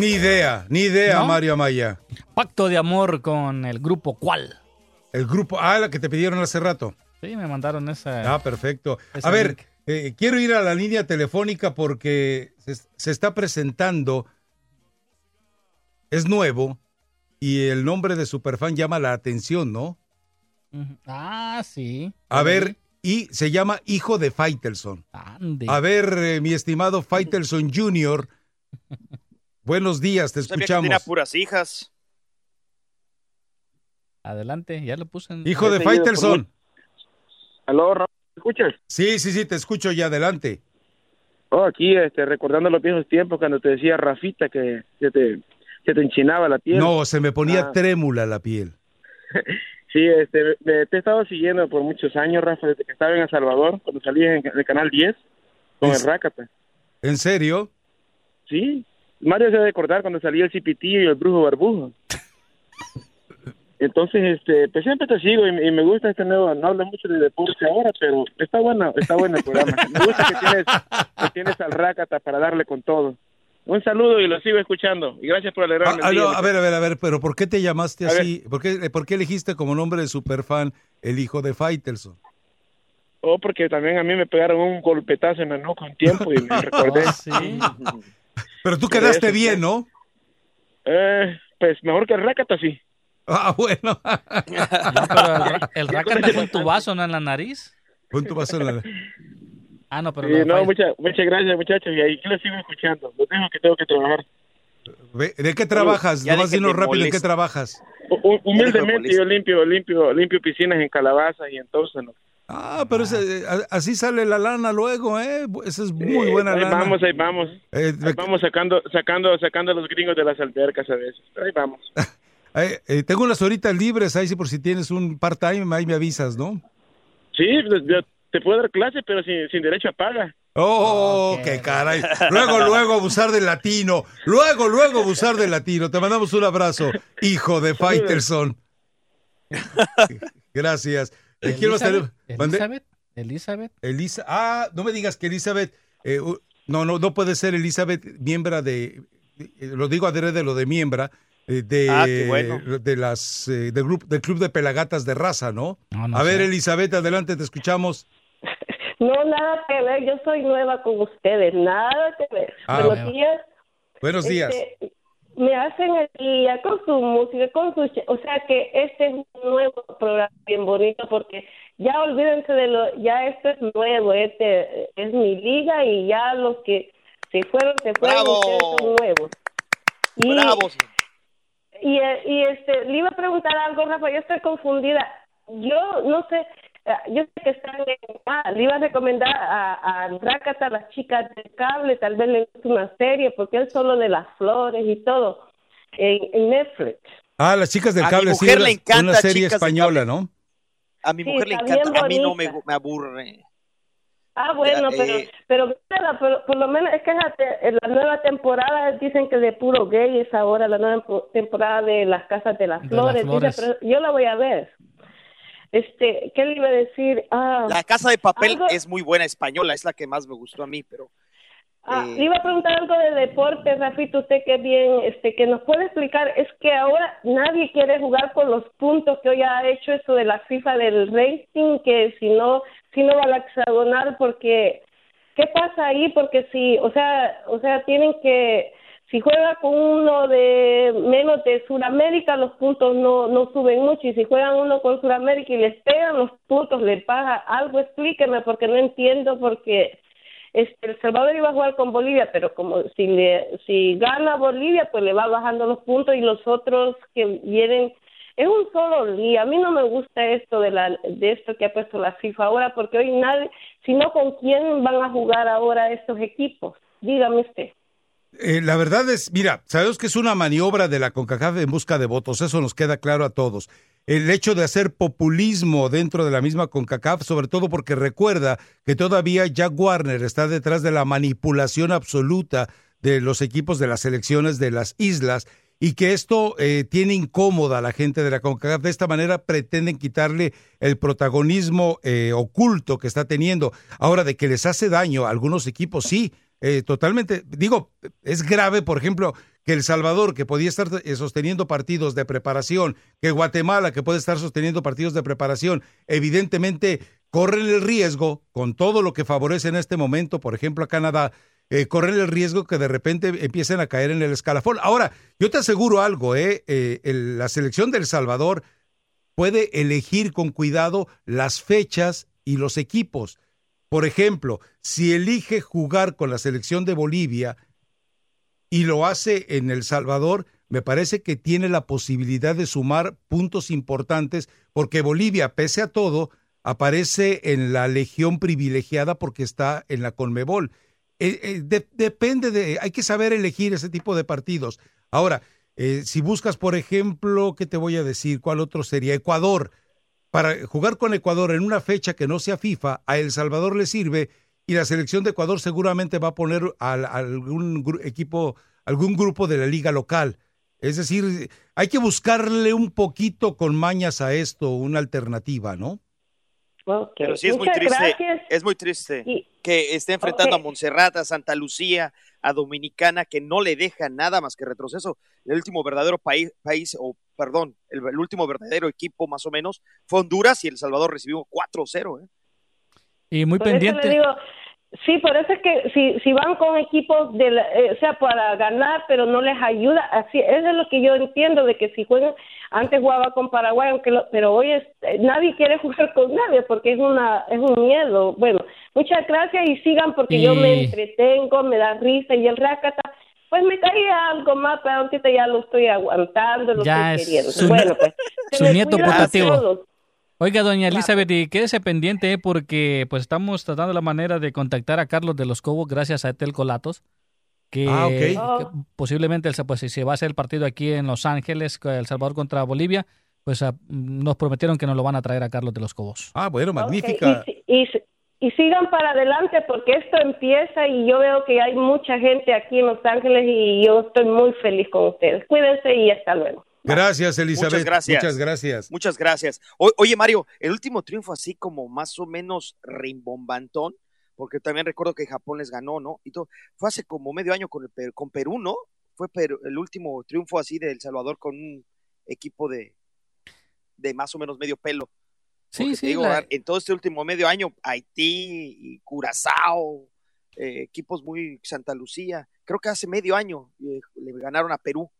Ni idea, ni idea, ¿No? Mario Amaya. Pacto de amor con el grupo ¿Cuál? El grupo, ah, la que te pidieron hace rato. Sí, me mandaron esa. Ah, perfecto. A ver, eh, quiero ir a la línea telefónica porque se, se está presentando, es nuevo y el nombre de Superfan llama la atención, ¿no? Ah, sí. A ver, y se llama Hijo de Faitelson. Ande. A ver, eh, mi estimado Faitelson Jr., buenos días, te Sabía que tenía escuchamos. puras hijas. Adelante, ya lo puse en... Hijo de Faitelson. Aló, ¿me escuchas? Sí, sí, sí, te escucho ya, adelante. Oh, aquí, este, recordando los viejos tiempos cuando te decía Rafita que se te, se te enchinaba la piel. No, se me ponía Ah. trémula la piel. Sí, este, me- te he estado siguiendo por muchos años, Rafa, desde que estaba en El Salvador, cuando salí en el Canal 10 con Es- el Rácata. ¿En serio? Sí, Mario se debe acordar cuando salía el cipitillo y el brujo barbujo. Entonces, este, pues siempre te sigo y, y me gusta este nuevo, no hablo mucho de deporte ahora, pero está bueno, está bueno el programa. Me gusta que tienes, que tienes al Rácata para darle con todo. Un saludo y lo sigo escuchando. Y gracias por alegrarme. Ah, ah, no, a ver, a ver, a ver, pero ¿por qué te llamaste A así? ¿Por qué, ¿Por qué elegiste como nombre de superfan el hijo de Faitelson? Oh, porque también a mí me pegaron un golpetazo en la nuca un tiempo y me recordé. Pero tú quedaste eso, bien, ¿no? Eh, pues mejor que el Rácata, sí. Ah, bueno. No, pero el, el en tu vaso, no en la nariz. Pon tu vaso en la... Ah, no, pero Sí, de no, Pfizer- muchas, muchas gracias, muchachos. Y ahí les sigo escuchando. Los dejo que tengo que trabajar. ¿De qué trabajas? Dinos que rápido, ¿en qué trabajas? Hu- Humildemente yo limpio, limpio, limpio piscinas en Calabaza y entonces no. Ah, pero ese, eh, así sale la lana luego, ¿eh? Esa es muy buena ahí lana. vamos, ahí vamos. Eh, Ahí vamos sacando, sacando, sacando a los gringos de las albercas a veces. Pero ahí vamos. Eh, eh, tengo unas horitas libres ahí, si por si tienes un part-time, ahí me avisas, ¿no? Sí, pues, yo te puedo dar clase, pero sin, sin derecho a paga. Oh, qué caray. Luego, luego abusar del latino. Luego, luego abusar del latino. Te mandamos un abrazo, hijo de Faitelson. Gracias. Eh, ¿quién más Elizabeth? ¿Mandé? Elizabeth, Elizabeth. Elisa, ah, no me digas que Elizabeth, eh, no, no, no puede ser Elizabeth miembro de, eh, lo digo adrede de lo de miembro, eh, de, Ah, qué bueno. de las, eh, del, grupo, del club de pelagatas de raza, ¿no? no A ver, sé. Elizabeth, adelante, te escuchamos. No, nada que ver, yo soy nueva con ustedes, nada que ver. Ah, Buenos días. Buenos días. Este, me hacen el día con su música, con su... O sea que este es un nuevo programa bien bonito porque ya olvídense de lo... Ya esto es nuevo, este es mi liga y ya los que se fueron, se fueron, ¡Bravo! ustedes son nuevos. Y, Bravo. y, eh, y este, le iba a preguntar algo, Rafa, yo estoy confundida. Yo no sé, yo sé que están en, ah, le iba a recomendar a, a Rakata, las chicas del cable, tal vez le guste una serie, porque él solo de las flores y todo, en, en Netflix. Ah, las chicas del A cable, sí, mujer le encanta una serie española, ¿no? A mi Sí, mujer le encanta, a mí no me, aburre. Ah, bueno, pero, eh. pero, por lo menos es que en la nueva temporada dicen que de puro gay es ahora la nueva po- temporada de las casas de las De las flores. dice, flores. pero yo la voy a ver. Este, ¿qué le iba a decir? Ah, La Casa de Papel algo- es muy buena española, es la que más me gustó a mí, pero Ah, Eh, le iba a preguntar algo de deporte, Rafito, usted que bien, este, que nos puede explicar, es que ahora nadie quiere jugar por los puntos que hoy ha hecho eso de la FIFA del rating, que si no, si no va a la hexagonal, porque, ¿qué pasa ahí? Porque si, o sea, o sea, tienen que, si juega con uno de menos de Sudamérica, los puntos no, no suben mucho, y si juegan uno con Sudamérica y les pegan los puntos, les paga algo, explíqueme, porque no entiendo, porque este, El Salvador iba a jugar con Bolivia, pero como si le, si gana Bolivia, pues le va bajando los puntos y los otros que vienen es un solo día. A mí no me gusta esto de la de esto que ha puesto la FIFA ahora, porque hoy nadie, sino con quién van a jugar ahora estos equipos. Dígame usted. Eh, la verdad es, mira, sabemos que es una maniobra de la CONCACAF en busca de votos, eso nos queda claro a todos. El hecho de hacer populismo dentro de la misma CONCACAF, sobre todo porque recuerda que todavía Jack Warner está detrás de la manipulación absoluta de los equipos de las selecciones de las islas y que esto eh, tiene incómoda a la gente de la CONCACAF. De esta manera pretenden quitarle el protagonismo eh, oculto que está teniendo. Ahora, de que les hace daño a algunos equipos, sí, eh, totalmente. Digo, es grave, por ejemplo, que El Salvador, que podía estar eh, sosteniendo partidos de preparación, que Guatemala, que puede estar sosteniendo partidos de preparación, evidentemente corren el riesgo, con todo lo que favorece en este momento, por ejemplo, a Canadá, eh, corren el riesgo que de repente empiecen a caer en el escalafón. Ahora, yo te aseguro algo, eh, eh, el- la selección del Salvador puede elegir con cuidado las fechas y los equipos. Por ejemplo, si elige jugar con la selección de Bolivia y lo hace en El Salvador, me parece que tiene la posibilidad de sumar puntos importantes porque Bolivia, pese a todo, aparece en la legión privilegiada porque está en la Conmebol. Eh, eh, de- depende de, hay que saber elegir ese tipo de partidos. Ahora, eh, si buscas, por ejemplo, ¿qué te voy a decir? ¿Cuál otro sería? Ecuador. Para jugar con Ecuador en una fecha que no sea FIFA, a El Salvador le sirve y la selección de Ecuador seguramente va a poner a, algún equipo, algún grupo de la liga local. Es decir, hay que buscarle un poquito con mañas a esto, una alternativa, ¿no? Pero sí es muy triste, gracias. es muy triste Y- que esté enfrentando a Montserrat, a Santa Lucía, a Dominicana, que no le deja nada más que retroceso. El último verdadero país, país o perdón, el, el último verdadero equipo más o menos fue Honduras y El Salvador recibió 4-0. ¿eh? Y muy Por eso pendiente. le digo, sí, por eso es que si, si van con equipos, de la- eh, o sea, para ganar, pero no les ayuda, así eso es lo que yo entiendo, de que si juegan, antes jugaba con Paraguay, aunque lo- pero hoy es, eh, nadie quiere jugar con nadie porque es, una, es un miedo. Bueno, muchas gracias y sigan porque yo me entretengo, me da risa y el rácata. Pues me caía algo más, pero ahorita ya lo estoy aguantando, lo Ya estoy es queriendo. su, bueno, pues, su nieto putativo. Oiga, doña Elizabeth, y quédese pendiente eh, porque pues estamos tratando la manera de contactar a Carlos de los Cobos gracias a Etel Colatos. Que, Ah, ok. que posiblemente el- pues, si se va a hacer el partido aquí en Los Ángeles, El Salvador contra Bolivia, pues ah, nos prometieron que nos lo van a traer a Carlos de los Cobos. Ah, bueno, Y, y, y sigan para adelante porque esto empieza y yo veo que hay mucha gente aquí en Los Ángeles y yo estoy muy feliz con ustedes. Cuídense y hasta luego. Gracias, Elizabeth. Muchas gracias. Muchas gracias. Muchas gracias. O- oye, Mario, el último triunfo así como más o menos rimbombantón, porque también recuerdo que Japón les ganó, ¿no? Y todo, fue hace como medio año con, el, con Perú, ¿no? Fue Perú- el último triunfo así de El Salvador con un equipo de, de más o menos medio pelo. Sí, Porque sí, digo, la- en todo este último medio año, Haití y Curazao, eh, equipos muy Santa Lucía, creo que hace medio año eh, le ganaron a Perú.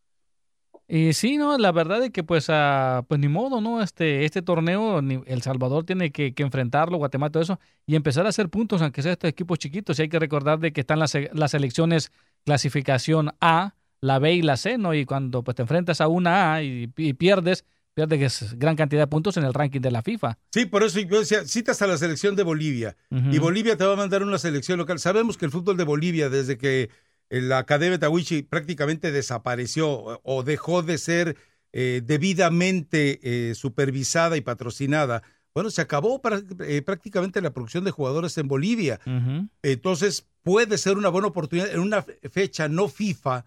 Y sí, no, la verdad es que pues, ah, pues ni modo, ¿no? Este, este torneo, ni- El Salvador tiene que, que enfrentarlo, Guatemala, todo eso, y empezar a hacer puntos, aunque sea estos equipos chiquitos. Y hay que recordar de que están las, las selecciones clasificación A, la B y la C, ¿no? Y cuando pues te enfrentas a una A y, y pierdes, pierdes gran cantidad de puntos en el ranking de la FIFA. Sí, por eso yo decía, citas a la selección de Bolivia. Y Bolivia te va a mandar una selección local. Sabemos que el fútbol de Bolivia, desde que eh, la Academia Tawichi prácticamente desapareció o- dejó de ser eh, debidamente eh, supervisada y patrocinada, bueno, se acabó eh, prácticamente la producción de jugadores en Bolivia. Entonces, puede ser una buena oportunidad. En una fe- fecha no FIFA,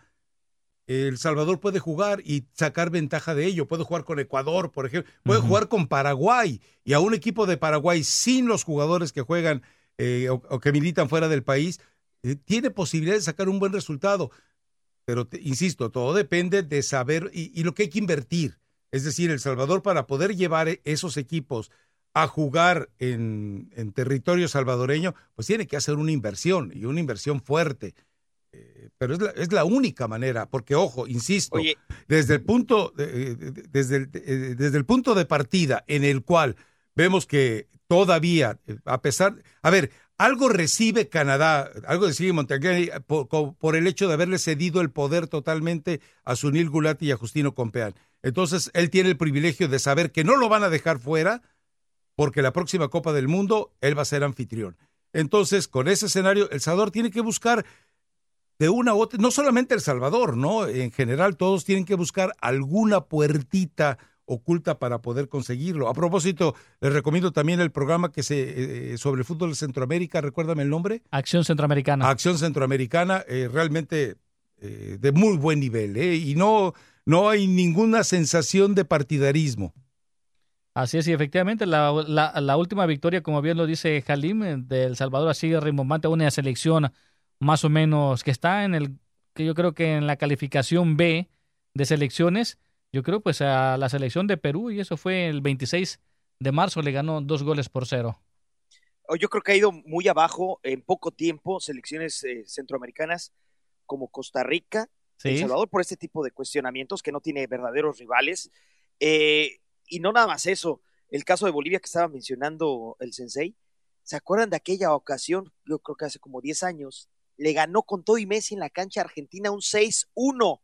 El Salvador puede jugar y sacar ventaja de ello. Puede jugar con Ecuador, por ejemplo. Puede jugar con Paraguay. Y a un equipo de Paraguay sin los jugadores que juegan eh, o, o que militan fuera del país, eh, tiene posibilidad de sacar un buen resultado. Pero, te- insisto, todo depende de saber y, y lo que hay que invertir. Es decir, El Salvador para poder llevar e- esos equipos a jugar en, en territorio salvadoreño, pues tiene que hacer una inversión y una inversión fuerte. Eh, pero es la, es la única manera, porque ojo, insisto, Oye. desde el punto, de- de- de- desde, el, eh, desde el punto de partida en el cual vemos que todavía, a pesar, a ver, algo recibe Canadá, algo recibe Montenegro por, co- por el hecho de haberle cedido el poder totalmente a Sunil Gulati y a Justino Compeán. Entonces, él tiene el privilegio de saber que no lo van a dejar fuera, porque la próxima Copa del Mundo él va a ser anfitrión. Entonces, con ese escenario, El Salvador tiene que buscar de una u otra, no solamente El Salvador, ¿no? En general, todos tienen que buscar alguna puertita oculta para poder conseguirlo. A propósito, les recomiendo también el programa que se eh, sobre el fútbol de Centroamérica, recuérdame el nombre. Acción Centroamericana. Acción Centroamericana, eh, realmente eh, de muy buen nivel. Y no, no hay ninguna sensación de partidarismo. Así es, y efectivamente la, la- la última victoria, como bien lo dice Jalim, de El Salvador ha sido rimbombante, una selección más o menos que está en el, que yo creo que en la calificación B de selecciones, yo creo pues a la selección de Perú, y eso fue el 26 de marzo, le ganó dos goles por cero. Oh, Yo creo que ha ido muy abajo en poco tiempo selecciones eh, centroamericanas como Costa Rica, Sí. El Salvador, por este tipo de cuestionamientos que no tiene verdaderos rivales. Eh, y no nada más eso, el caso de Bolivia que estaba mencionando el Sensei, ¿se acuerdan de aquella ocasión? Yo creo que hace como 10 años, le ganó con todo y Messi en la cancha Argentina un 6-1.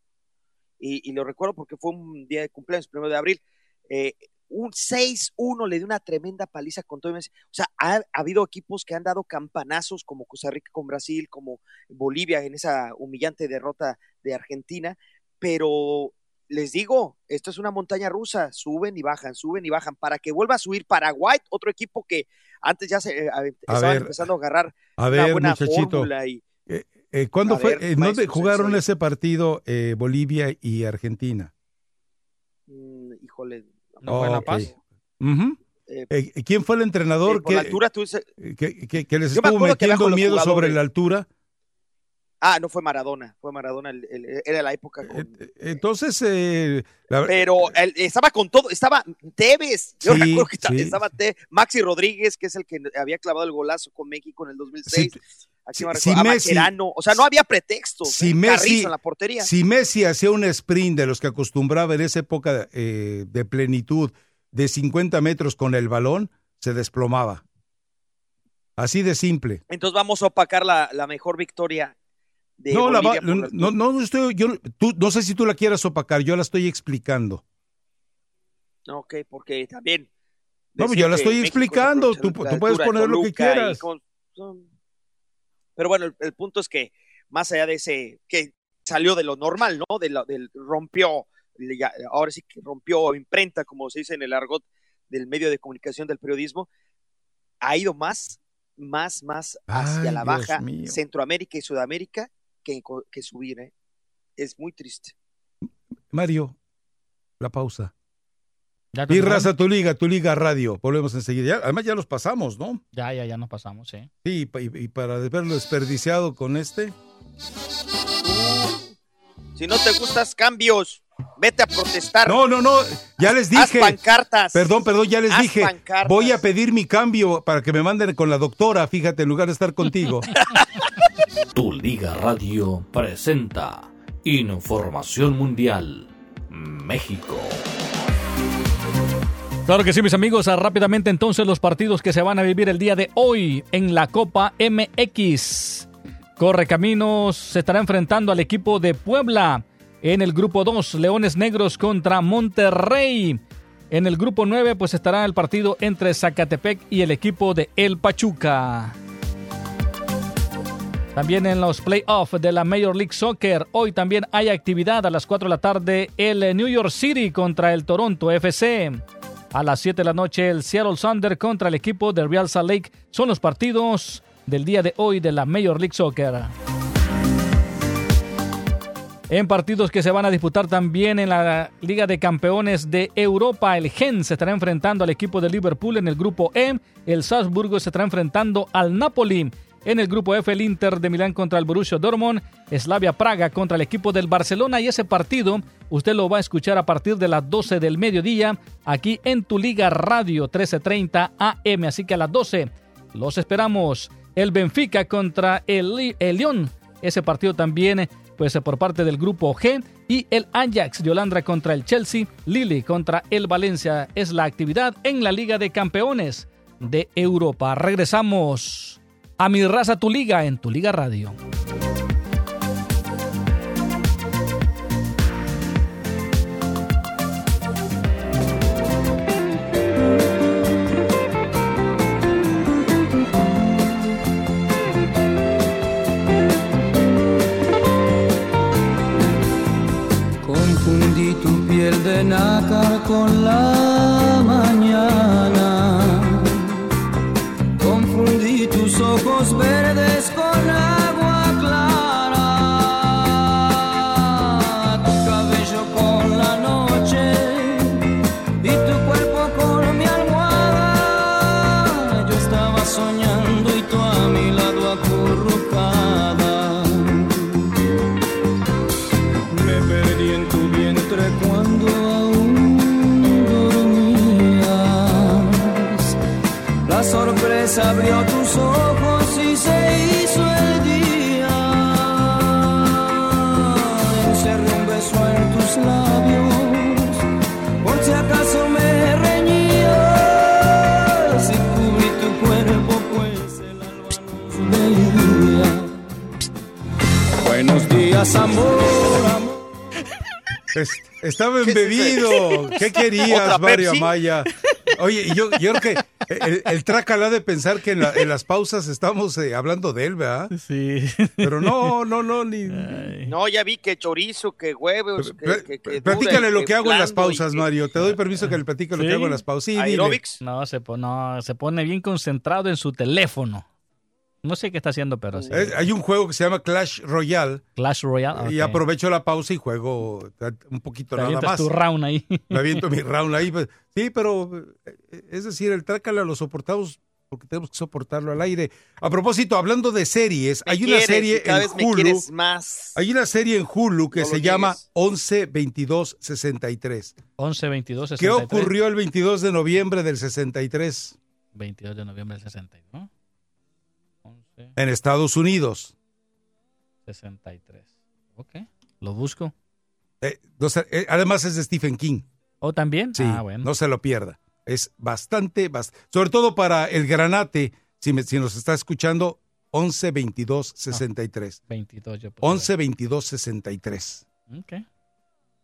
Y, y lo recuerdo porque fue un día de cumpleaños, primero de abril. Eh, un 6-1 le dio una tremenda paliza con todo. O sea, ha, ha habido equipos que han dado campanazos como Costa Rica con Brasil, como Bolivia en esa humillante derrota de Argentina, pero les digo, esto es una montaña rusa, suben y bajan, suben y bajan, para que vuelva a subir Paraguay, otro equipo que antes ya se eh, a- estaban ver, empezando a agarrar A una buena muchachito, fórmula y eh, ¿Cuándo A fue? ver, eh, ¿Dónde maestro jugaron ese partido eh, Bolivia y Argentina? Mm, híjole. Oh, ok. Ujú. Eh, Eh, ¿Quién fue el entrenador Sí, la que, altura, tú dices- que, que- que les Yo estuvo metiendo miedo sobre la altura? Ah, no fue Maradona, fue Maradona, el- el- era la época con- Entonces, eh, la- pero él estaba con todo, estaba Tevez, yo Sí, recuerdo que estaba, sí. estaba Te- Maxi Rodríguez, que es el que había clavado el golazo con México en el 2006, Aquí me si recuerdo, a Messi- o sea, no había pretexto, si ¿eh? Messi, Carrizo en la portería. si Messi hacía un sprint de los que acostumbraba en esa época eh, de plenitud de 50 metros con el balón, se desplomaba. Así de simple. Entonces vamos a opacar la, la mejor victoria de No, la va- no, las- no, no estoy, yo, tú, no sé si tú la quieras opacar, yo la estoy explicando. Ok, porque también. No, yo la estoy explicando, tú, puedes poner lo que quieras. con- Pero bueno, el, el punto es que más allá de ese, que salió de lo normal, ¿no? De lo- del rompió, ahora sí que rompió imprenta, como se dice en el argot del medio de comunicación del periodismo, ha ido más, más, más hacia Ay, la baja. Centroamérica y Sudamérica que, que subir, ¿eh? Es muy triste. Mario, la pausa. ¿Ya te Y tomaron? raza tu liga, tu liga radio. Volvemos enseguida. Ya- además ya los pasamos, ¿no? Ya, ya, ya nos pasamos, sí. Sí, y, y para verlo desperdiciado con este. Si no te gustas cambios, vete a protestar. No, no, no, ya les Haz dije. pancartas. Perdón, perdón, ya les Haz dije. pancartas. Voy a pedir mi cambio para que me manden con la doctora, fíjate, en lugar de estar contigo. Tu Liga Radio presenta Información Mundial México. Claro que sí, mis amigos. Ah, Rápidamente entonces los partidos que se van a vivir el día de hoy en la Copa MX. Correcaminos se estará enfrentando al equipo de Puebla. En el grupo 2, Leones Negros contra Monterrey. En el grupo 9, pues estará el partido entre Zacatepec y el equipo de El Pachuca. También en los playoffs de la Major League Soccer, hoy también hay actividad a las 4 de la tarde el New York City contra el Toronto FC. A las 7 de la noche el Seattle Thunder contra el equipo de Real Salt Lake. Son los partidos del día de hoy de la Major League Soccer. En partidos que se van a disputar también en la Liga de Campeones de Europa, el Gen se estará enfrentando al equipo de Liverpool en el grupo E, el Salzburgo se estará enfrentando al Napoli. En el grupo F, el Inter de Milán contra el Borussia Dortmund, Slavia Praga contra el equipo del Barcelona. Y ese partido usted lo va a escuchar a partir de las 12 del mediodía aquí en tu Liga Radio 1330 AM, así que a las 12 los esperamos. El Benfica contra el, el Lyon, ese partido también pues por parte del grupo G. Y el Ajax de Holanda contra el Chelsea, Lille contra el Valencia. Es la actividad en la Liga de Campeones de Europa. Regresamos a Mi Raza Tu Liga en Tu Liga Radio. Confundí tu piel de nácar con la Es- estaba embebido. ¿Qué querías, ¿Otra Mario? Amaya? Oye, y yo, yo creo que el, el trácala ha de pensar que en, la- en las pausas estamos eh, hablando de él, ¿verdad? Sí. Pero no, no, no, ni. No, ya vi que chorizo, que huevos, que, Pla- que- que Platícale duda, lo que que hago en las y pausas, Mario. Te doy permiso que le platique lo que hago en las pausas. Sí. No se, po- no, se pone bien concentrado en su teléfono. No sé qué está haciendo, pero sí. Eh, hay un juego que se llama Clash Royale. Clash Royale. Y ok. aprovecho la pausa y juego un poquito Te nada más. tu round ahí. Me aviento mi round ahí. pues, Sí, pero eh, es decir, el trácala a los soportados porque tenemos que soportarlo al aire. A propósito, hablando de series, Me hay una quieres, serie y cada en vez me Hulu. quieres más. Hay una serie en Hulu que No lo se llama niegues. 11 22 63. 11, 22, ¿Qué 63. ocurrió el 22 de noviembre del 63 22 de noviembre del 62. 11, en Estados Unidos? 63. Ok. Lo busco. Eh, no sé, eh, además es de Stephen King. ¿O también? Sí, Ah, bueno. no se lo pierda. Es bastante, bast- sobre todo para el granate, si, me- si nos está escuchando, 11 22 63. 22 yo puse. 11 22 63. Ok.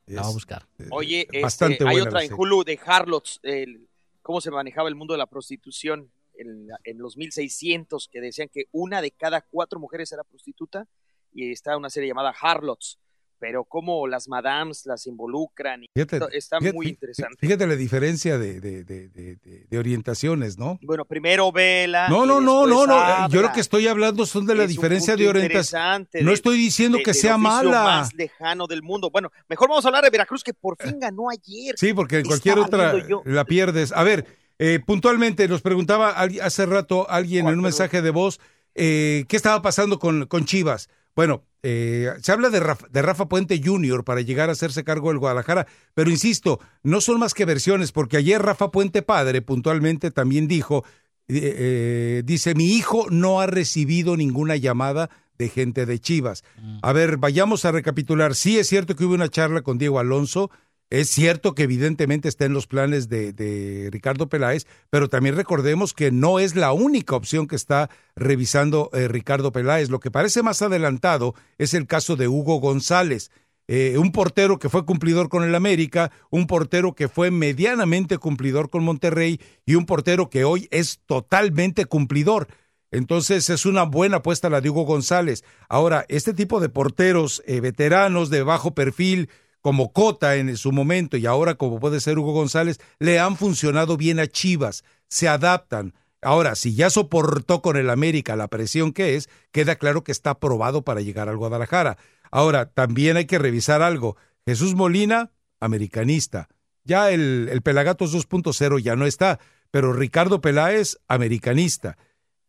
La voy a buscar. Oye, este, bastante hay buena otra en. Hulu de Harlots, el- cómo se manejaba el mundo de la prostitución en, en los 1600, que decían que una de cada cuatro mujeres era prostituta, y está una serie llamada Harlots, pero cómo las madams las involucran, y Fíjate, está fíjate- muy interesante. Fíjate la diferencia de, de- de- de- orientaciones, ¿no? Bueno, primero vela. No, no, no, no, no. eh, habla. Yo lo que estoy hablando son de la Es diferencia de orientación. No estoy diciendo que sea mala. más lejano del mundo. Bueno, mejor vamos a hablar de Veracruz, que por fin ganó ayer. Sí, porque en cualquier otra yo. la pierdes. A ver, eh, puntualmente nos preguntaba hace rato alguien en un mensaje de voz eh, qué estaba pasando con, con Chivas. Bueno, eh, se habla de Rafa, de Rafa Puente Jr. para llegar a hacerse cargo del Guadalajara, pero insisto, no son más que versiones, porque ayer Rafa Puente Padre puntualmente también dijo, eh, eh, dice, mi hijo no ha recibido ninguna llamada de gente de Chivas. A ver, vayamos a recapitular. Sí es cierto que hubo una charla con Diego Alonso, es cierto que evidentemente está en los planes de, de Ricardo Peláez, pero también recordemos que no es la única opción que está revisando eh, Ricardo Peláez. Lo que parece más adelantado es el caso de Hugo González, eh, un portero que fue cumplidor con el América, un portero que fue medianamente cumplidor con Monterrey y un portero que hoy es totalmente cumplidor. Entonces es una buena apuesta la de Hugo González. Ahora, este tipo de porteros eh, veteranos de bajo perfil, como Cota en su momento y ahora como puede ser Hugo González, le han funcionado bien a Chivas, se adaptan. Ahora, si ya soportó con el América la presión que es, queda claro que está aprobado para llegar al Guadalajara. Ahora, también hay que revisar algo. Jesús Molina, americanista. Ya el, el Pelagatos 2.0 ya no está, pero Ricardo Peláez, americanista.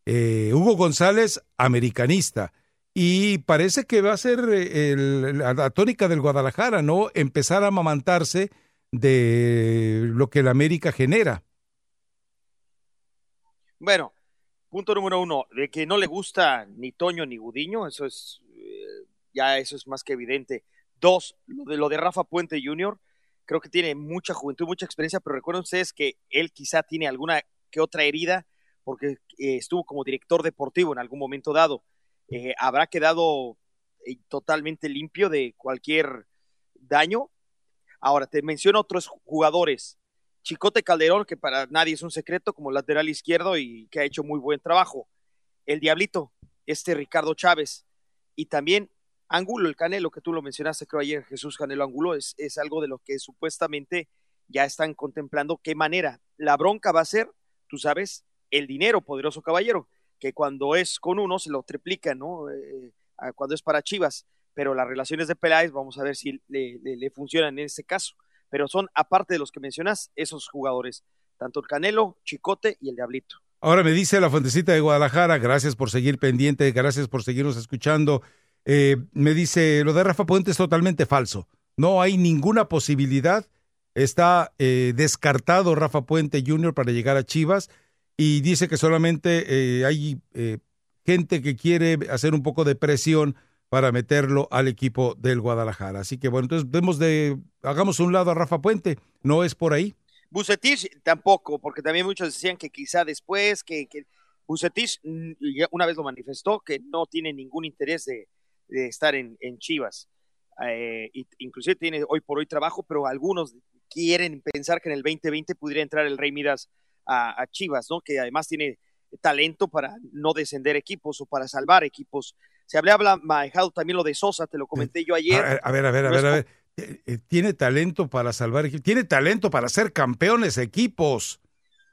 Eh, Hugo González, americanista. Y parece que va a ser eh, el- la, la tónica del Guadalajara, ¿no? Empezar a amamantarse de lo que el América genera. Bueno, punto número uno, de que no le gusta ni Toño ni Gudiño, eso es, eh, ya eso es más que evidente. Dos, lo de, lo de Rafa Puente Jr., creo que tiene mucha juventud, mucha experiencia, pero recuerden ustedes que él quizá tiene alguna que otra herida porque eh, estuvo como director deportivo en algún momento dado. Eh, habrá quedado eh, totalmente limpio de cualquier daño. Ahora, te menciono otros jugadores. Chicote Calderón, que para nadie es un secreto, como lateral izquierdo y que ha hecho muy buen trabajo. El Diablito, este Ricardo Chávez. Y también Angulo, el Canelo, que tú lo mencionaste, creo ayer, Jesús Canelo Angulo, es, es algo de lo que supuestamente ya están contemplando qué manera. La bronca va a ser, tú sabes, el dinero, poderoso caballero, que cuando es con uno se lo triplica, ¿no? Eh, cuando es para Chivas. Pero las relaciones de Peláez, vamos a ver si le funcionan en este caso. Pero son, aparte de los que mencionas, esos jugadores, tanto el Canelo, Chicote y el Diablito. Ahora me dice la Fuentecita de Guadalajara, gracias por seguir pendiente, gracias por seguirnos escuchando. Eh, me dice, lo de Rafa Puente es totalmente falso. No hay ninguna posibilidad. Está eh, descartado Rafa Puente Jr. para llegar a Chivas y dice que solamente eh, hay eh, gente que quiere hacer un poco de presión para meterlo al equipo del Guadalajara. Así que bueno, entonces vemos de, hagamos un lado a Rafa Puente, no es por ahí. Bucetich tampoco, porque también muchos decían que quizá después, que, que Bucetich mm, una vez lo manifestó, que no tiene ningún interés de, de estar en, en Chivas. Eh, inclusive tiene hoy por hoy trabajo, pero algunos quieren pensar que en el 2020 pudiera entrar el Rey Midas a, a Chivas, ¿no? Que además tiene talento para no descender equipos o para salvar equipos. Se había habla- manejado también lo de Sosa, te lo comenté yo ayer. A, a ver, a ver, a ver, a ver. Eh, eh, Tiene talento para salvar equipos, tiene talento para ser campeones equipos.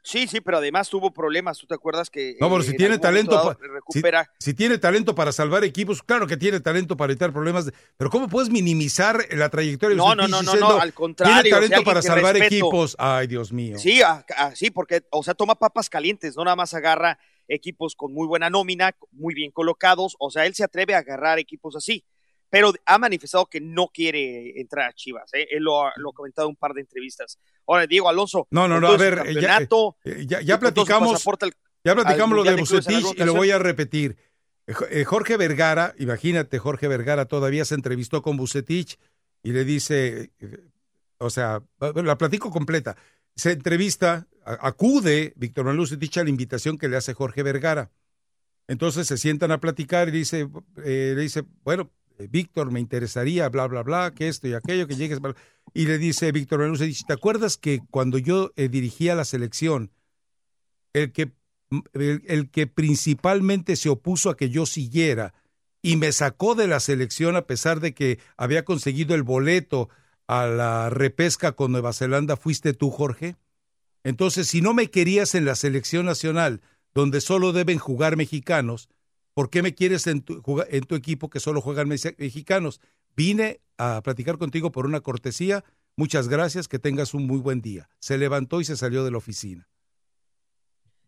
Sí, sí, pero además tuvo problemas. ¿Tú te acuerdas que No, pero si en tiene talento, dado recupera? Si, si tiene talento para salvar equipos, claro que tiene talento para evitar problemas. de- pero ¿cómo puedes minimizar la trayectoria de No, no, no, no, no, al contrario, Tiene o sea, talento para salvar respeto. equipos. Ay, Dios mío. Sí, ah, sí, porque, o sea, toma papas calientes, no nada más agarra equipos con muy buena nómina, muy bien colocados, o sea, él se atreve a agarrar equipos así, pero ha manifestado que no quiere entrar a Chivas, ¿eh? él lo ha, lo ha comentado en un par de entrevistas. Ahora, Diego Alonso, No, no, no, a ver, eh, ya, campeonato, eh, ya, platicamos, ya platicamos lo de de Bucetich y lo voy a repetir. Eh, Jo- eh, Jorge Vergara, imagínate, Jorge Vergara todavía se entrevistó con Bucetich y le dice, eh, o sea, la platico completa. Se entrevista, acude Víctor Manuel Bucetich a la invitación que le hace Jorge Vergara. Entonces se sientan a platicar y dice, eh, le dice, bueno, eh, Víctor, me interesaría, bla, bla, bla, que esto y aquello, que llegues. bla". Y le dice Víctor Bucetich, ¿te acuerdas que cuando yo eh, dirigía la selección, el que, el que principalmente se opuso a que yo siguiera y me sacó de la selección a pesar de que había conseguido el boleto a la repesca con Nueva Zelanda, fuiste tú, Jorge? Entonces, si no me querías en la selección nacional, donde solo deben jugar mexicanos, ¿por qué me quieres en tu, juga- en tu equipo que solo juegan mexi- mexicanos? Vine a platicar contigo por una cortesía. Muchas gracias, que tengas un muy buen día. Se levantó y se salió de la oficina.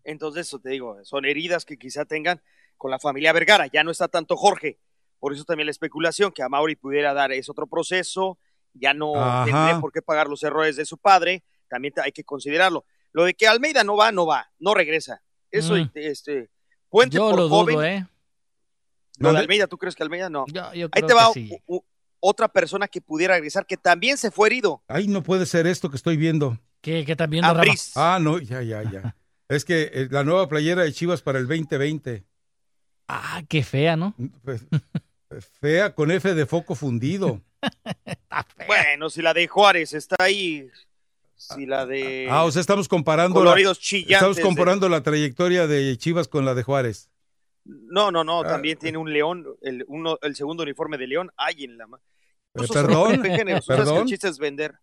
Entonces, eso te digo, son heridas que quizá tengan con la familia Vergara. Ya no está tanto Jorge. Por eso también la especulación que a Mauri pudiera dar es otro proceso. Ya no Ajá. tendría por qué pagar los errores de su padre. También hay que considerarlo. Lo de que Almeida no va, no va, no regresa. Eso, Mm. este, Puente Yo por lo joven. dudo, ¿eh? Lo de. Almeida, ¿tú crees que Almeida no? Yo, yo Ahí te va que sí. u- u- otra persona que pudiera regresar, que también se fue herido. Ay, no puede ser esto que estoy viendo. ¿Qué, qué? Ambriz. Ah, no, ya, ya, ya. es que eh, la nueva playera de Chivas para el 2020. Ah, qué fea, ¿no? Pues, fea con F de foco fundido. Bueno, si la de Juárez está ahí, si la de... Ah, o sea, estamos comparando. la- Coloridos chillantes estamos de- comparando la trayectoria de Chivas con la de Juárez. No, no, no, Ah. también tiene un león, el, uno, el segundo uniforme de león, hay en la... ma- Eh, Eso perdón, se- géneros, tú sabes que perdón. El chiste es vender.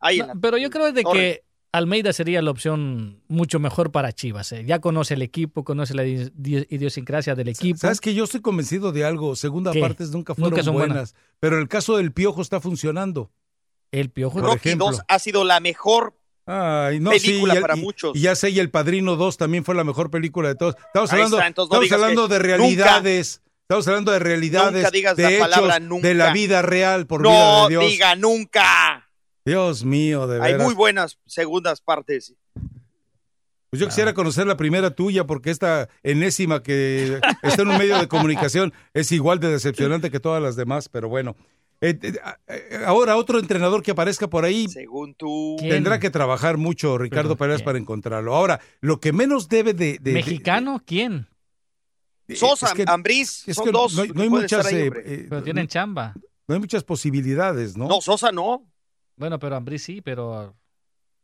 Hay en No, la- pero yo creo de que Almeida sería la opción mucho mejor para Chivas. ¿eh? Ya conoce el equipo, conoce la idi- idi- idiosincrasia del equipo. ¿Sabes que Yo estoy convencido de algo. Segunda ¿Qué? partes nunca fueron Nunca son buenas, buenas. Pero el caso del Piojo está funcionando. El Piojo. Por Rocky ejemplo. 2 ha sido la mejor Ay, no, película sí, y- para y- muchos. Y ya sé, y El Padrino 2 también fue la mejor película de todos. Estamos Ahí hablando, está, no estamos hablando de realidades. Estamos hablando de realidades, Nunca digas de la hechos, palabra de nunca. la vida real, por no vida de Dios. diga nunca. Dios mío, de Hay veras. muy buenas segundas partes. Pues yo quisiera conocer la primera tuya, porque esta enésima que está en un medio de comunicación es igual de decepcionante que todas las demás, pero bueno. Eh, eh, eh, ahora otro entrenador que aparezca por ahí Según tú. tendrá que trabajar mucho Ricardo ¿Pero Pérez para encontrarlo. Ahora, lo que menos debe de... de- de- ¿Mexicano? ¿Quién? Sosa, es que- Ambriz, es son que dos. no hay, no muchas ahí, Pero tienen chamba. no hay muchas posibilidades, ¿no? No, Sosa no. Bueno, pero Ambrí sí, pero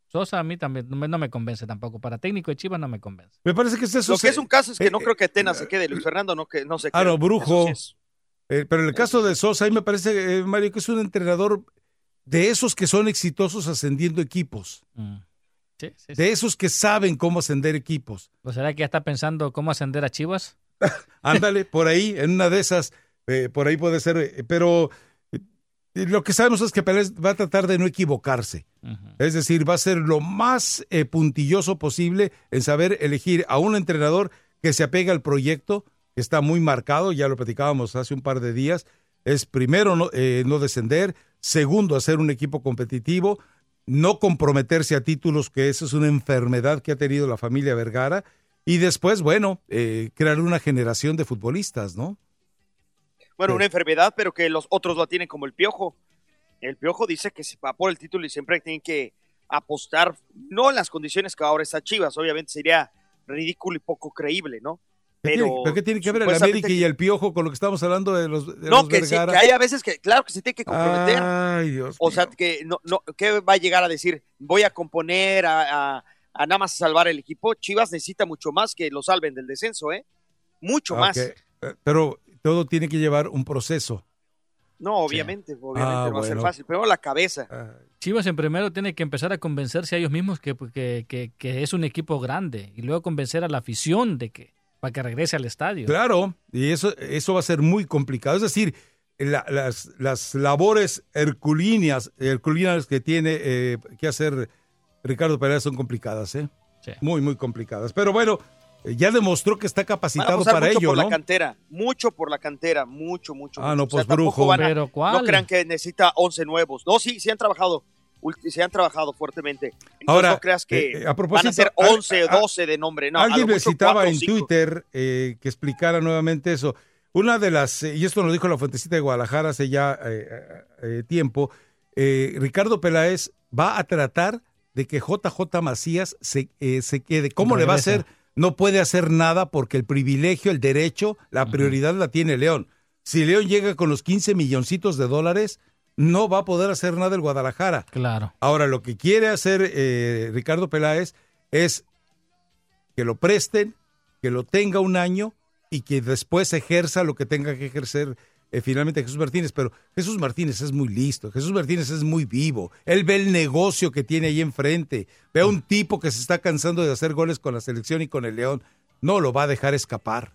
Sosa a mí también no me, no me convence tampoco. Para técnico de Chivas no me convence. Me parece que es eso. Lo que es un caso es que eh, no creo que Tena se quede. Luis Fernando no, que, no se quede. Ah, no, brujo. Eso sí es. Eh, pero en el caso de Sosa, ahí me parece, eh, Mario, que es un entrenador de esos que son exitosos ascendiendo equipos, Mm. Sí, sí, sí. de esos que saben cómo ascender equipos. ¿O será que ya está pensando cómo ascender a Chivas? Ándale, por ahí, en una de esas, eh, por ahí puede ser, pero lo que sabemos es que Pérez va a tratar de no equivocarse. Es decir, va a ser lo más puntilloso posible en saber elegir a un entrenador que se apega al proyecto, está muy marcado, ya lo platicábamos hace un par de días. Es primero no, eh, no descender, segundo hacer un equipo competitivo, no comprometerse a títulos, que esa es una enfermedad que ha tenido la familia Vergara, y después, bueno, eh, crear una generación de futbolistas, ¿no? Bueno, Sí. una enfermedad, pero que los otros la tienen como el piojo. El piojo dice que se va por el título y siempre tienen que apostar, no en las condiciones que ahora está Chivas, obviamente sería ridículo y poco creíble, ¿no? ¿Qué Pero, tiene, ¿pero qué tiene que ver el América y el Piojo con lo que estamos hablando de los, de No, los que, sí, que hay a veces que, claro que se tiene que comprometer. Ay, Dios o sea, que no, no, ¿qué va a llegar a decir? Voy a componer, a, a- a nada más salvar el equipo. Chivas necesita mucho más que lo salven del descenso, ¿eh? Mucho más. Ok, eh, Pero todo tiene que llevar un proceso. No, obviamente, obviamente Ah, no va a ser fácil. Primero la cabeza. Chivas en primero tiene que empezar a convencerse a ellos mismos que, que, que- que es un equipo grande y luego convencer a la afición de que para que regrese al estadio. Claro, y eso, eso va a ser muy complicado. Es decir, la- las, las labores herculíneas, herculinas que tiene eh, que hacer Ricardo Peláez son complicadas, ¿eh? Muy, muy complicadas. Pero bueno, eh, ya demostró que está capacitado para mucho ello, por ¿no? la cantera, mucho por la cantera, mucho, mucho. Ah, mucho. no, O sea, pues, brujo. a- ¿Pero cuál? No crean que necesita 11 nuevos. No, sí, sí han trabajado, se han trabajado fuertemente. Entonces, Ahora, no creas que eh, a van propósito, a ser al- 11 a- 12 de nombre. No, a Alguien lo me citaba o en. Twitter eh, que explicara nuevamente eso. Una de las, eh, y esto nos dijo la fuentecita de Guadalajara hace ya eh, eh, tiempo, eh, Ricardo Peláez va a tratar de que JJ Macías se, eh, se quede. ¿Cómo le va a hacer? No puede hacer nada porque el privilegio, el derecho, la prioridad la tiene León. Si León llega con los 15 milloncitos de dólares, no va a poder hacer nada el Guadalajara. Claro. Ahora, lo que quiere hacer eh, Ricardo Peláez es que lo presten, que lo tenga un año y que después ejerza lo que tenga que ejercer eh, finalmente Jesús Martínez. Pero Jesús Martínez es muy listo, Jesús Martínez es muy vivo. Él ve el negocio que tiene ahí enfrente, ve a un tipo que se está cansando de hacer goles con la selección y con el León. No lo va a dejar escapar.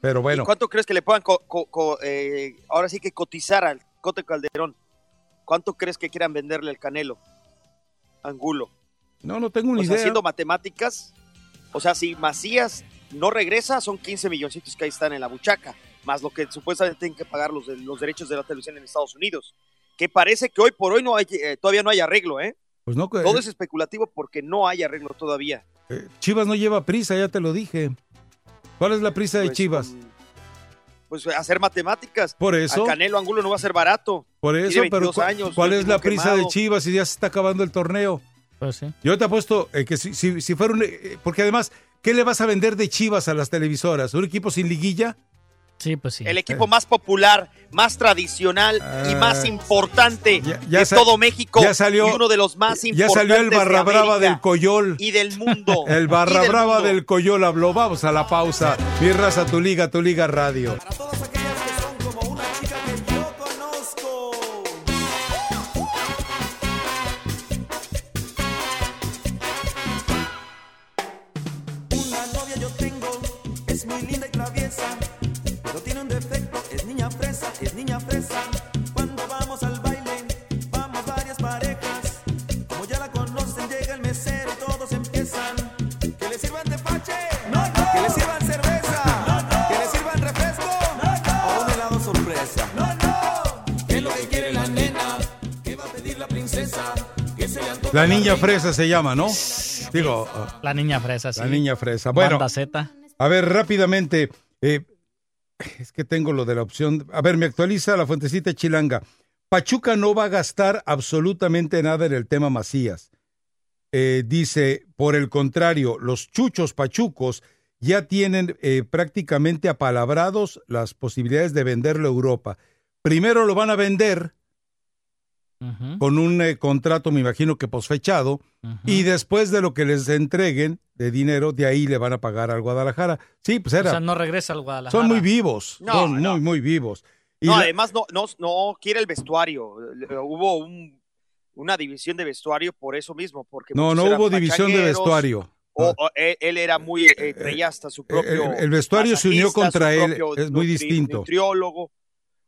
Pero bueno. ¿Y ¿Cuánto crees que le puedan co- co- co- eh, ahora sí que cotizar al Cote Calderón? ¿Cuánto crees que quieran venderle el Canelo? Angulo. No, no tengo O ni sea, idea. haciendo matemáticas, o sea, si Macías no regresa, son 15 milloncitos que ahí están en la buchaca, más lo que supuestamente tienen que pagar los, los derechos de la televisión en Estados Unidos. Que parece que hoy por hoy no hay, eh, todavía no hay arreglo, ¿eh? Pues no, Todo es especulativo porque no hay arreglo todavía. eh, Chivas no lleva prisa, ya te lo dije. ¿Cuál es la prisa de Pues, Chivas? Pues hacer matemáticas. Por eso. A Canelo Angulo no va a ser barato. Por eso, pero 22 ¿cu- años, ¿cuál es la prisa de. Chivas si ya se está acabando el torneo? Pues sí. Yo te apuesto eh, que si, si, si fuera un... eh, porque además, ¿qué le vas a vender de Chivas a las televisoras? ¿Un equipo sin liguilla? Sí, pues sí. El equipo más popular, más tradicional y más importante Ah, ya de todo México. ya salió- y uno de los más ya importantes. salió el barra de brava del Coyol. Y del mundo. El barra del brava mundo. del Coyol habló. Vamos a la pausa. Mi raza, tu liga, tu liga radio. Niña fresa. Cuando vamos al baile, vamos varias parejas. Como ya la conocen, llega el mesero y todos empiezan. Que le sirvan tepache, que le sirvan cerveza, que le sirvan refresco o un helado sorpresa. ¿Qué es lo que quiere la nena? ¿Qué va a pedir la princesa? Que se le antoja La niña fresa se llama, ¿no? Digo, La niña fresa, sí. la niña fresa. Bueno, Banda Z. a ver, rápidamente. eh, es que tengo lo de la opción. A ver, me actualiza la fuentecita chilanga. Pachuca no va a gastar absolutamente nada en el tema Macías. Eh, dice, por el contrario, los chuchos pachucos ya tienen eh, prácticamente apalabrados las posibilidades de venderlo a Europa. Primero lo van a vender con un eh, contrato, me imagino que posfechado, y después de lo que les entreguen de dinero, de ahí le van a pagar al Guadalajara. Sí, pues O era. sea, no regresa al Guadalajara. son muy vivos, No, son no. muy, muy vivos. Y No, la- además no, no, no quiere el vestuario. Eh, Hubo un- una división de vestuario por eso mismo. Porque no, muchos no hubo división de vestuario. O, o él, él era muy, eh, traía hasta su propio. el- el vestuario se unió contra él, es muy distinto. Nutriólogo.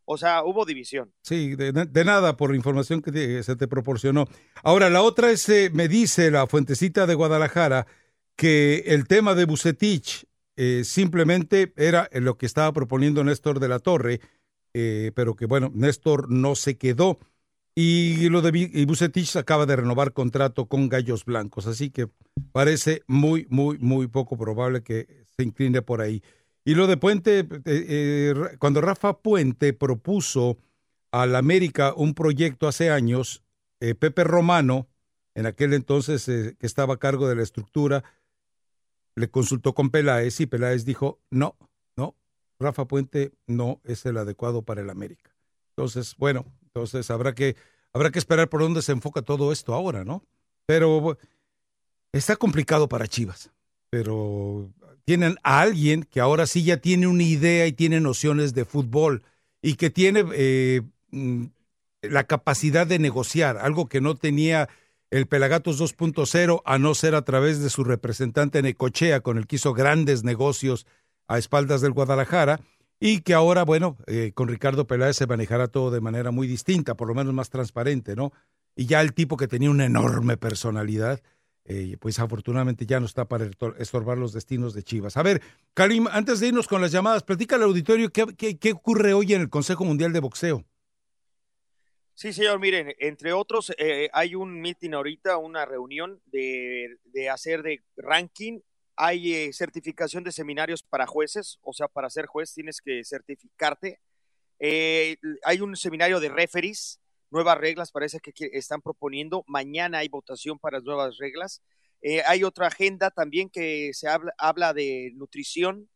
O sea, hubo división. Sí, de, nada por la información que se te proporcionó. Ahora, la otra es, eh, me dice la fuentecita de Guadalajara, que el tema de Bucetich eh, simplemente era lo que estaba proponiendo Néstor de la Torre, eh, pero que bueno, Néstor no se quedó. Y lo de y Bucetich acaba de renovar contrato con Gallos Blancos, así que parece muy, muy, muy poco probable que se incline por ahí. Y lo de Puente, eh, eh, cuando Rafa Puente propuso al América un proyecto hace años, eh, Pepe Romano, en aquel entonces que estaba a cargo de la estructura, le consultó con Peláez y Peláez dijo, no, no, Rafa Puente no es el adecuado para el América. Entonces, bueno, entonces habrá que, habrá que esperar por dónde se enfoca todo esto ahora, ¿no? Pero está complicado para Chivas, pero tienen a alguien que ahora sí ya tiene una idea y tiene nociones de fútbol y que tiene eh, mm, la capacidad de negociar, algo que no tenía el Pelagatos 2.0, a no ser a través de su representante Necochea, con el que hizo grandes negocios a espaldas del Guadalajara, y que ahora, bueno, eh, con Ricardo Peláez se manejará todo de manera muy distinta, por lo menos más transparente, ¿no? Y ya el tipo que tenía una enorme personalidad, eh, pues afortunadamente ya no está para estor- estorbar los destinos de Chivas. A ver, Karim, antes de irnos con las llamadas, platica al auditorio qué, qué- ocurre hoy en el Consejo Mundial de Boxeo. Sí, señor, miren, entre otros, eh, hay un meeting ahorita, una reunión de, de hacer de ranking. Hay eh, certificación de seminarios para jueces, o sea, para ser juez tienes que certificarte. Hay un seminario de referees, nuevas reglas, parece que están proponiendo. Mañana hay votación para nuevas reglas. Eh, hay otra agenda también que se habla, habla de nutrición,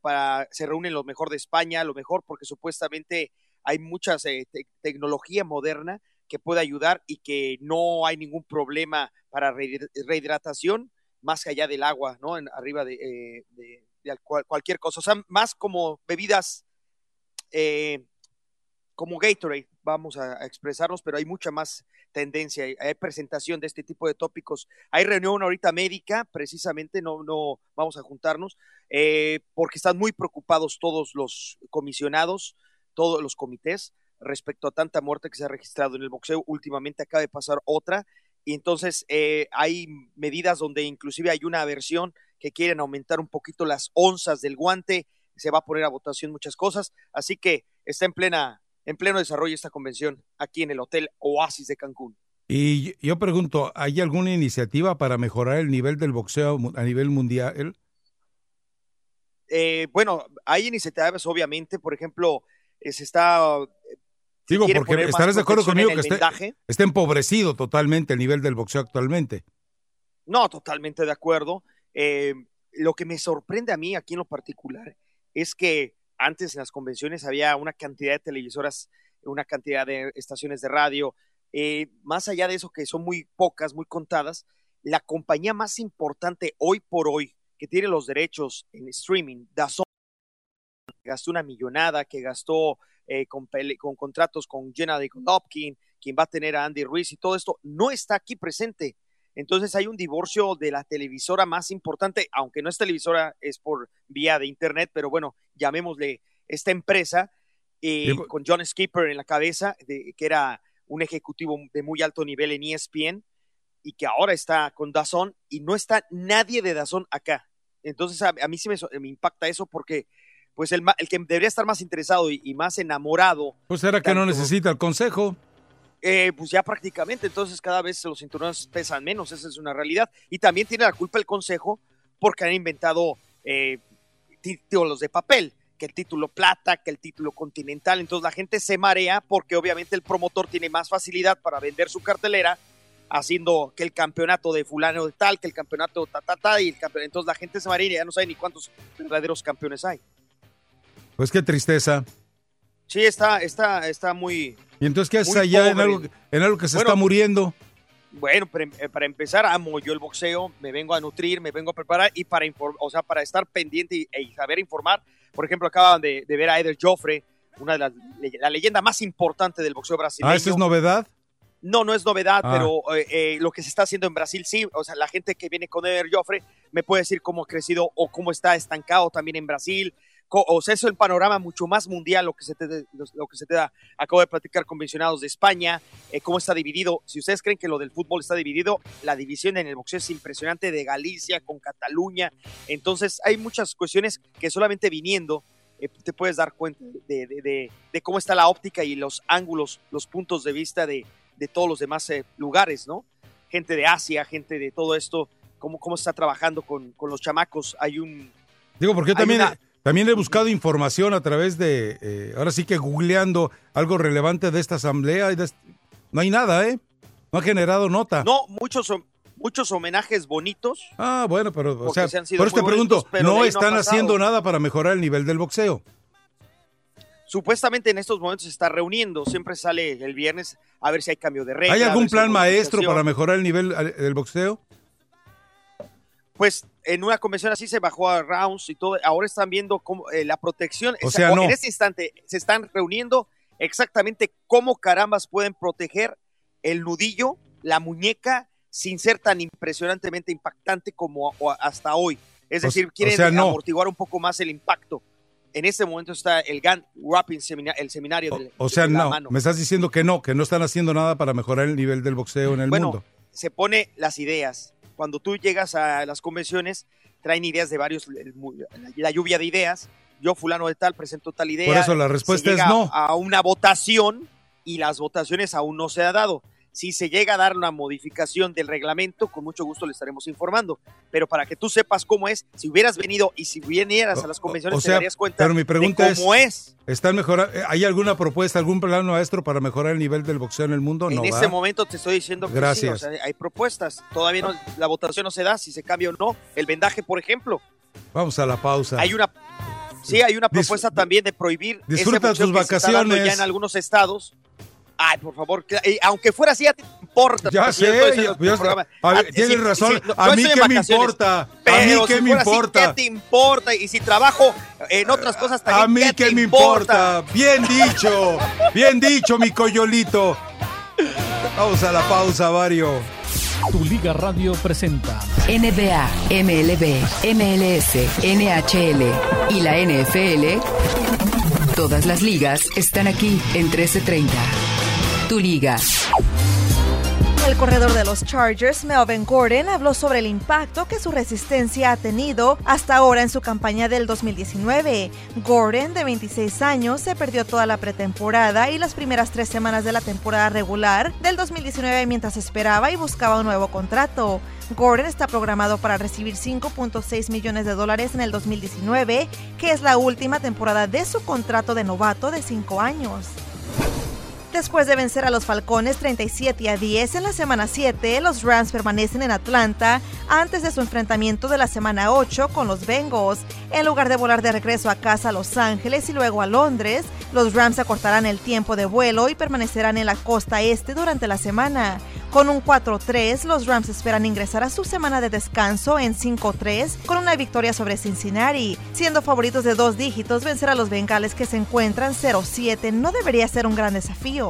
para, se reúnen lo mejor de España, lo mejor, porque supuestamente hay mucha tecnología moderna que puede ayudar y que no hay ningún problema para re- rehidratación más allá del agua, ¿no? En, arriba de, eh, de- de al- cual- cualquier cosa. O sea, más como bebidas eh, como Gatorade, vamos a, expresarnos, pero hay mucha más tendencia, hay, hay presentación de este tipo de tópicos. Hay reunión ahorita médica, precisamente, no, no vamos a juntarnos, eh, porque están muy preocupados todos los comisionados, todos los comités respecto a tanta muerte que se ha registrado en el boxeo. Últimamente acaba de pasar otra y entonces eh, hay medidas donde inclusive hay una versión que quieren aumentar un poquito las onzas del guante, se va a poner a votación muchas cosas, así que está en plena en pleno desarrollo esta convención aquí en el Hotel Oasis de Cancún. Y yo pregunto, ¿hay alguna iniciativa para mejorar el nivel del boxeo a nivel mundial? Eh, bueno, hay iniciativas, obviamente, por ejemplo, eh, se está... eh, Digo, porque estarás de acuerdo conmigo que está, está empobrecido totalmente el nivel del boxeo actualmente. No, totalmente de acuerdo. Eh, lo que me sorprende a mí aquí en lo particular es que antes en las convenciones había una cantidad de televisoras, una cantidad de estaciones de radio. Eh, más allá de eso, que son muy pocas, muy contadas, la compañía más importante hoy por hoy que tiene los derechos en streaming, DAZN, gastó una millonada, que gastó eh, con, con contratos con Gennady Golovkin, quien va a tener a Andy Ruiz y todo esto, no está aquí presente. Entonces hay un divorcio de la televisora más importante, aunque no es televisora, es por vía de internet, pero bueno, llamémosle esta empresa, eh, Digo- con John Skipper en la cabeza, de- que era un ejecutivo de muy alto nivel en ESPN, y que ahora está con Dazón, y no está nadie de Dazón acá. Entonces a, a mí sí me, impacta eso porque pues el, que debería estar más interesado y, y más enamorado Pues era que no necesita el consejo. Eh, pues ya prácticamente, entonces cada vez los cinturones pesan menos, esa es una realidad. Y también tiene la culpa el Consejo porque han inventado eh, títulos de papel, que el título plata, que el título continental. Entonces la gente se marea porque obviamente el promotor tiene más facilidad para vender su cartelera haciendo que el campeonato de fulano de tal, que el campeonato ta ta ta y el campeonato. Entonces la gente se marea y ya no sabe ni cuántos verdaderos campeones hay. Pues qué tristeza. Sí, está, está, está muy, ¿Y entonces qué haces allá en algo, en algo que se Bueno, está muriendo? Bueno, para, eh, para empezar, amo yo el boxeo, me vengo a nutrir, me vengo a preparar y para inform- o sea, para estar pendiente y, y saber informar. Por ejemplo, acaban de, de ver a Eder Joffre, una de las la leyenda más importante del boxeo brasileño. Ah, ¿esa es novedad? No, no es novedad, Ah. pero eh, eh, lo que se está haciendo en Brasil sí. O sea, la gente que viene con Eder Joffre me puede decir cómo ha crecido o cómo está estancado también en Brasil. O sea, eso es el panorama mucho más mundial, lo que se te, lo que se te da. Acabo de platicar con mencionados de España, eh, cómo está dividido. Si ustedes creen que lo del fútbol está dividido, la división en el boxeo es impresionante de Galicia con Cataluña. Entonces, hay muchas cuestiones que solamente viniendo eh, te puedes dar cuenta de, de- de- de cómo está la óptica y los ángulos, los puntos de vista de, de todos los demás eh, lugares, ¿no? Gente de Asia, gente de todo esto, cómo, cómo está trabajando con, con los chamacos. Hay un... Digo, porque también, una- también he buscado información a través de, eh, ahora sí que googleando algo relevante de esta asamblea. y de no hay nada, ¿eh? No ha generado nota. No, muchos, muchos homenajes bonitos. Ah, bueno, pero, o sea, se por eso te pregunto, bonitos, no están haciendo nada para mejorar el nivel del boxeo. Supuestamente en estos momentos se está reuniendo, siempre sale el viernes a ver si hay cambio de regla. ¿Hay algún ver si hay plan maestro para mejorar el nivel eh, del boxeo? Pues en una convención así se bajó a rounds y todo. Ahora están viendo cómo eh, la protección. O sea, no. En este instante se están reuniendo exactamente cómo carambas pueden proteger el nudillo, la muñeca, sin ser tan impresionantemente impactante como hasta hoy. Es decir, o quieren sea, no. amortiguar un poco más el impacto. En este momento está el GAN Wrapping Semina- el seminario del- O sea, de no, mano. me estás diciendo que no, que no están haciendo nada para mejorar el nivel del boxeo en el bueno, mundo. se pone las ideas. Cuando tú llegas a las convenciones, traen ideas de varios, la lluvia de ideas. Yo, fulano de tal, presento tal idea. Por eso la Se respuesta es no. A una votación y las votaciones aún no se ha dado. Si se llega a dar una modificación del reglamento, con mucho gusto le estaremos informando. Pero para que tú sepas cómo es, si hubieras venido y si vinieras a las convenciones, O te darías cuenta pero mi de pregunta cómo es. ¿están mejora- eh, ¿hay alguna propuesta, algún plan maestro para mejorar el nivel del boxeo en el mundo? En no, este ¿verdad? momento te estoy diciendo que Gracias. sí, o sea, hay propuestas. Todavía no, la votación no se da, si se cambia o no. El vendaje, por ejemplo. Vamos a la pausa. Hay una, sí, hay una Dis- propuesta también de prohibir ese disfruta boxeo tus que se está dando vacaciones. ya en algunos estados. Ay, por favor, que- eh, aunque fuera así, ya te importa. Ya yo sé, tu ya- programa. a ver, tienes sí, razón, sí, no, a yo mí qué me importa, a mí qué si me fuera así, importa. ¿Qué te importa? Y si trabajo en otras cosas también, A mí ¿qué me importa. Bien dicho, bien dicho, mi coyolito. Vamos a la pausa, Vario. Tu Liga Radio presenta NBA, MLB, MLS, NHL y la NFL. Todas las ligas están aquí en 1330. Tu liga. El corredor de los Chargers, Melvin Gordon, habló sobre el impacto que su resistencia ha tenido hasta ahora en su campaña del 2019. Gordon, de 26 años, se perdió toda la pretemporada y las primeras tres semanas de la temporada regular del 2019 mientras esperaba y buscaba un nuevo contrato. Gordon está programado para recibir 5.6 millones de dólares en el 2019, que es la última temporada de su contrato de novato de 5 años. Después de vencer a los Falcones 37 a 10 en la semana 7, los Rams permanecen en Atlanta antes de su enfrentamiento de la semana 8 con los Bengals. En lugar de volar de regreso a casa a Los Ángeles y luego a Londres, los Rams acortarán el tiempo de vuelo y permanecerán en la costa este durante la semana. Con un 4-3, los Rams esperan ingresar a su semana de descanso en 5-3 con una victoria sobre Cincinnati. Siendo favoritos de dos dígitos, vencer a los Bengales que se encuentran 0-7 no debería ser un gran desafío.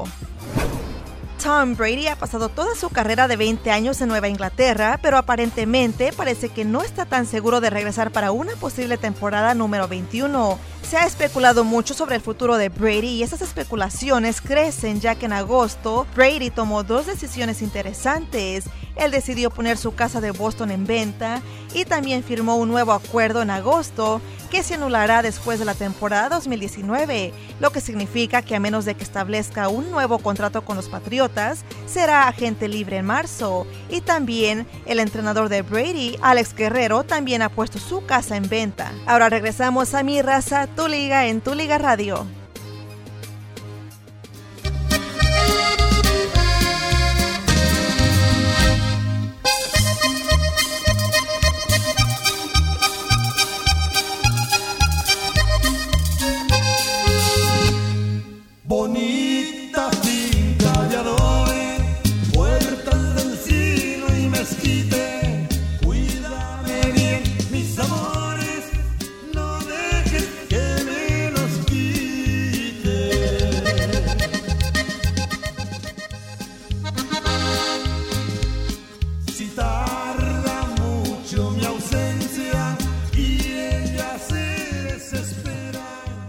Tom Brady ha pasado toda su carrera de 20 años en Nueva Inglaterra, pero aparentemente parece que no está tan seguro de regresar para una posible temporada número 21. Se ha especulado mucho sobre el futuro de Brady y esas especulaciones crecen ya que en agosto Brady tomó dos decisiones interesantes. Él decidió poner su casa de Boston en venta y también firmó un nuevo acuerdo en agosto que se anulará después de la temporada 2019, lo que significa que a menos de que establezca un nuevo contrato con los Patriotas, será agente libre en marzo. Y también el entrenador de Brady, Alex Guerrero, también ha puesto su casa en venta. Ahora regresamos a mi raza, tu liga en tu liga radio.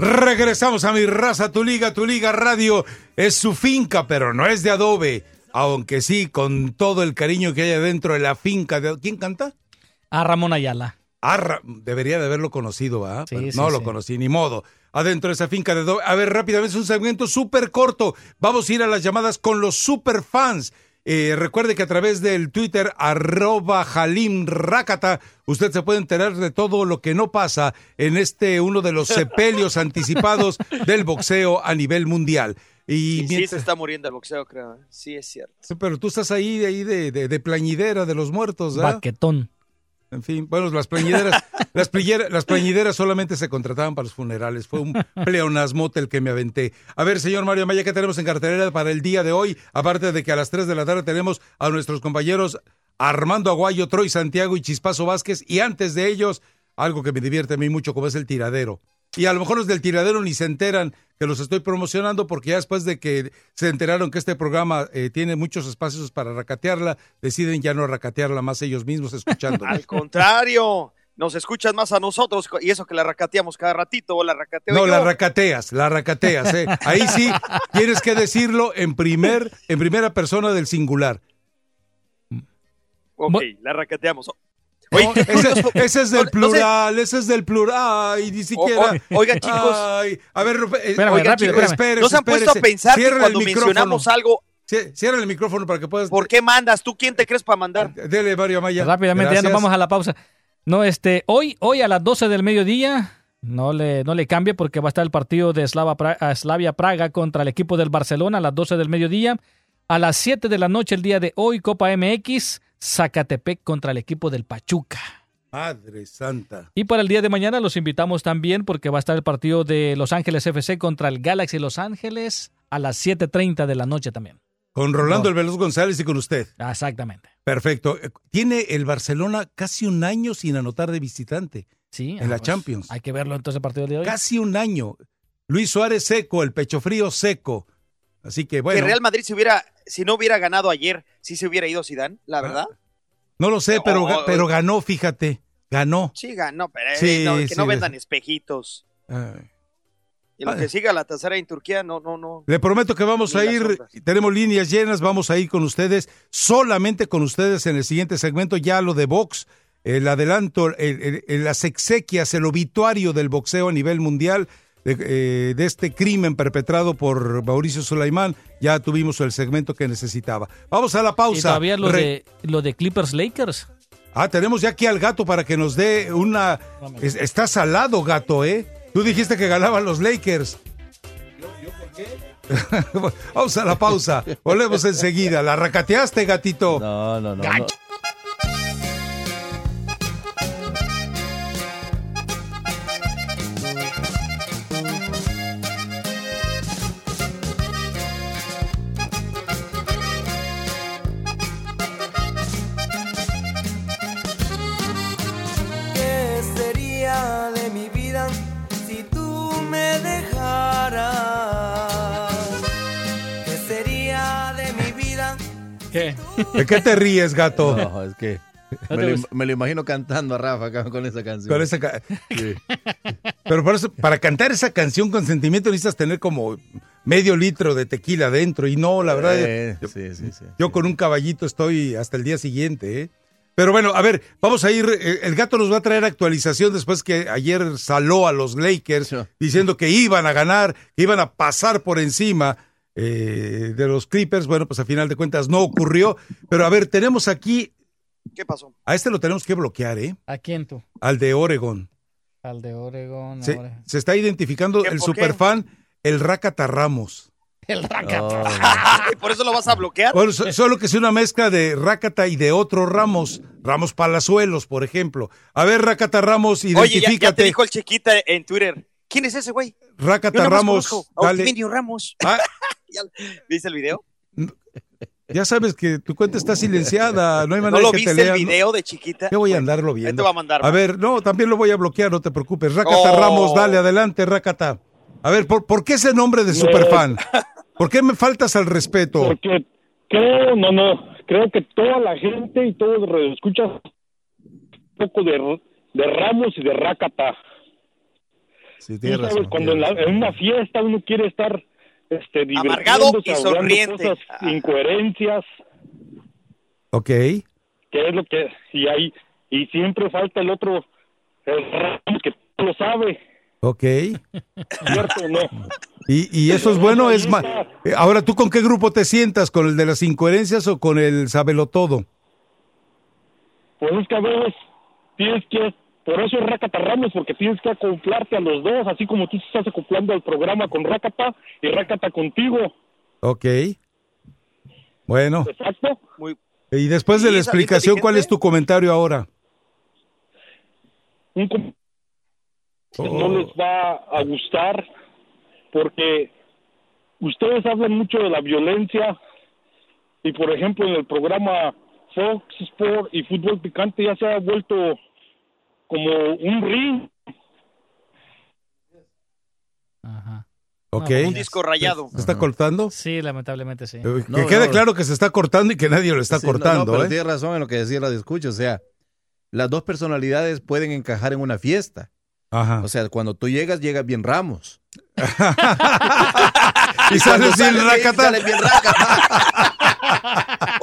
Regresamos a mi raza, tu liga, tu liga radio. Es su finca, pero no es de adobe. Aunque sí, con todo el cariño que hay adentro de la finca. De... ¿Quién canta? A Ramón Ayala. Ah, Ra- debería de haberlo conocido, ¿verdad? Sí, sí, no lo conocí, ni modo. Adentro de esa finca de adobe. A ver, rápidamente, es un segmento súper corto. Vamos a ir a las llamadas con los super fans. Eh, recuerde que a través del Twitter, arroba Halim Rakata, usted se puede enterar de todo lo que no pasa en este uno de los sepelios anticipados del boxeo a nivel mundial. Y Y sí se está muriendo el boxeo, creo. ¿eh? Sí, es cierto. Sí, Pero tú estás ahí, ahí de, de, de plañidera de los muertos, ¿verdad? Baquetón. En fin, bueno, las plañideras, las, plañideras, las plañideras solamente se contrataban para los funerales. Fue un pleonasmote el que me aventé. A ver, señor Mario Maya, ¿qué tenemos en cartelera para el día de hoy? Aparte de que a las 3 de la tarde tenemos a nuestros compañeros Armando Aguayo, Troy Santiago y Chispazo Vázquez. Y antes de ellos, algo que me divierte a mí mucho, como es el tiradero. Y a lo mejor los del tiradero ni se enteran que los estoy promocionando porque ya después de que se enteraron que este programa eh, tiene muchos espacios para racatearla, deciden ya no racatearla más ellos mismos escuchando. Al contrario, nos escuchas más a nosotros y eso que la racateamos cada ratito o la racateo No, yo. la racateas, la racateas. ¿eh? Ahí sí tienes que decirlo en, primer, en primera persona del singular. Ok, la racateamos. No, ese, ese es del no sé- plural, ese es del plural. Ay, ni siquiera. o- oigan, chicos. Ay, a ver, eh, Espérame, oigan, rápido, chicos, espérame. espérese, ¿No se han puesto a pensar que Ciérrale cuando el micrófono. mencionamos algo- Cie- Ciérrale el micrófono para que puedas. ¿Por qué mandas? ¿Tú quién te crees para mandar? Dele, Mario Amaya. Rápidamente, ya nos vamos a la pausa. No, este, hoy, hoy a las 12 del mediodía, no le, no le cambie porque va a estar el partido de Slava Slavia Praga contra el equipo del Barcelona a las 12 del mediodía. A las 7 de la noche el día de hoy, Copa MX, Zacatepec contra el equipo del Pachuca. Madre santa. Y para el día de mañana los invitamos también porque va a estar el partido de Los Ángeles FC contra el Galaxy Los Ángeles a las 7.30 de la noche también. Con Rolando el Veloz González y con usted. Exactamente. Perfecto. Eh, Tiene el Barcelona casi un año sin anotar de visitante. Sí. En la ah, pues, Champions. Hay que verlo entonces el partido de hoy. Casi un año. Luis Suárez seco, el pecho frío seco. Así que bueno. Que Real Madrid si hubiera, si no hubiera ganado ayer, sí se hubiera ido Zidane, la verdad. No lo sé, pero, Oh, pero ganó, fíjate. Ganó. Sí ganó, pero eh, Sí, no, que sí, no vendan espejitos. Ay. Y lo que siga la tercera en Turquía, no, no, no. Le prometo que vamos a ir, tenemos líneas llenas, vamos a ir con ustedes, solamente con ustedes en el siguiente segmento, ya lo de box, el adelanto, el- el- el- las exequias, el obituario del boxeo a nivel mundial, de, eh, de este crimen perpetrado por Mauricio Sulaimán, ya tuvimos el segmento que necesitaba. Vamos a la pausa. Y todavía lo, Re- de, lo de Clippers Lakers. Ah, tenemos ya aquí al gato para que nos dé una... es- está salado, gato, ¿eh? Tú dijiste que ganaban los Lakers. Vamos a la pausa. Volvemos enseguida. ¿La racateaste, gatito? No, no, no. no. ¿Qué? ¿De qué te ríes, gato? No, es que me lo, gusta. me lo imagino cantando a Rafa acá con esa canción. Con esa ca- Sí. Pero por eso, para cantar esa canción con sentimiento necesitas tener como medio litro de tequila dentro. Y no, la verdad, Eh, yo, sí, sí, sí. yo con un caballito estoy hasta el día siguiente, ¿eh? Pero bueno, a ver, vamos a ir. eh, El gato nos va a traer actualización después que ayer saló a los Lakers diciendo que iban a ganar, que iban a pasar por encima eh, de los Clippers. Bueno, pues a final de cuentas no ocurrió. Pero a ver, tenemos aquí, ¿Qué pasó? a este lo tenemos que bloquear, ¿eh? ¿A quién tú? Al de Oregon. Al de Oregon. Se, ahora. se está identificando ¿Qué, el superfan, el Rakata Ramos. El Rakata. Ay, ¿Por eso lo vas a bloquear? Bueno, so- solo que es una mezcla de Rakata y de otro Ramos. Ramos Palazuelos, por ejemplo. A ver, Rakata Ramos, Oye, ya, ya te identifícate. dijo el chiquita en Twitter. ¿Quién es ese güey? Rakata Ramos, dale. Ramos. Ah. Ya- ¿Viste el video? Ya sabes que tu cuenta está silenciada. No hay ¿No manera lo que te viste el lean. ¿no? video de chiquita? ¿Qué voy a andarlo Ahí te viendo? va a mandar. A ver, no, también lo voy a bloquear, no te preocupes. Rakata Oh. Ramos, dale, adelante, Rakata. A ver, ¿por, por qué ese nombre de superfan? ¿Por qué me faltas al respeto? Porque creo, no, no, creo que toda la gente y todos los escuchas un poco de, de Ramos y de Rakata. Sí, tienes sabes, razón, cuando en, tienes la- en una fiesta uno quiere estar este, Amargado y sonriente. cosas, incoherencias, Ok. que es lo que y ahí y siempre falta el otro el que lo sabe, Ok. cierto no. Y, y eso es bueno, es más. Ahora, ¿tú con qué grupo te sientas? ¿Con el de las incoherencias o con el sabelo todo? Pues es que a veces tienes que, por eso es Rakata Ramos, porque tienes que acoplarte a los dos, así como tú te estás acoplando al programa con Rakata y Rakata contigo. Ok. Bueno, Exacto. Muy, y después de la explicación, ¿cuál es tu comentario ahora? Un com- Oh. no les va a gustar porque ustedes hablan mucho de la violencia y por ejemplo en el programa Fox Sport y Fútbol Picante ya se ha vuelto como un ring. Ok. Un disco rayado. ¿Se está cortando? Sí, lamentablemente sí. Que quede claro que se está cortando y que nadie lo está Sí, no, no, cortando. pero ¿eh? tiene razón en lo que decía Radio Escucha. O sea, las dos personalidades pueden encajar en una fiesta. Ajá. O sea, cuando tú llegas, llegas bien Ramos. Y cuando sales bien sales rácata. sales bien rácata.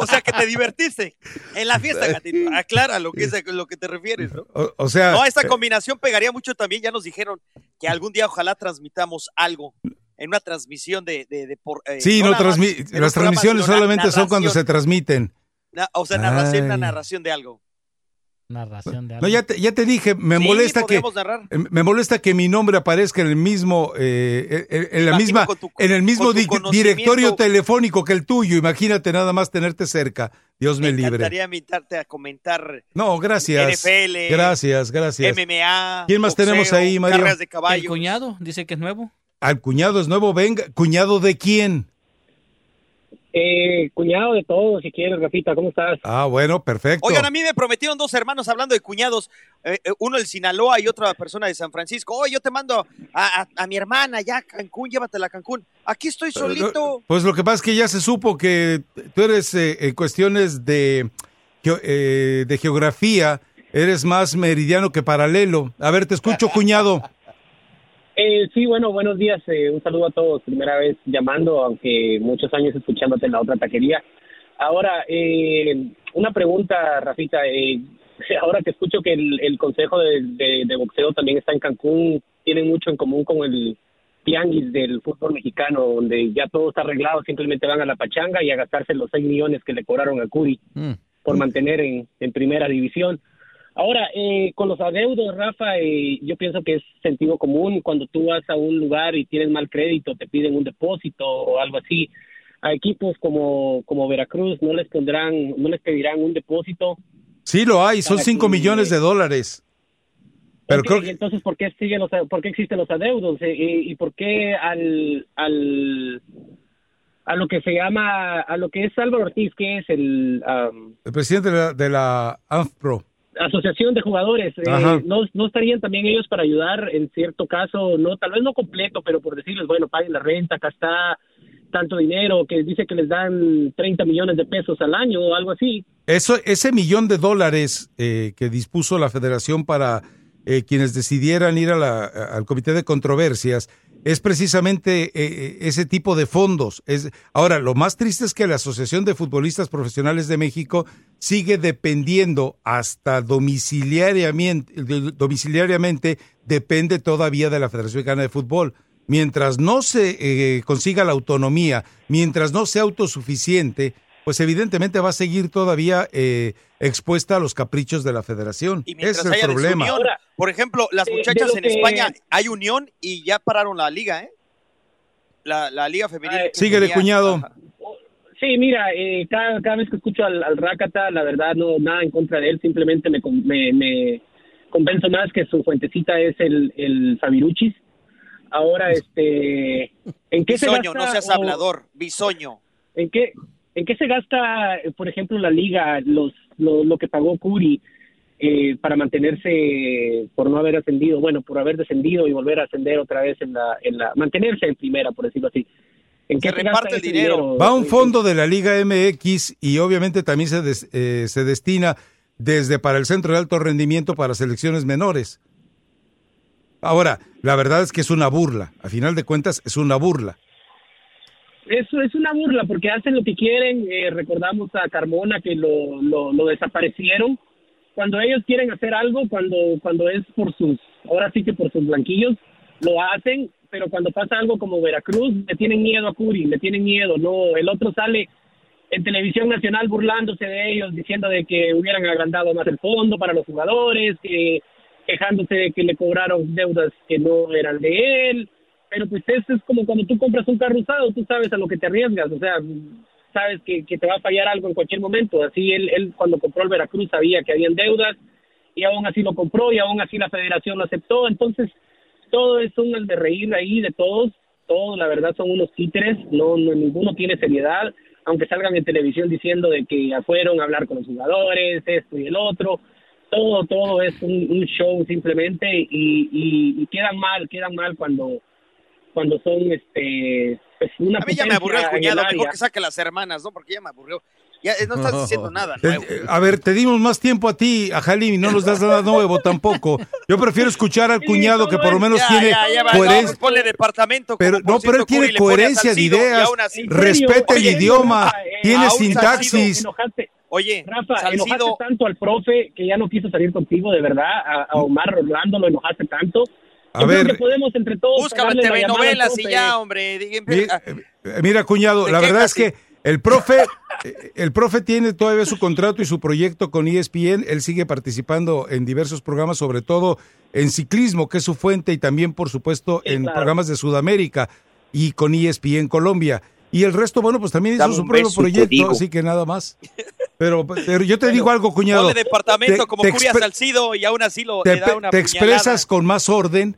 O sea, que te divertiste en la fiesta, gatito. Aclara lo que es a lo que te refieres, ¿no? O, o sea, No, esta eh, combinación pegaría mucho también. Ya nos dijeron que algún día ojalá transmitamos algo en una transmisión de... de, de por, eh, sí, no no transmi- las transmisiones solamente son cuando se transmiten. Na- o sea, narración, una narración de algo. Narración de algo. No, ya te, ya te dije, me Sí, molesta que narrar. eh, me molesta que mi nombre aparezca en el mismo eh, en, en la misma tu- en el mismo di- directorio telefónico que el tuyo. Imagínate nada más tenerte cerca. Dios me, Me libre. encantaría invitarte a comentar No, gracias. NFL, Gracias, gracias. MMA. ¿Quién más tenemos ahí, Mario? Carreras de El caballo. cuñado dice que es nuevo. Al cuñado es nuevo, venga. ¿Cuñado de quién? Eh, cuñado de todos, si quieres, Rafita, ¿cómo estás? Ah, bueno, perfecto. Oigan, a mí me prometieron dos hermanos hablando de cuñados, eh, eh, uno el Sinaloa y otra persona de San Francisco. Oye, yo te mando a, a- a mi hermana ya a Cancún, llévatela a Cancún. Aquí estoy solito. Pues lo que pasa es que ya se supo que tú eres eh, en cuestiones de, eh, de geografía, eres más meridiano que paralelo. A ver, te escucho, cuñado. Eh, sí, bueno, buenos días. eh, un saludo a todos. Primera vez llamando, aunque muchos años escuchándote en la otra taquería. Ahora, eh, una pregunta, Rafita. eh, ahora que escucho que el, el Consejo de, de- de Boxeo también está en Cancún, tienen mucho en común con el tianguis del fútbol mexicano, donde ya todo está arreglado, simplemente van a la pachanga y a gastarse los 6 millones que le cobraron a Curi por mantener en, en primera división. Ahora, eh, con los adeudos, Rafa, eh, yo pienso que es sentido común. Cuando tú vas a un lugar y tienes mal crédito, te piden un depósito o algo así. A equipos como, como Veracruz no les pondrán, no les pedirán un depósito. Sí, lo hay, son Para 5 que- millones de dólares. Pero Ok, creo que Entonces, ¿por qué, siguen los, ¿por qué existen los adeudos? Eh, eh, ¿Y por qué al, al, a lo que se llama, a lo que es Álvaro Ortiz, que es el... el presidente de la, de la ANFPRO. Asociación de jugadores, eh. ¿no, ¿no estarían también ellos para ayudar en cierto caso, no tal vez no completo, pero por decirles, bueno, paguen la renta, acá está tanto dinero, que dice que les dan 30 millones de pesos al año o algo así? Eso, ese millón de dólares eh, que dispuso la federación para eh, quienes decidieran ir a la- al comité de controversias es precisamente eh, ese tipo de fondos. Es, ahora, lo más triste es que la Asociación de Futbolistas Profesionales de México sigue dependiendo hasta domiciliariamente depende todavía de la Federación Mexicana de Fútbol. Mientras no se eh, consiga la autonomía, mientras no sea autosuficiente, pues evidentemente va a seguir todavía eh, expuesta a los caprichos de la federación. Y es el haya problema. desunión. Por ejemplo, las de muchachas en que- España hay unión y ya pararon la liga, ¿eh? La, la liga femenil. que Síguele, tenía- cuñado. Sí, mira, eh, cada, cada vez que escucho al, al Rakata, la verdad no nada en contra de él, simplemente me, con- me, me convenzo más que su fuentecita es el, el Fabiruchis. Ahora, este, ¿en qué se Bisoño, gasta no seas o- hablador. Bisoño. ¿En qué, ¿En qué se gasta, por ejemplo, la liga, los, lo, lo que pagó Curi eh, para mantenerse, por no haber ascendido, bueno, por haber descendido y volver a ascender otra vez en la, en la mantenerse en primera, por decirlo así? ¿En qué se, gasta ese dinero? Va a un fondo de la Liga MX y obviamente también se, des- eh, se destina desde para el Centro de Alto Rendimiento para selecciones menores. Ahora, la verdad es que es una burla. A final de cuentas, es una burla. Eso es una burla porque hacen lo que quieren. eh, recordamos a Carmona que lo, lo, lo desaparecieron. Cuando ellos quieren hacer algo, cuando, cuando es por sus, ahora sí que por sus blanquillos, lo hacen, pero cuando pasa algo como Veracruz, le tienen miedo a Curi, le tienen miedo. No, el otro sale en televisión nacional burlándose de ellos, diciendo de que hubieran agrandado más el fondo para los jugadores, que quejándose de que le cobraron deudas que no eran de él pero pues eso es como cuando tú compras un carro usado, tú sabes a lo que te arriesgas, o sea, sabes que, que te va a fallar algo en cualquier momento. Así él, él cuando compró el Veracruz sabía que habían deudas y aún así lo compró y aún así la federación lo aceptó. Entonces, todo es un de reír ahí de todos, todos la verdad son unos títeres, no, no ninguno tiene seriedad. aunque salgan en televisión diciendo de que ya fueron a hablar con los jugadores, esto y el otro, todo, todo es un, show simplemente y, y, y quedan mal, quedan mal cuando, cuando son este pues, una A mí ya me aburrió el cuñado, mejor que saque las hermanas, ¿no? Porque ya me aburrió. Ya eh, no estás diciendo nada nuevo. eh, A ver, te dimos más tiempo a ti, a Halim, y no nos das nada nuevo tampoco. Yo prefiero escuchar al cuñado que por lo menos Ya, tiene ya, ya va, no, coherencia. pues departamento. Pero, no, pero él tiene coherencia de ideas, respeta el idioma, eh, tiene sintaxis. Oye, Rafa, Salcido- enojaste tanto al profe que ya no quiso salir contigo, de verdad. A, a Omar Orlando lo enojaste tanto. A ver. que podemos entre todos. Búscame telenovelas y ya, hombre. Ah, Eh, Mira, cuñado, ¿De la verdad es que el profe, eh, el profe tiene todavía su contrato y su proyecto con ESPN. Él sigue participando en diversos programas, sobre todo en ciclismo, que es su fuente, y también, por supuesto, en claro. programas de Sudamérica y con ESPN Colombia. Y el resto, bueno, pues también hizo Dame su propio proyecto, así que nada más. Pero, pero yo te digo algo, cuñado. Ponle departamento Te- como te Curia Salcido y aún así lo, te, le da una te puñalada. expresas con más orden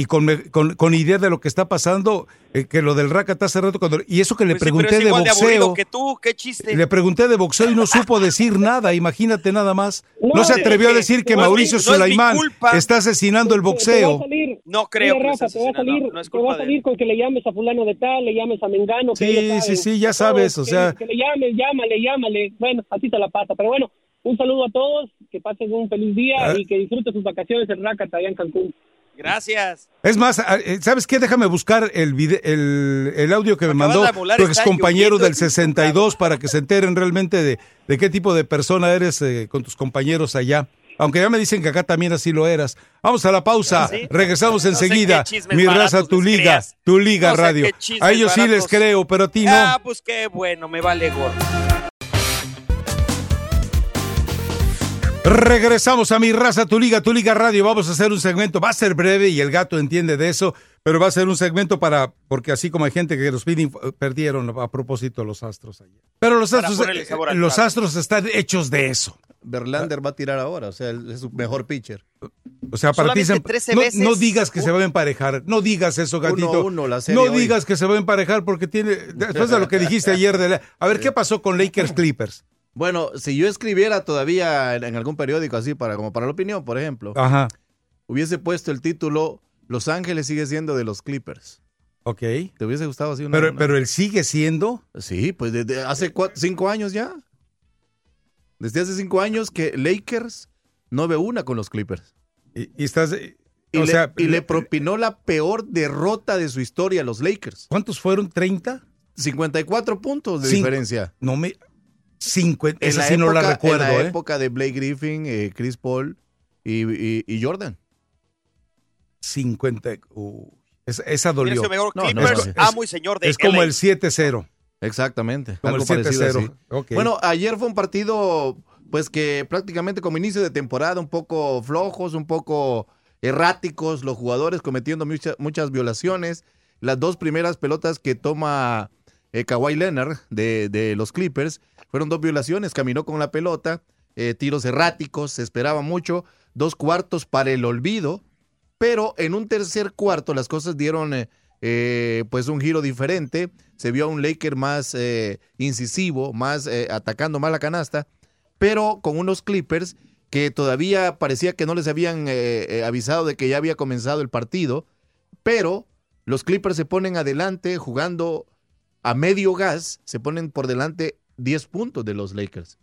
y con, me- con, con idea de lo que está pasando, eh, que lo del Rakata hace rato, cuando, y eso que le Pues sí, pero pregunté es de igual de aburrido boxeo, que tú, qué chiste. le pregunté de boxeo y no supo decir nada, imagínate nada más. No, No, se atrevió a decir que no es mi- Mauricio no es mi Sulaimán está asesinando el boxeo. salir- No creo que te va a salir, te va a salir con que le llames a fulano de tal, le llames a Mengano. Sí, sí, sí, ya sabes, todos, o que- sea- Que le llames, llámale, llámale. Bueno, así te la pasa. Pero bueno, un saludo a todos, que pasen un feliz día Ah. y que disfruten sus vacaciones en Rácata, allá en Cancún. Gracias. Es más, a- eh, ¿sabes qué? Déjame buscar el, vide- el, el audio que me mandó tu excompañero lloviendo. del 62 para que se enteren realmente de, de qué tipo de persona eres eh, con tus compañeros allá. Aunque ya me dicen que acá también así lo eras. Vamos a la pausa. ¿Ah, ¿Sí? Regresamos No enseguida. Mi raza, tu liga, creas. tu liga No radio. A ellos sí les creo, pero a ti no. Ah, pues qué bueno, me vale gorro. Regresamos a mi raza, tu liga, tu liga radio. Vamos a hacer un segmento, va a ser breve y el gato entiende de eso, pero va a ser un segmento para, porque así como hay gente que los pide, inf- perdieron a propósito los astros ayer. Pero los astros, eh, los astros están hechos de eso. Verlander va a tirar ahora, o sea, es su mejor pitcher. O sea, para ti, Solamente se- 13 no, no digas que se va a emparejar, no digas eso, gatito. Uno a uno la serie no hoy. digas que se va a emparejar porque tiene, después de lo que dijiste ayer, de la- a ver, ¿qué pasó con Lakers Clippers? Bueno, si yo escribiera todavía en, en algún periódico así, para como para la opinión, por ejemplo, Ajá, hubiese puesto el título Los Ángeles sigue siendo de los Clippers. ok. ¿Te hubiese gustado así? una- Pero, una- pero él sigue siendo... Sí, pues desde hace cinco años ya. Desde hace cinco años que Lakers no ve una con los Clippers. Y, y estás... Y, o le, sea, y le propinó la peor derrota de su historia a los Lakers. ¿Cuántos fueron? ¿30? 54 puntos de Cinco- diferencia. No me... 50, En esa la sí no la época- recuerdo, En la ¿eh? época de Blake Griffin, eh, Chris Paul y, y- y Jordan. 50. uh, esa, dolió. ese mejor No, no, Clippers, no, amo y señor de Es como el 7-0. Exactamente. Como algo el parecido 7-0. así. Ok. Bueno, ayer fue un partido, pues que prácticamente como inicio de temporada, un poco flojos, un poco erráticos, los jugadores cometiendo mucha- muchas violaciones. Las dos primeras pelotas que toma eh, Kawhi Leonard de, de los Clippers fueron dos violaciones, caminó con la pelota, eh, tiros erráticos, se esperaba mucho, dos cuartos para el olvido, pero en un tercer cuarto las cosas dieron eh, eh, pues un giro diferente, se vio a un Laker más eh, incisivo, más atacando más la canasta, pero con unos Clippers que todavía parecía que no les habían avisado de que ya había comenzado el partido, pero los Clippers se ponen adelante jugando a medio gas, se ponen por delante 10 puntos de los Lakers.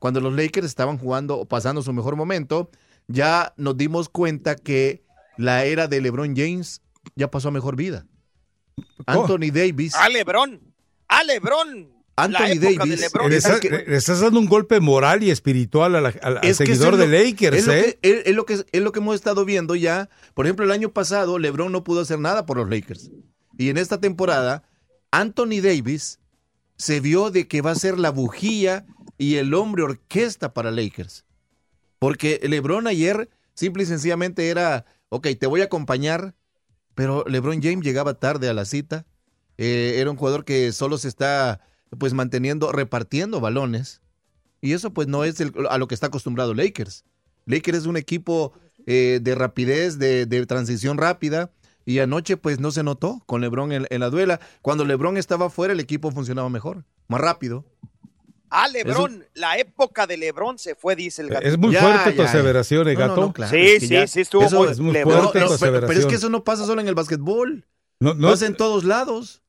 Cuando los Lakers estaban jugando o pasando su mejor momento, ya nos dimos cuenta que la era de LeBron James ya pasó a mejor vida. Anthony Davis. A LeBron. A LeBron. Anthony Davis, LeBron. Le, es estás- que- le estás dando un golpe moral y espiritual a la- al, al Es que seguidor de lo- Lakers, es lo ¿eh? que- es- es lo que es lo que hemos estado viendo ya. Por ejemplo, el año pasado LeBron no pudo hacer nada por los Lakers. Y en esta temporada, Anthony Davis se vio de que va a ser la bujía y el hombre orquesta para Lakers. Porque LeBron ayer simple y sencillamente era, ok, te voy a acompañar, pero LeBron James llegaba tarde a la cita. Eh, era un jugador que solo se está pues manteniendo, repartiendo balones. Y eso pues no es a lo que está acostumbrado Lakers. Lakers es un equipo eh, de rapidez, de, de transición rápida. Y anoche pues no se notó con LeBron en, en la duela. Cuando LeBron estaba fuera el equipo funcionaba mejor. más rápido. Ah, Lebron, la época de Lebron se fue, dice el gato. Es muy Ya, fuerte tu aseveración, eh, No, no, gato. no, claro, Sí, es que sí, ya- sí, estuvo eso muy- es muy fuerte no, tu pero, pero es que eso no pasa solo en el básquetbol. No, no, pasa en todos lados.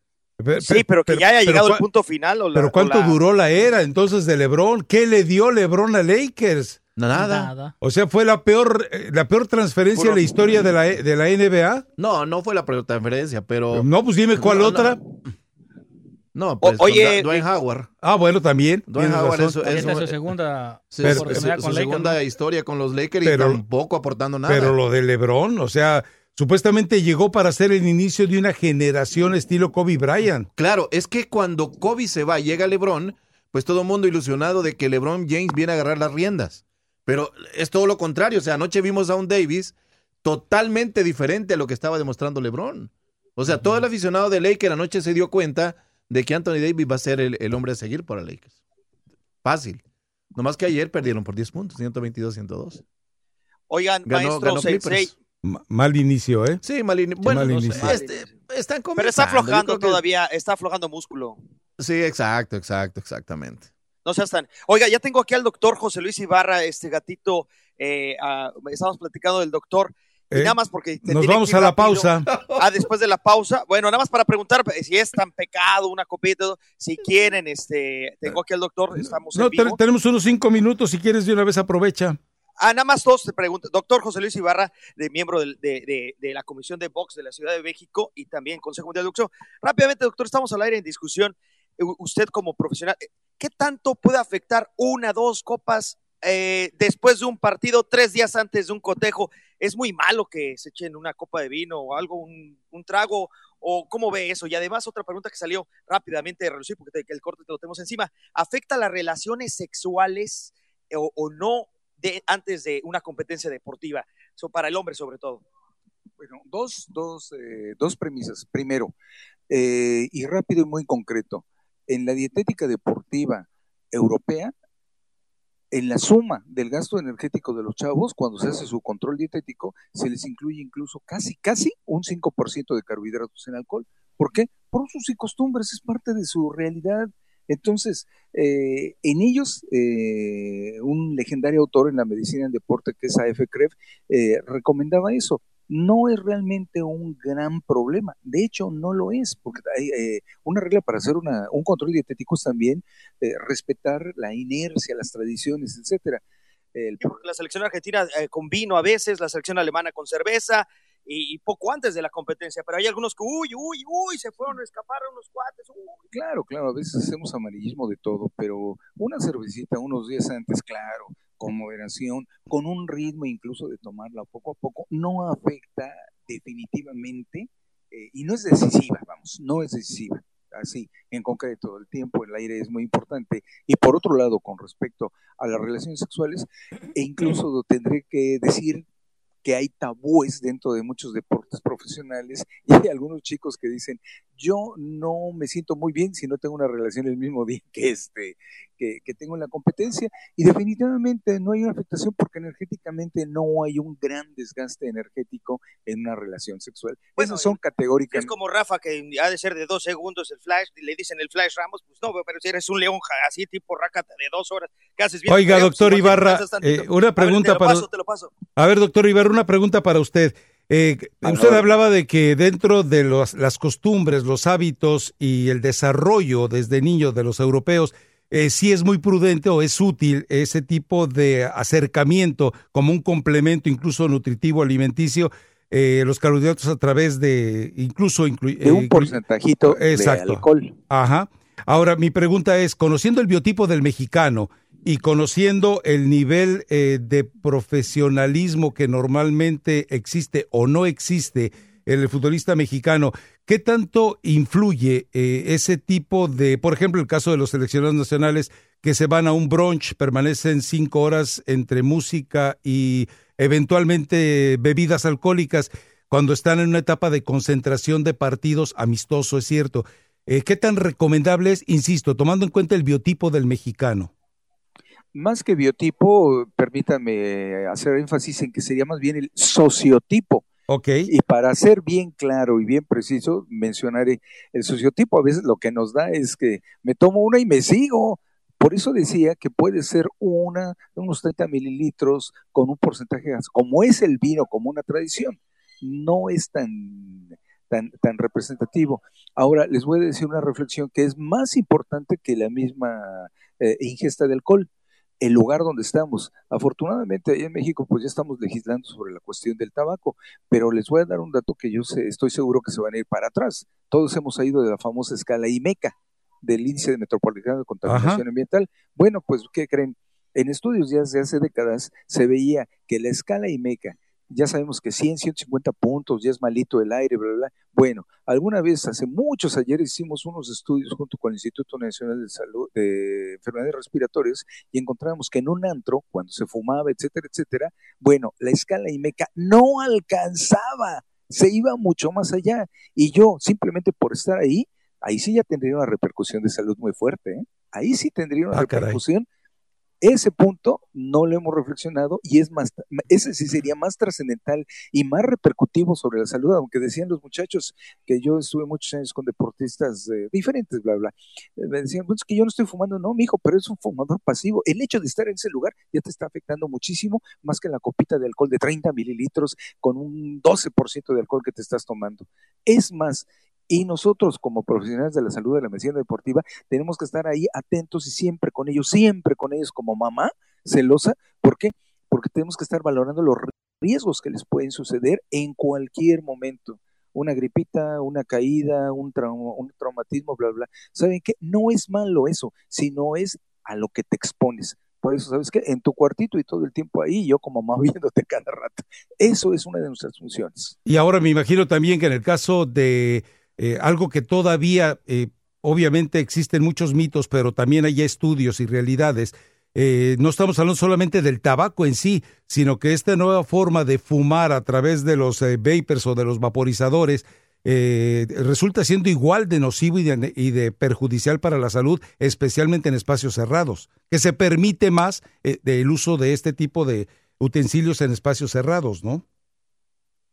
Sí, pe- pero que ya haya llegado el punto final. O la- Pero o ¿cuánto la- duró la era entonces de LeBron? ¿Qué le dio LeBron a Lakers? Nada. O sea, fue la peor, eh, la peor transferencia Puro- en la historia de la, de la NBA. No, no fue la peor transferencia, pero. No, pues dime cuál No, no. otra. No, pues O- oye, con Dwayne eh, Howard. Ah, bueno, también. Dwayne Howard, eso- es su segunda sí, Pero- su- oportunidad su con Lakers, segunda ¿no? historia con los Lakers Pero- y tampoco aportando nada. Pero lo de LeBron, o sea, supuestamente llegó para ser el inicio de una generación estilo Kobe Bryant. Claro, es que cuando Kobe se va y llega LeBron, pues todo el mundo ilusionado de que LeBron James viene a agarrar las riendas. Pero es todo lo contrario. O sea, anoche vimos a un Davis totalmente diferente a lo que estaba demostrando LeBron. O sea, todo el aficionado de Lakers anoche se dio cuenta de que Anthony Davis va a ser el, el hombre a seguir para Lakers. Fácil. Nomás que ayer perdieron por 10 puntos, 122-102. Oigan, Ganó, maestro ganó Clippers. Mal inicio, ¿eh? Sí, mal Bueno, mal inicio. este, están pero está aflojando que- todavía, está aflojando músculo. Sí, exacto, exacto, exactamente. No seas tan. Oiga, ya tengo aquí al doctor José Luis Ibarra, este gatito. Eh, estamos platicando del doctor. Y Eh, nada más porque. te nos vamos a la pausa. Ah, después de la pausa. Bueno, nada más para preguntar eh, si es tan pecado una copita. Si quieren, este, tengo aquí al doctor. Estamos No, en te- tenemos unos cinco minutos, si quieres de una vez aprovecha. Ah, nada más dos te pregunto. Doctor José Luis Ibarra, de miembro de, de- de la Comisión de Box de la Ciudad de México y también Consejo Mundial de Boxeo. Rápidamente, doctor, estamos al aire en discusión. Eh, Usted como profesional, eh, ¿qué tanto puede afectar una, dos copas eh, después de un partido, tres días antes de un cotejo? ¿Es muy malo que se echen una copa de vino o algo, un, trago? ¿O cómo ve eso? Y además, otra pregunta que salió rápidamente de relucir, porque el corte te lo tenemos encima. ¿Afecta las relaciones sexuales o, no antes de una competencia deportiva? So, para el hombre, sobre todo. Bueno, dos, dos, dos premisas. Primero, y rápido y muy concreto, en la dietética deportiva europea, en la suma del gasto energético de los chavos, cuando se hace su control dietético, se les incluye incluso casi, casi un 5% de carbohidratos en alcohol. ¿Por qué? Por usos y costumbres, es parte de su realidad. Entonces, eh, en ellos, eh, un legendario autor en la medicina del deporte, que es A.F. Krev, eh, recomendaba eso. No es realmente un gran problema. De hecho, no lo es, porque hay eh, una regla para hacer una, un control dietético es también eh, respetar la inercia, las tradiciones, etcétera. El la selección argentina eh, con vino a veces, la selección alemana con cerveza y, y poco antes de la competencia. Pero hay algunos que, uy, uy, uy, se fueron, escaparon unos cuates. uy. Claro, claro, a veces hacemos amarillismo de todo, pero una cervecita unos días antes, claro, con moderación, con un ritmo incluso de tomarla poco a poco, no afecta definitivamente eh, y no es decisiva, vamos, no es decisiva. Así, en concreto, el tiempo, el aire es muy importante. Y por otro lado, con respecto a las relaciones sexuales, e incluso tendré que decir que hay tabúes dentro de muchos deportes profesionales y hay algunos chicos que dicen, yo no me siento muy bien si no tengo una relación el mismo día que este, que, que tengo en la competencia y definitivamente no hay una afectación porque energéticamente no hay un gran desgaste energético en una relación sexual. Esas son categóricas. Es como Rafa, que ha de ser de dos segundos el flash, y le dicen el flash Ramos, pues no, pero si eres un león así tipo rácata de dos horas, ¿qué haces bien? Oiga, doctor Ibarra, eh, una A ver, pregunta te lo para- paso, te lo paso. A ver, doctor Ibarra, una pregunta para usted. Eh, usted hablaba de que dentro de los- las costumbres, los hábitos y el desarrollo desde niños de los europeos, eh, sí es muy prudente o es útil ese tipo de acercamiento como un complemento incluso nutritivo alimenticio, eh, los carbohidratos a través de incluso inclu- De un porcentajito de Exacto. alcohol. Ajá. Ahora, mi pregunta es, conociendo el biotipo del mexicano y conociendo el nivel eh, de profesionalismo que normalmente existe o no existe en el futbolista mexicano, ¿qué tanto influye eh, ese tipo de, por ejemplo, el caso de los seleccionados nacionales que se van a un brunch, permanecen cinco horas entre música y eventualmente bebidas alcohólicas cuando están en una etapa de concentración de partidos amistoso, es cierto? Eh, ¿Qué tan recomendable es, insisto, tomando en cuenta el biotipo del mexicano? Más que biotipo, permítanme hacer énfasis en que sería más bien el sociotipo. Ok. Y para ser bien claro y bien preciso, mencionaré el sociotipo. A veces lo que nos da es que me tomo una y me sigo. Por eso decía que puede ser una, unos 30 mililitros con un porcentaje, como es el vino, como una tradición. No es tan, tan, tan representativo. Ahora, les voy a decir una reflexión que es más importante que la misma eh, ingesta de alcohol el lugar donde estamos. Afortunadamente, ahí en México, pues ya estamos legislando sobre la cuestión del tabaco, pero les voy a dar un dato que yo sé, estoy seguro que se van a ir para atrás. Todos hemos ido de la famosa escala IMECA, del índice de metropolitano de contaminación Ajá. ambiental. Bueno, pues, ¿qué creen? En estudios ya desde hace décadas se veía que la escala IMECA, ya sabemos que 100, 150 puntos, ya es malito el aire, bla, bla, bla. Bueno, alguna vez, hace muchos ayeres, hicimos unos estudios junto con el Instituto Nacional de Salud de Enfermedades Respiratorias y encontramos que en un antro, cuando se fumaba, etcétera, etcétera, bueno, la escala IMECA no alcanzaba, se iba mucho más allá. Y yo, simplemente por estar ahí, ahí sí ya tendría una repercusión de salud muy fuerte, ¿eh? Ahí sí tendría una Ah, caray. Ese punto no lo hemos reflexionado y es más, ese sí sería más trascendental y más repercutivo sobre la salud, aunque decían los muchachos que yo estuve muchos años con deportistas eh, diferentes, bla, bla. Eh, Me decían, pues es que yo no estoy fumando, no, mijo, pero es un fumador pasivo. El hecho de estar en ese lugar ya te está afectando muchísimo, más que la copita de alcohol de 30 mililitros con un 12% de alcohol que te estás tomando. Es más, y nosotros como profesionales de la salud de la medicina deportiva tenemos que estar ahí atentos y siempre con ellos, siempre con ellos como mamá celosa. ¿Por qué? Porque tenemos que estar valorando los riesgos que les pueden suceder en cualquier momento. Una gripita, una caída, un, trauma, un traumatismo, bla, bla. ¿Saben qué? No es malo eso, sino es a lo que te expones. Por eso, ¿sabes qué? En tu cuartito y todo el tiempo ahí, yo como mamá viéndote cada rato. Eso es una de nuestras funciones. Y ahora me imagino también que en el caso de eh, algo que todavía, eh, obviamente existen muchos mitos, pero también hay estudios y realidades. eh, no estamos hablando solamente del tabaco en sí, sino que esta nueva forma de fumar a través de los eh, vapers o de los vaporizadores resulta siendo igual de nocivo y de, y de perjudicial para la salud, especialmente en espacios cerrados, que se permite más eh, el uso de este tipo de utensilios en espacios cerrados, ¿no?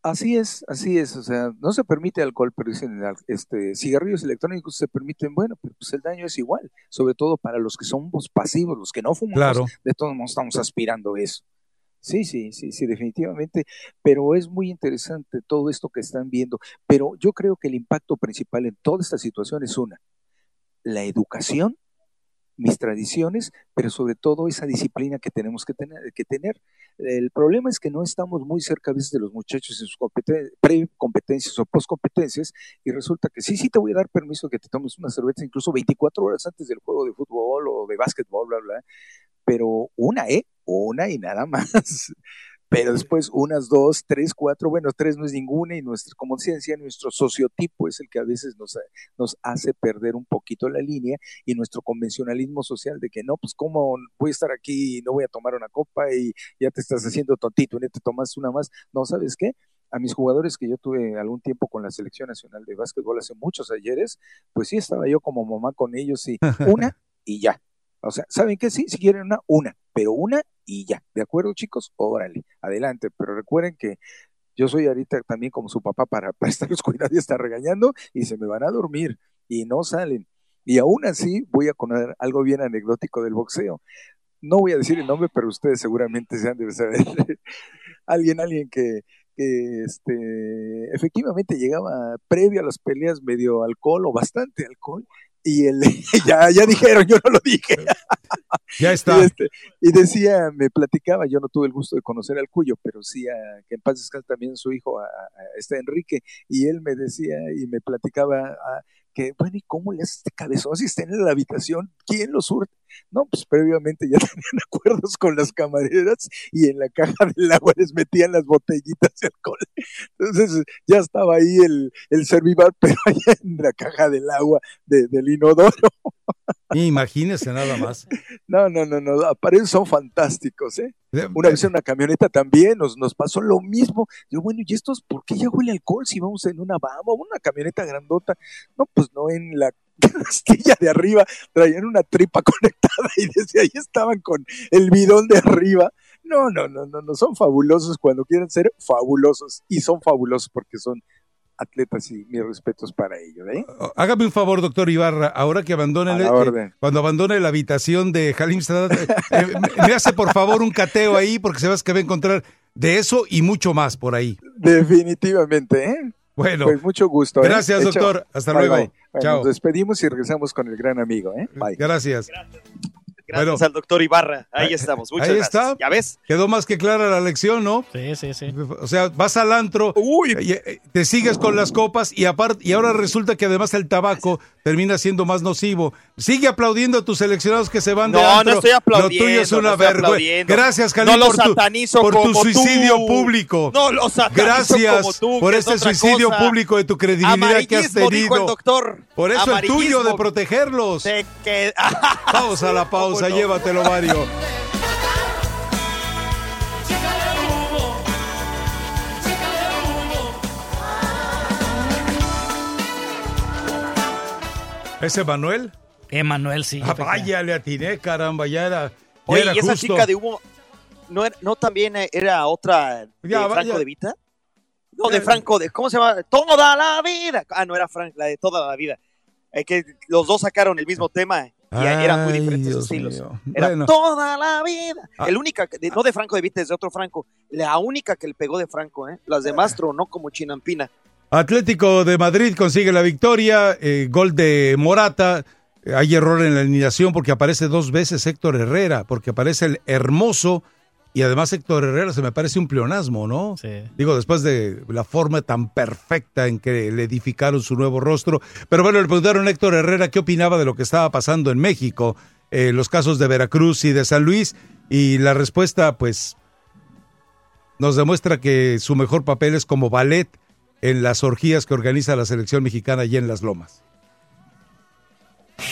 Así es, así es, o sea, no se permite alcohol, pero dicen, este, cigarrillos electrónicos se permiten, bueno, pero pues el daño es igual, sobre todo para los que somos pasivos, los que no fumamos, Claro. de todos modos estamos aspirando eso. Sí, sí, sí, sí, definitivamente, pero es muy interesante todo esto que están viendo, pero yo creo que el impacto principal en toda esta situación es una, la educación, mis tradiciones, pero sobre todo esa disciplina que tenemos que tener, que tener. El problema es que no estamos muy cerca a veces de los muchachos en sus competen- pre-competencias o post-competencias y resulta que sí, sí te voy a dar permiso que te tomes una cerveza incluso 24 horas antes del juego de fútbol o de básquetbol, bla, bla, pero una, ¿eh? Una y nada más. Pero después unas dos, tres, cuatro, bueno, tres no es ninguna y nuestro, como decía, nuestro sociotipo es el que a veces nos, nos hace perder un poquito la línea y nuestro convencionalismo social de que no, pues cómo voy a estar aquí y no voy a tomar una copa y ya te estás haciendo tontito, y te tomas una más. No, ¿sabes qué? A mis jugadores que yo tuve algún tiempo con la selección nacional de básquetbol hace muchos ayeres, pues sí estaba yo como mamá con ellos y una y ya. O sea, ¿saben qué? Sí, si quieren una, una, pero una y ya. ¿De acuerdo, chicos? Órale, adelante. Pero recuerden que yo soy ahorita también como su papá para, para estarlos cuidando y estar regañando y se me van a dormir y no salen. Y aún así voy a contar algo bien anecdótico del boxeo. No voy a decir el nombre, pero ustedes seguramente se han de saber. alguien, alguien que, que este, efectivamente llegaba previo a las peleas medio alcohol o bastante alcohol y el, ya, ya dijeron, yo no lo dije. Ya está. Y, este, y decía, me platicaba, yo no tuve el gusto de conocer al Cuyo, pero sí a, que en paz descanse también su hijo, a, a este Enrique, y él me decía y me platicaba a, que, bueno, ¿y cómo le hace este cabezón si está en la habitación? ¿Quién lo surte? No, pues previamente ya tenían acuerdos con las camareras y en la caja del agua les metían las botellitas de alcohol. Entonces ya estaba ahí el, el servivar, pero allá en la caja del agua de, del inodoro. Imagínese nada más. No, no, no, no, aparecen son fantásticos, ¿eh? Una vez en una camioneta también nos, nos pasó lo mismo. Yo, bueno, ¿y estos por qué ya huele alcohol si vamos en una bamba, una camioneta grandota? No, pues no en la castilla de arriba, traían una tripa conectada y desde ahí estaban con el bidón de arriba. No, no, no, no, no, son fabulosos cuando quieren ser fabulosos y son fabulosos porque son atletas y mis respetos para ellos, ¿eh? Hágame un favor, doctor Ibarra, ahora que abandone, eh, cuando abandone la habitación de Halim Sadat, eh, eh, me, me hace por favor un cateo ahí porque se que va a encontrar de eso y mucho más por ahí. Definitivamente, ¿eh? Bueno, Pues mucho gusto. gracias, doctor. Hasta Bye, luego. bye. Bueno, Chao. Nos despedimos y regresamos con el gran amigo, ¿eh? Bye. Gracias. Gracias al doctor Ibarra. Ahí estamos. Muchas Ahí gracias. está. ¿Ya ves? Quedó más que clara la lección, ¿no? Sí, sí, sí. O sea, vas al antro, y, eh, te sigues con las copas y aparte y ahora resulta que además el tabaco termina siendo más nocivo. Sigue aplaudiendo a tus seleccionados que se van de No, no antro. estoy aplaudiendo, Lo tuyo es no una estoy vergüenza. Gracias, No Jalín, lo por tu, satanizo por tu suicidio tú. público. No lo satanizo Gracias como tú, por es este otra suicidio cosa. público de tu credibilidad que has Amarillismo, dijo tenido. el doctor. Por eso el tuyo de protegerlos. Te que- Vamos a la pausa, llévatelo, Mario. ¿Ese Manuel? Emanuel, sí. Ah, vaya, le atiné, caramba, ya era, ya Oye, era ¿y esa justo. chica de humo no, era- no también eh, era otra de Ya, Franco de Vita? No, de Franco, de ¿cómo se llama? Toda la vida. Ah, no era Frank, la de toda la vida. Es que los dos sacaron el mismo tema y eran muy Ay, diferentes Dios estilos. mío. Era Bueno. toda la vida. Ah. El única, no de Franco de Vita, es de otro Franco. La única que le pegó de Franco, ¿eh? Las demás tronó como chinampina. Atlético de Madrid consigue la victoria, eh, gol de Morata. Hay error en la alineación porque aparece dos veces Héctor Herrera, porque aparece el hermoso y además Héctor Herrera se me parece un pleonasmo, ¿no? Sí. Digo, después de la forma tan perfecta en que le edificaron su nuevo rostro. Pero bueno, le preguntaron a Héctor Herrera qué opinaba de lo que estaba pasando en México, eh, los casos de Veracruz y de San Luis, y la respuesta, pues, nos demuestra que su mejor papel es como ballet en las orgías que organiza la selección mexicana allí en Las Lomas.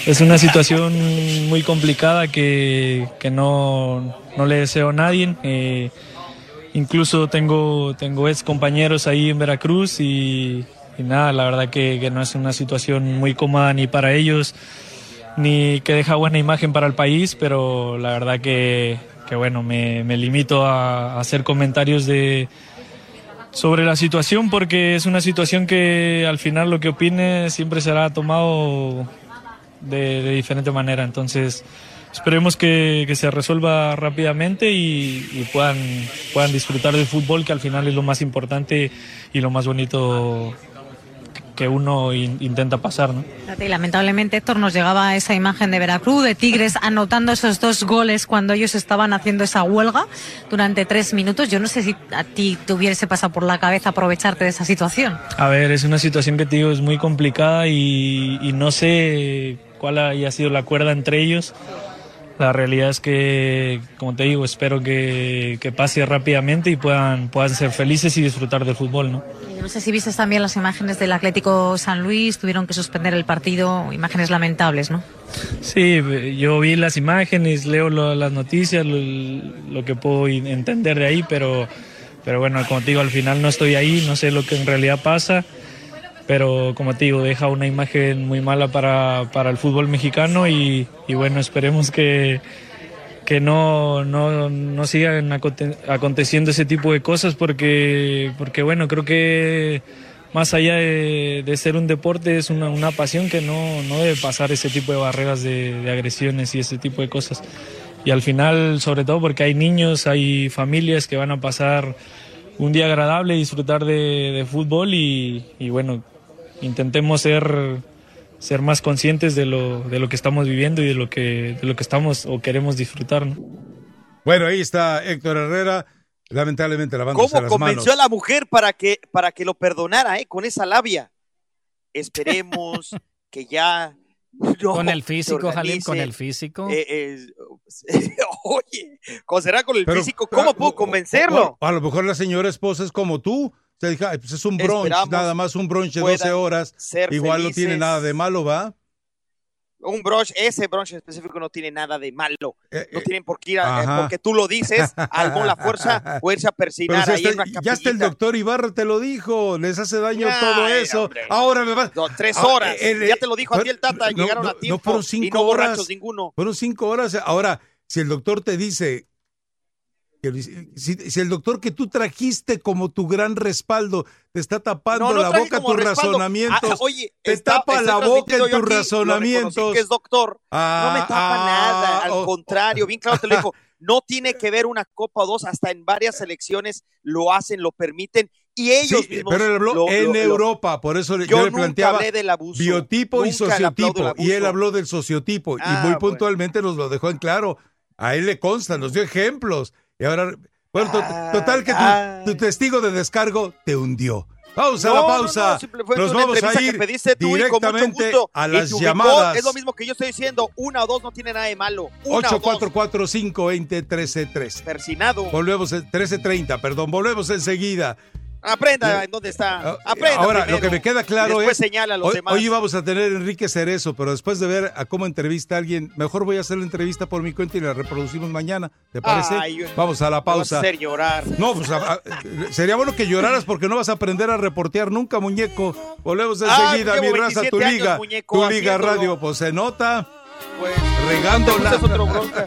Es una situación muy complicada que, no, no le deseo a nadie. Eh, incluso tengo, tengo ex compañeros ahí en Veracruz y, nada, la verdad que, no es una situación muy cómoda ni para ellos, ni que deja buena imagen para el país, pero la verdad que, bueno, me, limito a, a hacer comentarios de, sobre la situación porque es una situación que al final lo que opine siempre será tomado de, de diferente manera. Entonces, esperemos que, que se resuelva rápidamente y, y puedan, puedan disfrutar del fútbol, que al final es lo más importante y lo más bonito que uno in- intenta pasar. ¿no? Y lamentablemente, Héctor, nos llegaba esa imagen de Veracruz, de Tigres, anotando esos dos goles cuando ellos estaban haciendo esa huelga durante tres minutos. Yo no sé si a ti te hubiese pasado por la cabeza aprovecharte de esa situación. A ver, es una situación que te digo es muy complicada y, y no sé cuál haya sido la cuerda entre ellos. La realidad es que, como te digo, espero que, que pase rápidamente y puedan, puedan ser felices y disfrutar del fútbol, ¿no? No sé si viste también las imágenes del Atlético San Luis, tuvieron que suspender el partido, imágenes lamentables, ¿no? Sí, yo vi las imágenes, leo lo- las noticias, lo, lo que puedo entender de ahí, pero, pero bueno, como te digo, al final no estoy ahí, no sé lo que en realidad pasa, pero como te digo, deja una imagen muy mala para, para el fútbol mexicano y, y bueno, esperemos que, que no, no, no sigan aconte- aconteciendo ese tipo de cosas porque, porque bueno, creo que más allá de, de ser un deporte es una, una pasión que no, no debe pasar ese tipo de barreras de, de agresiones y ese tipo de cosas. Y al final, sobre todo porque hay niños, hay familias que van a pasar un día agradable, disfrutar de, de fútbol y, y bueno, intentemos ser, ser más conscientes de lo, de lo que estamos viviendo y de lo que, de lo que estamos o queremos disfrutar. ¿no? Bueno, ahí está Héctor Herrera, lamentablemente lavándose ¿Cómo las convenció a la mujer para que, para que lo perdonara, eh? Con esa labia. Esperemos que ya. no Con el físico, Jalín, con el físico. Eh, eh, oye, ¿cómo será con el Pero- físico? ¿Cómo puedo convencerlo? A lo mejor la señora esposa es como tú. Se dijo, "Ay, pues es un brunch, Esperamos nada más un brunch de puedan 12 horas. Igual no tiene nada de malo, ¿va? Un brunch, ese brunch en específico no tiene nada de malo. no tienen por qué ir a, ajá. porque tú lo dices, algo la fuerza o irse a Pero persinar si ahí en hasta- una ya hasta el doctor Ibarra te lo dijo, les hace daño Ay, todo eso. hombre. Ahora me vas. No, tres Ah, horas. ya te lo dijo a ti el Tata, no, llegaron no, a tiempo. No fueron y cinco no horas. borrachos ninguno. Fueron cinco horas. Ahora, si el doctor te dice, si, si el doctor que tú trajiste como tu gran respaldo te está tapando No, no la boca tus respaldo. razonamientos, Ah, oye, te está- tapa la boca en tus razonamientos. que es doctor. Ah, no me tapa ah, nada, al oh, contrario, bien claro te lo dijo. No tiene que ver una copa o dos, hasta en varias selecciones lo hacen, lo permiten y ellos Sí, mismos. pero él habló lo- en lo- Europa, por eso Yo yo, le nunca planteaba hablé del abuso, biotipo y nunca sociotipo, y él habló del sociotipo, Ah, y muy bueno. puntualmente nos lo dejó en claro. A él le consta, nos dio ejemplos, y ahora, bueno, to- total que tu, tu testigo de descargo te hundió. Pausa No, la no, pausa. no, fue Nos vamos a ir directamente gusto. a las llamadas. Es lo mismo que yo estoy diciendo, una o dos no tiene nada de malo. Una o dos. 844-520-1313. Persinado. Volvemos, en- 1330, perdón, volvemos enseguida. Aprenda en dónde está. Aprenda Ahora, lo que me queda claro es. señala a los hoy, demás. hoy íbamos a tener a Enrique Cerezo, pero después de ver a cómo entrevista a alguien, mejor voy a hacer la entrevista por mi cuenta y la reproducimos mañana. ¿Te parece? Ay, Vamos a la me vas a pausa. hacer llorar. No, pues a- a- sería bueno que lloraras porque no vas a aprender a reportear nunca, muñeco. Volvemos Ah, enseguida, llevo mi raza, tu 27 años, liga. muñeco, tu liga haciéndolo. radio, pues se nota. Pues, regándola. otro bronca.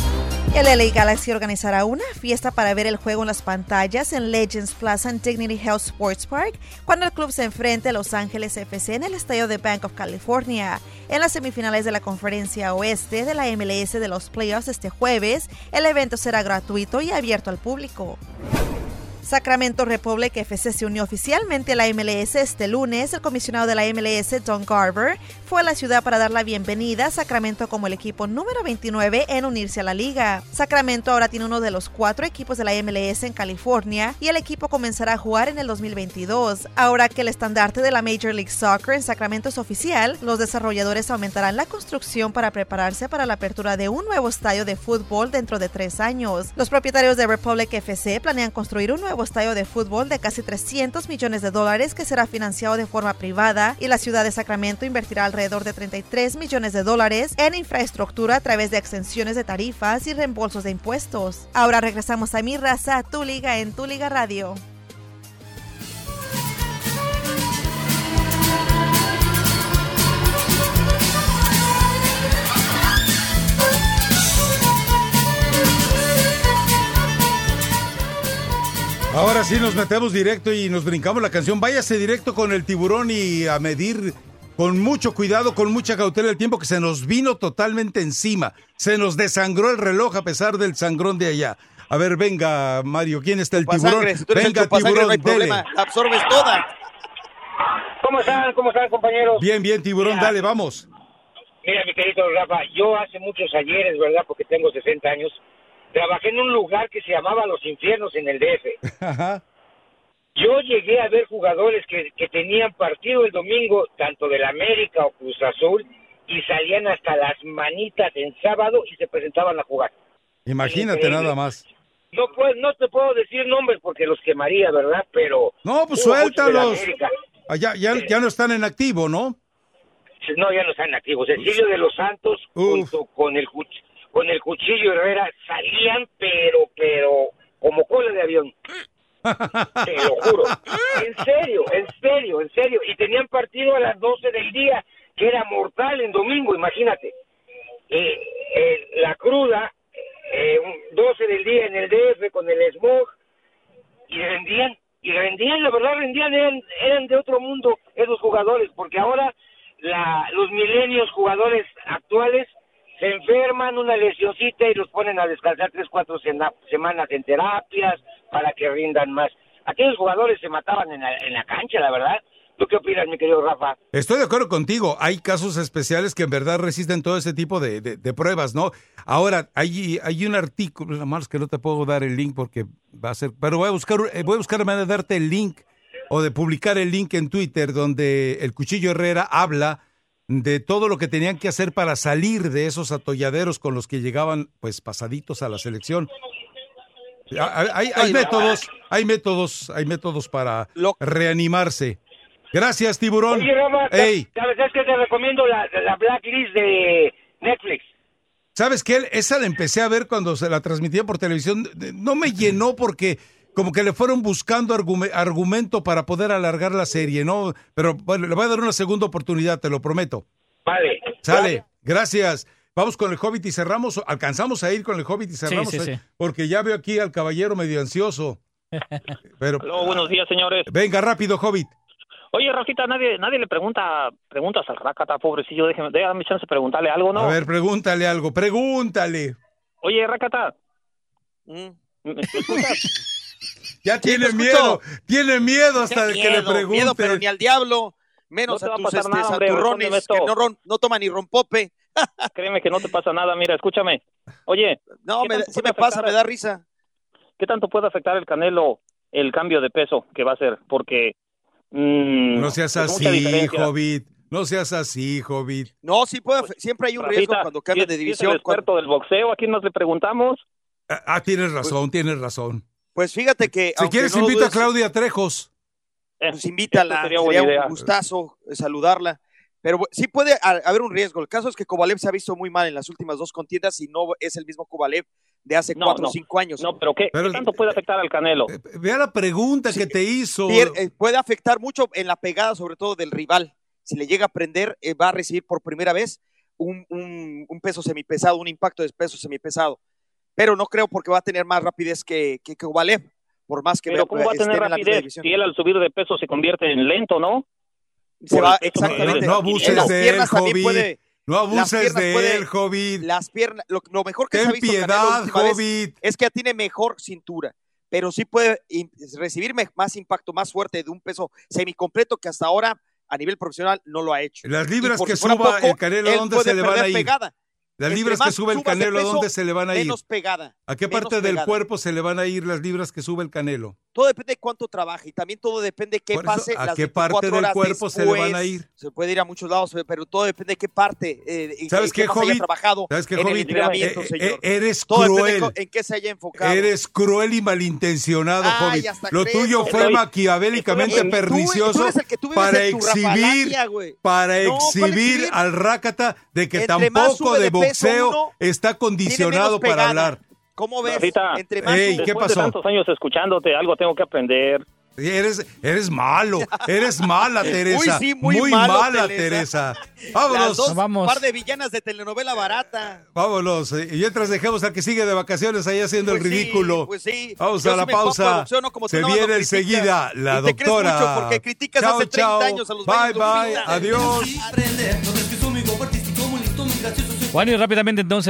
El LA Galaxy organizará una fiesta para ver el juego en las pantallas en Legends Plaza en Dignity Health Sports Park cuando el club se enfrente a Los Ángeles FC en el estadio de Bank of California. En las semifinales de la conferencia oeste de la MLS de los playoffs este jueves, el evento será gratuito y abierto al público. Sacramento Republic FC se unió oficialmente a la MLS este lunes. El comisionado de la MLS, Don Garber, fue a la ciudad para dar la bienvenida a Sacramento como el equipo número 29 en unirse a la liga. Sacramento ahora tiene uno de los cuatro equipos de la MLS en California y el equipo comenzará a jugar en el 2022. Ahora que el estandarte de la Major League Soccer en Sacramento es oficial, los desarrolladores aumentarán la construcción para prepararse para la apertura de un nuevo estadio de fútbol dentro de tres años. Los propietarios de Republic FC planean construir un nuevo estadio de fútbol de casi 300 millones de dólares que será financiado de forma privada y la ciudad de Sacramento invertirá alrededor de 33 millones de dólares en infraestructura a través de exenciones de tarifas y reembolsos de impuestos. Ahora regresamos a mi raza, tu liga en tu liga radio. Ahora sí nos metemos directo y nos brincamos la canción. Váyase directo con el tiburón y a medir con mucho cuidado, con mucha cautela el tiempo que se nos vino totalmente encima. Se nos desangró el reloj a pesar del sangrón de allá. A ver, venga, Mario, ¿quién está el tiburón? Chupasangre, si tú eres el venga, tiburón, no hay problema, dele. absorbes toda. ¿Cómo están? ¿Cómo están, compañeros? Bien, bien, tiburón, Mira, dale, vamos. Mira, mi querido Rafa, yo hace muchos ayeres, ¿verdad? Porque tengo 60 años, trabajé en un lugar que se llamaba Los Infiernos en el DF. Ajá. Yo llegué a ver jugadores que, que tenían partido el domingo, tanto del América o Cruz Azul, y salían hasta las manitas en sábado y se presentaban a jugar. Imagínate Increíble. nada más. No, pues, no te puedo decir nombres porque los quemaría, ¿verdad? Pero... No, pues suéltalos. Ah, ya, ya, ya no están en activo, ¿no? No, ya no están activos. Cecilio de los Santos junto con el cuch- con el cuchillo Herrera salían, pero, pero, como cola de avión. Te lo juro. En serio, en serio, en serio. Y tenían partido a las 12 del día, que era mortal en domingo, imagínate. Eh, eh, la cruda, eh, un 12 del día en el DF con el smog, y rendían, y rendían, la verdad rendían, eran, eran de otro mundo esos jugadores, porque ahora la, los milenios jugadores actuales se enferman una lesioncita y los ponen a descansar tres, cuatro semanas en terapias para que rindan más. Aquellos jugadores se mataban en la, en la cancha, la verdad. ¿Tú qué opinas, mi querido Rafa? Estoy de acuerdo contigo. Hay casos especiales que en verdad resisten todo ese tipo de, pruebas, ¿no? Ahora, hay, hay un artículo, la más que no te puedo dar el link porque va a ser, pero voy a buscar, eh, voy a buscar manera de darte el link o de publicar el link en Twitter donde el Cuchillo Herrera habla de todo lo que tenían que hacer para salir de esos atolladeros con los que llegaban, pues, pasaditos a la selección. Hay, métodos, hay métodos, hay métodos para reanimarse. Gracias, tiburón. Oye, Rafa, Ey, ¿sabes qué te recomiendo? La, la Blacklist de Netflix. ¿Sabes qué? Esa la empecé a ver cuando se la transmitía por televisión. No me llenó porque como que le fueron buscando argume- argumento para poder alargar la serie, ¿no? Pero bueno, le voy a dar una segunda oportunidad, te lo prometo. Vale. Sale, gracias. Vamos con el Hobbit y cerramos. Alcanzamos a ir con el Hobbit y cerramos. sí, sí. Porque ya veo aquí al caballero medio ansioso. Pero buenos días, señores. venga rápido, Hobbit. Oye, Rafita, nadie nadie le pregunta preguntas al Rácata, pobrecillo. Déjeme, déjame chance de preguntarle algo, ¿no? A ver, pregúntale algo, pregúntale. Oye, Rácata. Mm. ¿me- me escuchas? Ya tiene miedo, tiene miedo hasta Qué que le miedo, pregunte. miedo, pero ni al diablo, menos No a tus este, nada, hombre, santurrones respóndeme que no, ron- no toman ni rompope. Créeme que no te pasa nada. Mira, escúchame. Oye. No, ¿qué me, puede me pasa, me da risa. ¿Qué tanto puede afectar el Canelo el cambio de peso que va a hacer? Porque... mm, No seas es mucha así. Hobbit. No seas así, Hobbit. No, sí puede, siempre hay un riesgo cuando cambian ¿sí- de sí es división. el experto del boxeo, ¿a quién nos le preguntamos? Ah, ah, tienes razón, tienes razón. Pues fíjate que. Si quieres, no invita a Claudia Trejos. Pues invítala, sería sería, un gustazo eh, saludarla. Pero sí puede ha- haber un riesgo. El caso es que Kovalev se ha visto muy mal en las últimas dos contiendas y no es el mismo Kovalev de hace No, cuatro no. o cinco años. No, pero ¿qué, Pero- qué tanto puede afectar al Canelo? Vea la pregunta que te hizo. Eh, puede afectar mucho en la pegada, sobre todo del rival. Si le llega a prender, eh, va a recibir por primera vez un, un- un peso semipesado, un impacto de peso semipesado. Pero no creo porque va a tener más rapidez que, que, que Kovalev, por más que Pero ¿cómo va a tener en la misma rapidez si él al subir de peso se convierte en lento, no? Se va, exactamente. No abuses las de él, puede- No las abuses piernas de puede- él, Hobbit. Las piernas, lo, lo mejor que Ten se ha visto piedad, es que tiene mejor cintura, pero sí puede in- recibir más impacto, más fuerte de un peso semicompleto que hasta ahora a nivel profesional no lo ha hecho. Las libras que si suba poco, el Canelo, ¿a él dónde se le van a ir? pegada. Las libras que sube el Canelo, ¿a peso, dónde se le van a ir? Menos pegada. ¿A qué parte del pegada. cuerpo se le van a ir las libras que sube el Canelo? Todo depende de cuánto trabaja y también todo depende de qué eso, pase. ¿a las qué parte 24 del cuerpo se le van a ir? Se puede ir a muchos lados, pero todo depende de qué parte. eh, y- ¿Sabes qué, haya trabajado ¿Sabes qué, en el Hobbit? entrenamiento, Eh, eh, eres Todo cruel. en qué se haya enfocado. Eres cruel y malintencionado, Ay, Lo tuyo fue maquiavélicamente pernicioso tú tú para exhibir, para No, ¿cuál exhibir al Rácata de que Entre tampoco de boxeo uno, está condicionado para hablar. ¿Cómo ves? Rafita, Entre más Ey, ¿qué después de pasó? tantos años escuchándote, algo tengo que aprender. Eres, eres malo, eres mala, Teresa. Uy, sí, muy malo, mala, Teresa. Teresa. Las Vámonos. dos Vamos. par de villanas de telenovela barata. Vámonos. Y mientras dejemos al que sigue de vacaciones ahí haciendo Pues el sí, ridículo. pues sí. Vamos Yo a sí la pausa. no como Se viene enseguida la Y te crees doctora. mucho porque criticas Chao, hace 30 chao. años a los Bye, bye. Adiós. Bueno, y rápidamente entonces